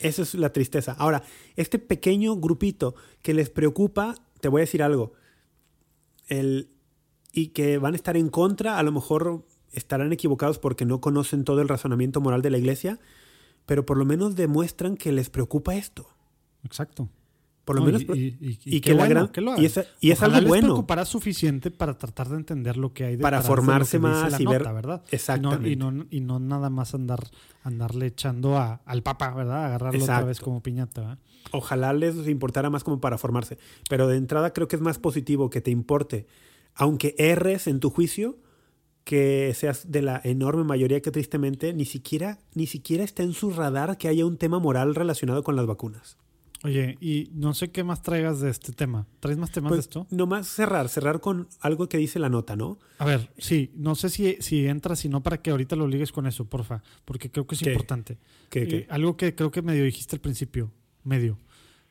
C: Esa es la tristeza. Ahora, este pequeño grupito que les preocupa, te voy a decir algo, el, y que van a estar en contra, a lo mejor estarán equivocados porque no conocen todo el razonamiento moral de la iglesia, pero por lo menos demuestran que les preocupa esto.
A: Exacto.
C: Por lo menos.
A: Y, que, la gran. y, es,
C: y es algo bueno.
A: preocupará suficiente para tratar de entender lo que hay
C: Para formarse más y ver.
A: ¿verdad?
C: Exactamente.
A: Y no, y no, nada más andar andarle echando a, al papa, ¿verdad? Agarrarlo otra vez como piñata, ¿verdad?
C: Ojalá les importara más como para formarse. Pero de entrada creo que es más positivo que te importe, aunque erres en tu juicio, que seas de la enorme mayoría que tristemente ni siquiera, ni siquiera está en su radar que haya un tema moral relacionado con las vacunas.
A: Oye, y no sé qué más traigas de este tema. ¿Traes más temas de pues, esto?
C: Nomás cerrar, cerrar con algo que dice la nota, ¿no?
A: A ver, sí, no sé si, si entras, sino para que ahorita lo ligues con eso, porfa, porque creo que es importante.
C: ¿Qué, qué? Eh,
A: algo que creo que medio dijiste al principio, medio.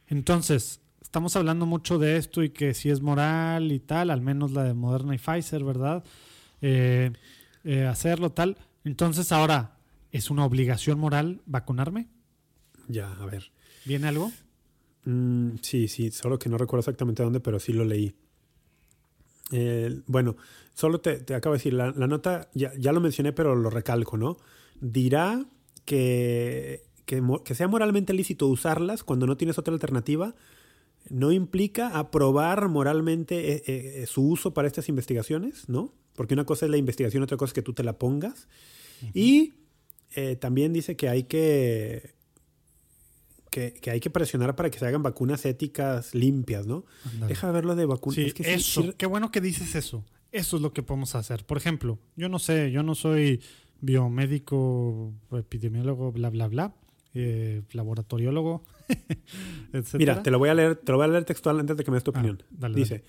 A: Entonces, estamos hablando mucho de esto y que si es moral y tal, al menos la de Moderna y Pfizer, ¿verdad? Eh, eh, hacerlo tal. Entonces, ahora, ¿es una obligación moral vacunarme?
C: Ya, a ver.
A: ¿Viene algo?
C: Mm, sí, sí, solo que no recuerdo exactamente dónde, pero sí lo leí. bueno, solo te, acabo de decir, la, nota, ya, ya, lo mencioné, pero lo recalco, ¿no? Dirá que, que, sea moralmente lícito usarlas cuando no tienes otra alternativa, no implica aprobar moralmente eh, eh, su uso para estas investigaciones, ¿no? Porque una cosa es la investigación, otra cosa es que tú te la pongas. Y eh, también dice que hay que que, hay que presionar para que se hagan vacunas éticas limpias, ¿no? Deja ver lo de vacunas.
A: es que eso, qué bueno que dices eso. Eso es lo que podemos hacer. Por ejemplo, yo no sé, yo no soy biomédico, epidemiólogo, bla, bla, bla, eh, laboratoriólogo,
C: etc. Mira, te lo voy a leer, te lo voy a leer textual antes de que me des tu ah, opinión. Dice,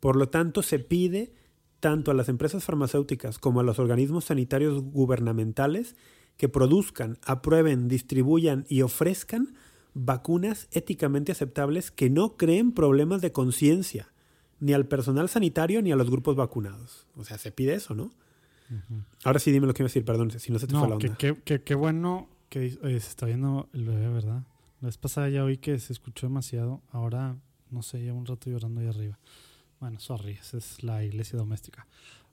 C: por lo tanto, se pide tanto a las empresas farmacéuticas como a los organismos sanitarios gubernamentales que produzcan, aprueben, distribuyan y ofrezcan vacunas éticamente aceptables que no creen problemas de conciencia, ni al personal sanitario ni a los grupos vacunados. O sea, se pide eso, ¿no? Ahora sí dime lo que iba a decir, perdón, si no se te fue la
A: No,
C: onda.
A: qué bueno que eh, se está viendo el bebé, ¿verdad? La vez pasada ya oí que se escuchó demasiado. Ahora, no sé, llevo un rato llorando ahí arriba. Bueno, sorry, esa es la iglesia doméstica.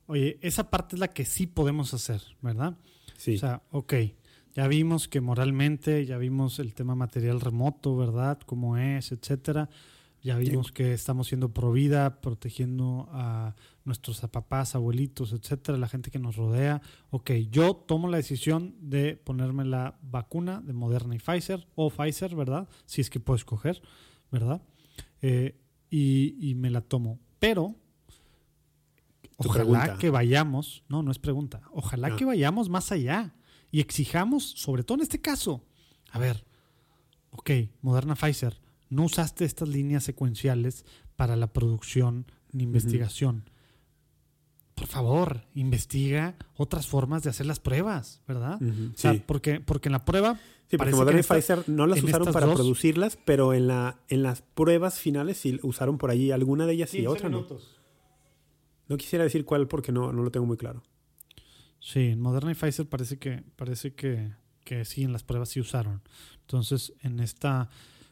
A: Oye, esa parte es la que sí podemos hacer, ¿verdad?
C: Sí.
A: O sea, ok, ya vimos que moralmente, ya vimos el tema material remoto, ¿verdad? Cómo es, etcétera. Ya vimos que estamos siendo pro vida, protegiendo a nuestros papás, abuelitos, etcétera, la gente que nos rodea. Ok, yo tomo la decisión de ponerme la vacuna de Moderna y Pfizer, o Pfizer, ¿verdad? Si es que puedo escoger, ¿verdad? Eh, y, y me la tomo. Pero, ojalá
C: pregunta.
A: que vayamos, no, no es pregunta, ojalá que vayamos más allá y exijamos, sobre todo en este caso, a ver, ok, Moderna Pfizer, no usaste estas líneas secuenciales para la producción ni investigación. Por favor, investiga otras formas de hacer las pruebas, ¿verdad? O sea,
C: sí.
A: porque, porque en la prueba
C: Sí, porque Moderna y Pfizer no las usaron para
A: dos-
C: producirlas, pero en, la, en las pruebas finales sí usaron por ahí alguna de ellas y
A: 15
C: otra no. No quisiera decir cuál porque no, no lo tengo muy claro.
A: Sí, en Moderna y Pfizer parece que, parece que, que sí, en las pruebas sí usaron. Entonces, en esta,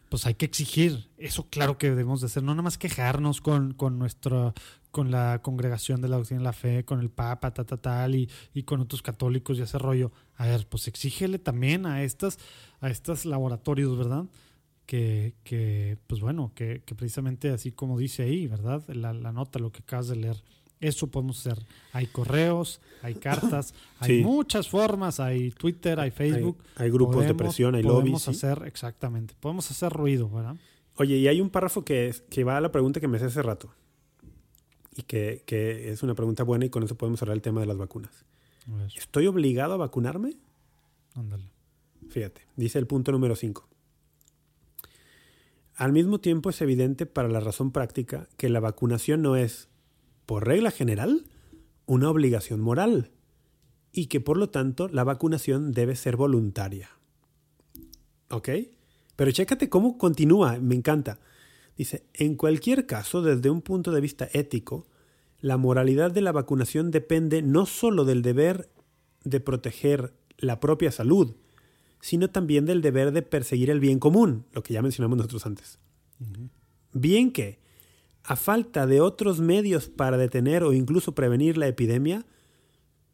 A: pues hay que exigir. Eso claro que debemos de hacer. No nada más quejarnos con, con nuestra, con la congregación de la doctrina de la fe, con el Papa, ta, ta, tal, y, y con otros católicos y ese rollo. A ver, pues exígele también a estas, a estos laboratorios, ¿verdad? Que, que pues bueno, que, que precisamente así como dice ahí, ¿verdad? La, la nota, lo que acabas de leer. Eso podemos hacer. Hay correos, hay cartas, hay
C: Sí.
A: muchas formas, hay Twitter, hay Facebook.
C: hay grupos de
A: Podemos-
C: presión, hay
A: podemos
C: lobbies. ¿sí?
A: hacer, exactamente, podemos hacer ruido, ¿verdad?
C: Oye, y hay un párrafo que, es- que va a la pregunta que me hice hace rato. Y que, que es una pregunta buena y con eso podemos hablar el tema de las vacunas. ¿Estoy obligado a vacunarme?
A: ándale.
C: Fíjate, dice el punto número 5. Al mismo tiempo es evidente para la razón práctica que la vacunación no es, por regla general, una obligación moral y que por lo tanto la vacunación debe ser voluntaria. ¿Ok? Pero chécate cómo continúa, me encanta. Dice, en cualquier caso, desde un punto de vista ético, la moralidad de la vacunación depende no sólo del deber de proteger la propia salud, sino también del deber de perseguir el bien común, lo que ya mencionamos nosotros antes. Bien que, a falta de otros medios para detener o incluso prevenir la epidemia,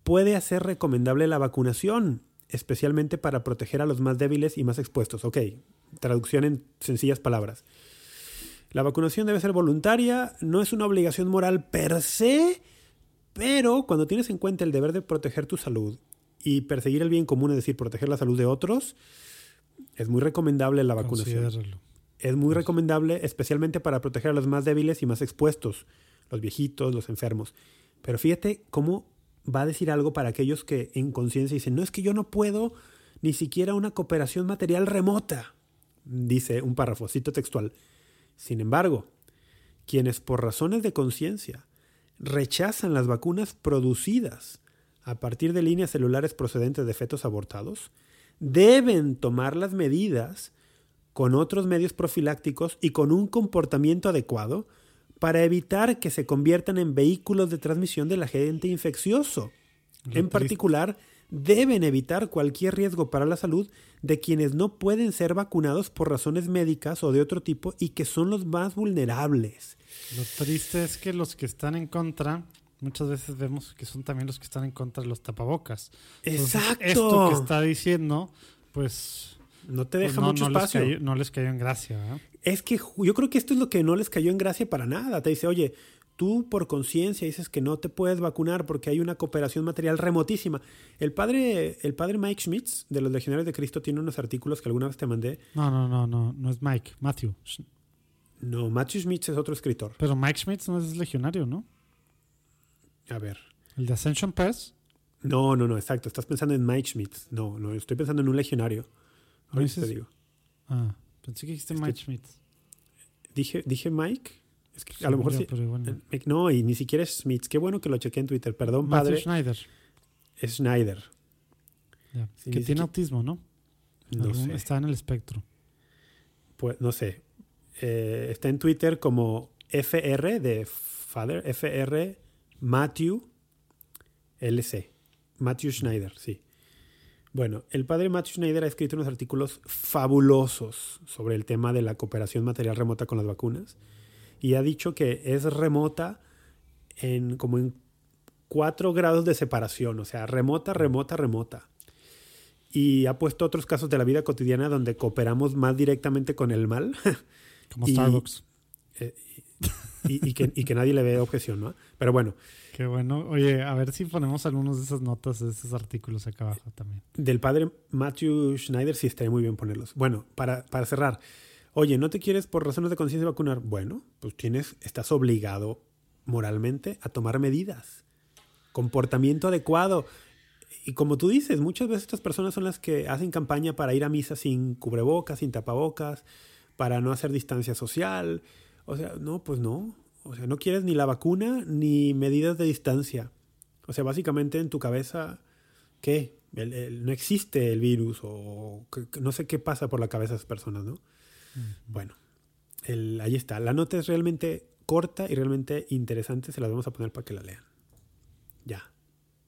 C: puede hacer recomendable la vacunación, especialmente para proteger a los más débiles y más expuestos. Ok, traducción en sencillas palabras. La vacunación debe ser voluntaria, no es una obligación moral per se, pero cuando tienes en cuenta el deber de proteger tu salud y perseguir el bien común, es decir, proteger la salud de otros, es muy recomendable la vacunación. Es muy recomendable, especialmente para proteger a los más débiles y más expuestos, los viejitos, los enfermos. Pero fíjate cómo va a decir algo para aquellos que en conciencia dicen, no es que yo no puedo ni siquiera una cooperación material remota, dice un párrafo, cito textual. Sin embargo, quienes por razones de conciencia rechazan las vacunas producidas a partir de líneas celulares procedentes de fetos abortados, deben tomar las medidas con otros medios profilácticos y con un comportamiento adecuado para evitar que se conviertan en vehículos de transmisión del agente infeccioso.
A: Lo
C: En
A: triste-
C: particular, deben evitar cualquier riesgo para la salud de quienes no pueden ser vacunados por razones médicas o de otro tipo y que son los más vulnerables.
A: Lo triste es que los que están en contra, muchas veces vemos que son también los que están en contra de los tapabocas. Entonces,
C: Exacto.
A: Esto que está diciendo, pues,
C: No te
A: pues
C: deja
A: no,
C: mucho
A: no les
C: espacio.
A: cayó, no les cayó en gracia. ¿verdad?
C: Es que yo creo que esto es lo que no les cayó en gracia para nada. Te dice, oye, tú por conciencia dices que no te puedes vacunar porque hay una cooperación material remotísima. El padre, el padre Mike Schmitz de los Legionarios de Cristo tiene unos artículos que alguna vez te mandé.
A: No, no, no, no, no es Mike, Matthew.
C: No, Matthew Schmitz es otro escritor.
A: Pero Mike Schmitz no es legionario, ¿no?
C: A ver.
A: El de Ascension Press.
C: No, no, no, exacto. Estás pensando en Mike Schmitz. No, no, estoy pensando en un legionario.
A: ¿No
C: Ahorita te
A: dices-
C: digo.
A: Ah, pensé que dijiste
C: Es que-
A: Mike Schmitz.
C: Dije, dije Mike. Es que a lo mejor sí.
A: no.
C: Eh, No, y ni siquiera es Schmitz. Qué bueno que lo chequé en Twitter. Perdón,
A: Matthew
C: padre.
A: Schneider.
C: Es Schneider.
A: ya,
C: Sí,
A: que tiene autismo, ¿no?
C: No
A: Algún-
C: sé.
A: Está en el espectro.
C: Pues no sé. Eh, está en Twitter como FR de Father, FR Matthew LC. Matthew Schneider, sí. Bueno, el padre Matthew Schneider ha escrito unos artículos fabulosos sobre el tema de la cooperación material remota con las vacunas y ha dicho que es remota en como en cuatro grados de separación, o sea, remota, remota, remota. Y ha puesto otros casos de la vida cotidiana donde cooperamos más directamente con el mal.
A: Como Starbucks.
C: Eh, y, que, y, que, nadie le ve objeción, ¿no? Pero bueno.
A: Qué bueno. Oye, a ver si ponemos algunos de esas notas, de esos artículos acá abajo también.
C: Del padre Matthew Schneider sí estaría muy bien ponerlos. Bueno, para, para cerrar. Oye, ¿no te quieres por razones de conciencia vacunar? Bueno, pues tienes, estás obligado moralmente a tomar medidas. Comportamiento adecuado. Y como tú dices, muchas veces estas personas son las que hacen campaña para ir a misa sin cubrebocas, sin tapabocas, para no hacer distancia social. O sea, no, pues no. O sea, no quieres ni la vacuna ni medidas de distancia. O sea, básicamente en tu cabeza, ¿qué? no existe el virus o no sé qué pasa por la cabeza de esas personas, ¿no? Bueno, ahí está. La nota es realmente corta y realmente interesante. Se las vamos a poner para que la lean. Ya,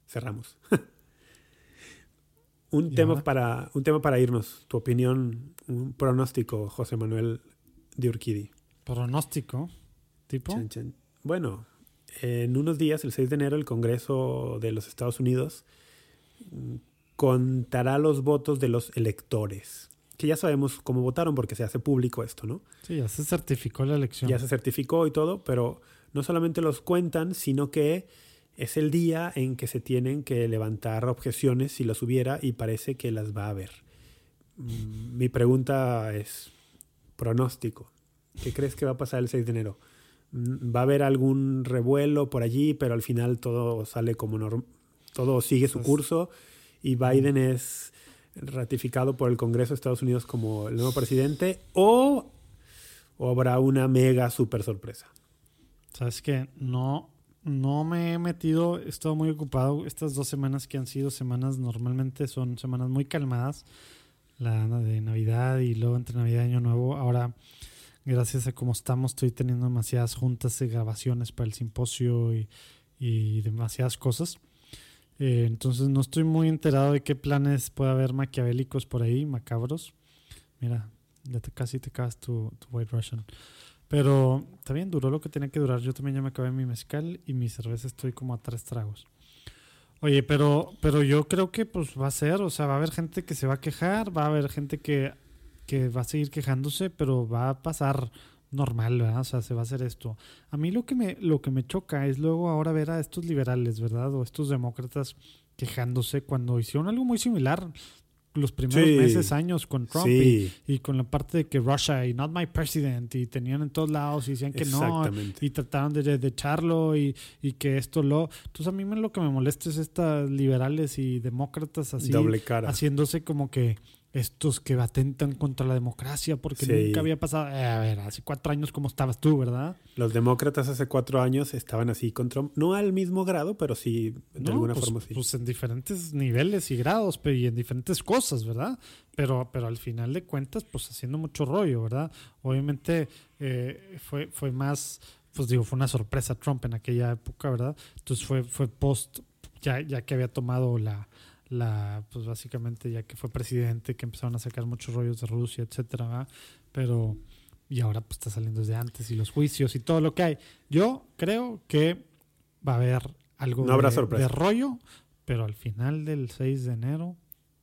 C: cerramos. un, tema para, un tema para irnos. Tu opinión, un pronóstico, José Manuel de Urquidi.
A: ¿Pronóstico? ¿Tipo?
C: Bueno, en unos días, el 6 de enero, el Congreso de los Estados Unidos mm, contará los votos de los electores. Que ya sabemos cómo votaron porque se hace público esto, ¿no?
A: Sí, ya se certificó la elección.
C: Ya se certificó y todo, pero no solamente los cuentan, sino que es el día en que se tienen que levantar objeciones si las hubiera y parece que las va a haber. Mm, mi pregunta es pronóstico. ¿Qué crees que va a pasar el 6 de enero? Mm, ¿Va a haber algún revuelo por allí, pero al final todo sale como normal? Todo sigue su pues, curso y Biden es ratificado por el Congreso de Estados Unidos como el nuevo presidente o, o habrá una mega super sorpresa.
A: Sabes que no, no me he metido, he estado muy ocupado estas dos semanas que han sido semanas, normalmente son semanas muy calmadas, la de Navidad y luego entre Navidad y Año Nuevo. Ahora gracias a cómo estamos, estoy teniendo demasiadas juntas de grabaciones para el simposio y, y demasiadas cosas. Eh, entonces no estoy muy enterado de qué planes puede haber maquiavélicos por ahí, macabros. Mira, ya te, casi te acabas tu, White Russian. Pero bien, duró lo que tenía que durar. Yo también ya me acabé mi mezcal y mi cerveza estoy como a tres tragos. Oye, pero, pero yo creo que pues va a ser, o sea, va a haber gente que se va a quejar, va a haber gente que que va a seguir quejándose, pero va a pasar normal, ¿verdad? O sea, se va a hacer esto. A mí lo que me, lo que me choca es luego ahora ver a estos liberales, ¿verdad? O estos demócratas quejándose cuando hicieron algo muy similar los primeros meses, años con Trump y, con la parte de que Russia y not my president y tenían en todos lados y decían que no y trataron de, de echarlo y, y, que esto lo... Entonces a mí me, lo que me molesta es estas liberales y demócratas así haciéndose como que estos que atentan contra la democracia porque nunca había pasado. Eh, a ver, hace cuatro años, ¿cómo estabas tú, verdad?
C: Los demócratas hace cuatro años estaban así con Trump, no al mismo grado, pero sí, de alguna
A: pues,
C: forma sí.
A: Pues en diferentes niveles y grados pero, y en diferentes cosas, ¿verdad? Pero, pero al final de cuentas, pues haciendo mucho rollo, ¿verdad? Obviamente eh, fue, fue más, pues digo, fue una sorpresa Trump en aquella época, ¿verdad? Entonces fue, fue post, ya, ya que había tomado la la pues básicamente ya que fue presidente que empezaron a sacar muchos rollos de Rusia etcétera pero y ahora pues está saliendo desde antes y los juicios y todo lo que hay. Yo creo que va a haber algo de, rollo pero al final del 6 de enero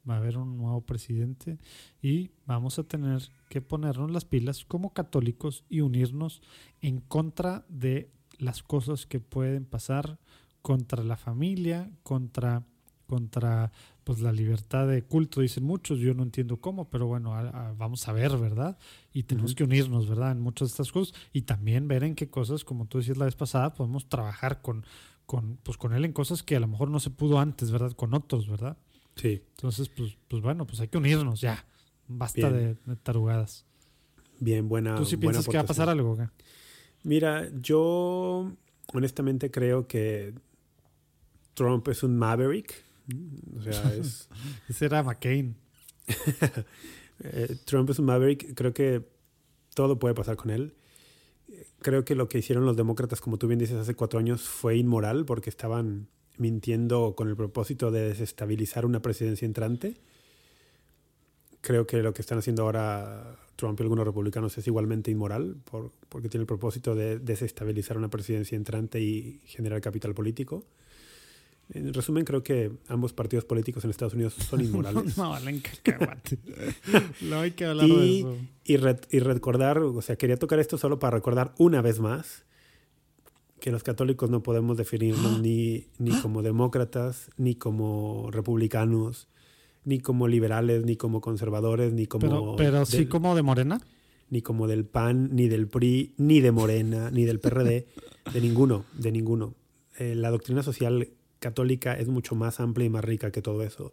A: va a haber un nuevo presidente y vamos a tener que ponernos las pilas como católicos y unirnos en contra de las cosas que pueden pasar contra la familia, contra contra pues la libertad de culto, dicen muchos, yo no entiendo cómo, pero bueno, vamos a ver, ¿verdad? Y tenemos que unirnos, ¿verdad? En muchas de estas cosas y también ver en qué cosas, como tú decías la vez pasada, podemos trabajar con, con, pues, con él en cosas que a lo mejor no se pudo antes, ¿verdad? Con otros, ¿verdad?
C: Sí.
A: Entonces, pues, pues bueno, pues hay que unirnos ya. Basta de, tarugadas.
C: Bien, buena.
A: ¿Tú sí piensas que va a pasar algo?
C: Mira, yo honestamente creo que Trump es un maverick o sea, es...
A: Ese era McCain.
C: Eh, Trump es un maverick. Creo que todo puede pasar con él. Creo que lo que hicieron los demócratas, como tú bien dices, hace cuatro años fue inmoral porque estaban mintiendo con el propósito de desestabilizar una presidencia entrante. Creo que lo que están haciendo ahora Trump y algunos republicanos es igualmente inmoral por, porque tiene el propósito de desestabilizar una presidencia entrante y generar capital político. En resumen, creo que ambos partidos políticos en Estados Unidos son inmorales.
A: no, valen cacahuate. no hay que hablar
C: y,
A: de eso.
C: Y, re- y recordar, o sea, quería tocar esto solo para recordar una vez más que los católicos no podemos definirnos ni, ni como demócratas, ni como republicanos, ni como liberales, ni como conservadores, ni como...
A: Pero, pero sí
C: del-
A: como de Morena.
C: Ni como del PAN, ni del PRI, ni de Morena, ni del PRD, de ninguno, de ninguno. Eh, la doctrina social católica es mucho más amplia y más rica que todo eso.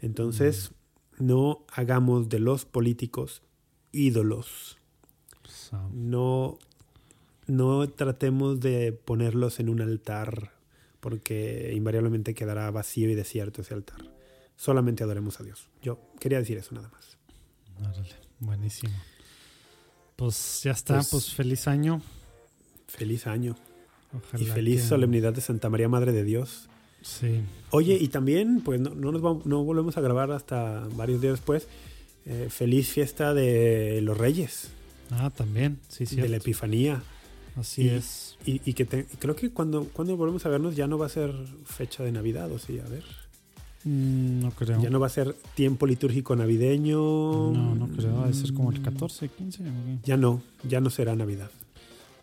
C: Entonces, no hagamos de los políticos ídolos.
A: So,
C: No, no tratemos de ponerlos en un altar, porque invariablemente quedará vacío y desierto ese altar. Solamente adoremos a Dios. Yo quería decir eso nada más.
A: órale, buenísimo. Pues ya está,
C: Pues-
A: pues, feliz año.
C: Feliz año
A: Ojalá
C: y feliz
A: que-
C: solemnidad de Santa María Madre de Dios.
A: Sí.
C: Oye, y también, pues no, no nos vamos- no volvemos a grabar hasta varios días después. Eh, feliz fiesta de los Reyes,
A: Ah, también, sí, sí.
C: de la Epifanía.
A: Así
C: y-
A: es.
C: Y, y que te- creo que cuando, cuando volvemos a vernos ya no va a ser fecha de Navidad, o sí, a ver.
A: Mm, no creo.
C: Ya no va a ser tiempo litúrgico navideño.
A: No, no creo. Va a ser como el 14, 15. ¿o qué?
C: Ya no, ya no será Navidad.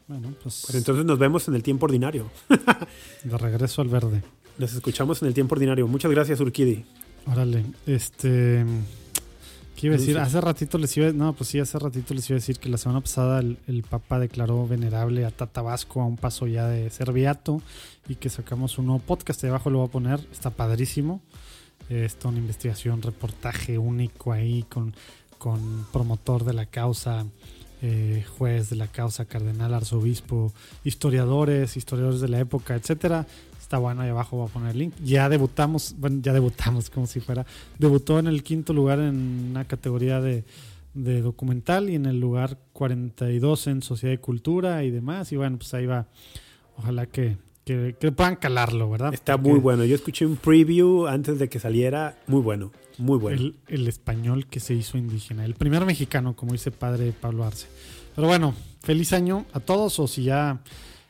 A: Bueno, pues
C: Pues entonces nos vemos en el tiempo ordinario.
A: de regreso al verde.
C: Nos escuchamos en el tiempo ordinario. Muchas gracias, Urquidi.
A: Órale, este. ¿Qué iba a decir? Hace ratito les iba No, pues sí, hace ratito les iba a decir que la semana pasada el, el Papa declaró venerable a Tata Vasco a un paso ya de ser beato y que sacamos un nuevo podcast. ahí abajo lo voy a poner. Está padrísimo. Está una investigación, reportaje único ahí con, con promotor de la causa, eh, juez de la causa, cardenal, arzobispo, historiadores, historiadores de la época, etcétera. Está bueno, ahí abajo voy a poner el link. Ya debutamos, bueno, ya debutamos como si fuera. Debutó en el quinto lugar en una categoría de, de documental y en el lugar 42 en sociedad y cultura y demás. Y bueno, pues ahí va. Ojalá que, que, que puedan calarlo, ¿verdad?
C: Está
A: Porque
C: muy bueno. Yo escuché un preview antes de que saliera. Muy bueno, muy bueno.
A: El, el español que se hizo indígena. El primer mexicano, como dice padre Pablo Arce. Pero bueno, feliz año a todos. O si ya,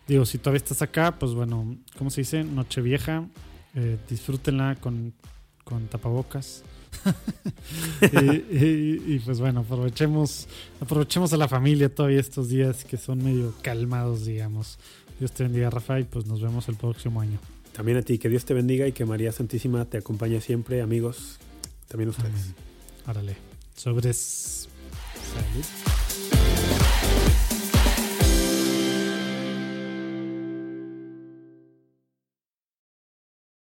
A: digo, si todavía estás acá, pues bueno, ¿cómo se dice? Nochevieja. Eh, disfrútenla con, con tapabocas. y, y- y, pues bueno, aprovechemos, aprovechemos a la familia todavía estos días que son medio calmados, digamos. Dios te bendiga, Rafa, y pues nos vemos el próximo año.
C: También a ti, que Dios te bendiga y que María Santísima te acompañe siempre, amigos. También ustedes.
A: Amén. Órale. Sobres. Salud.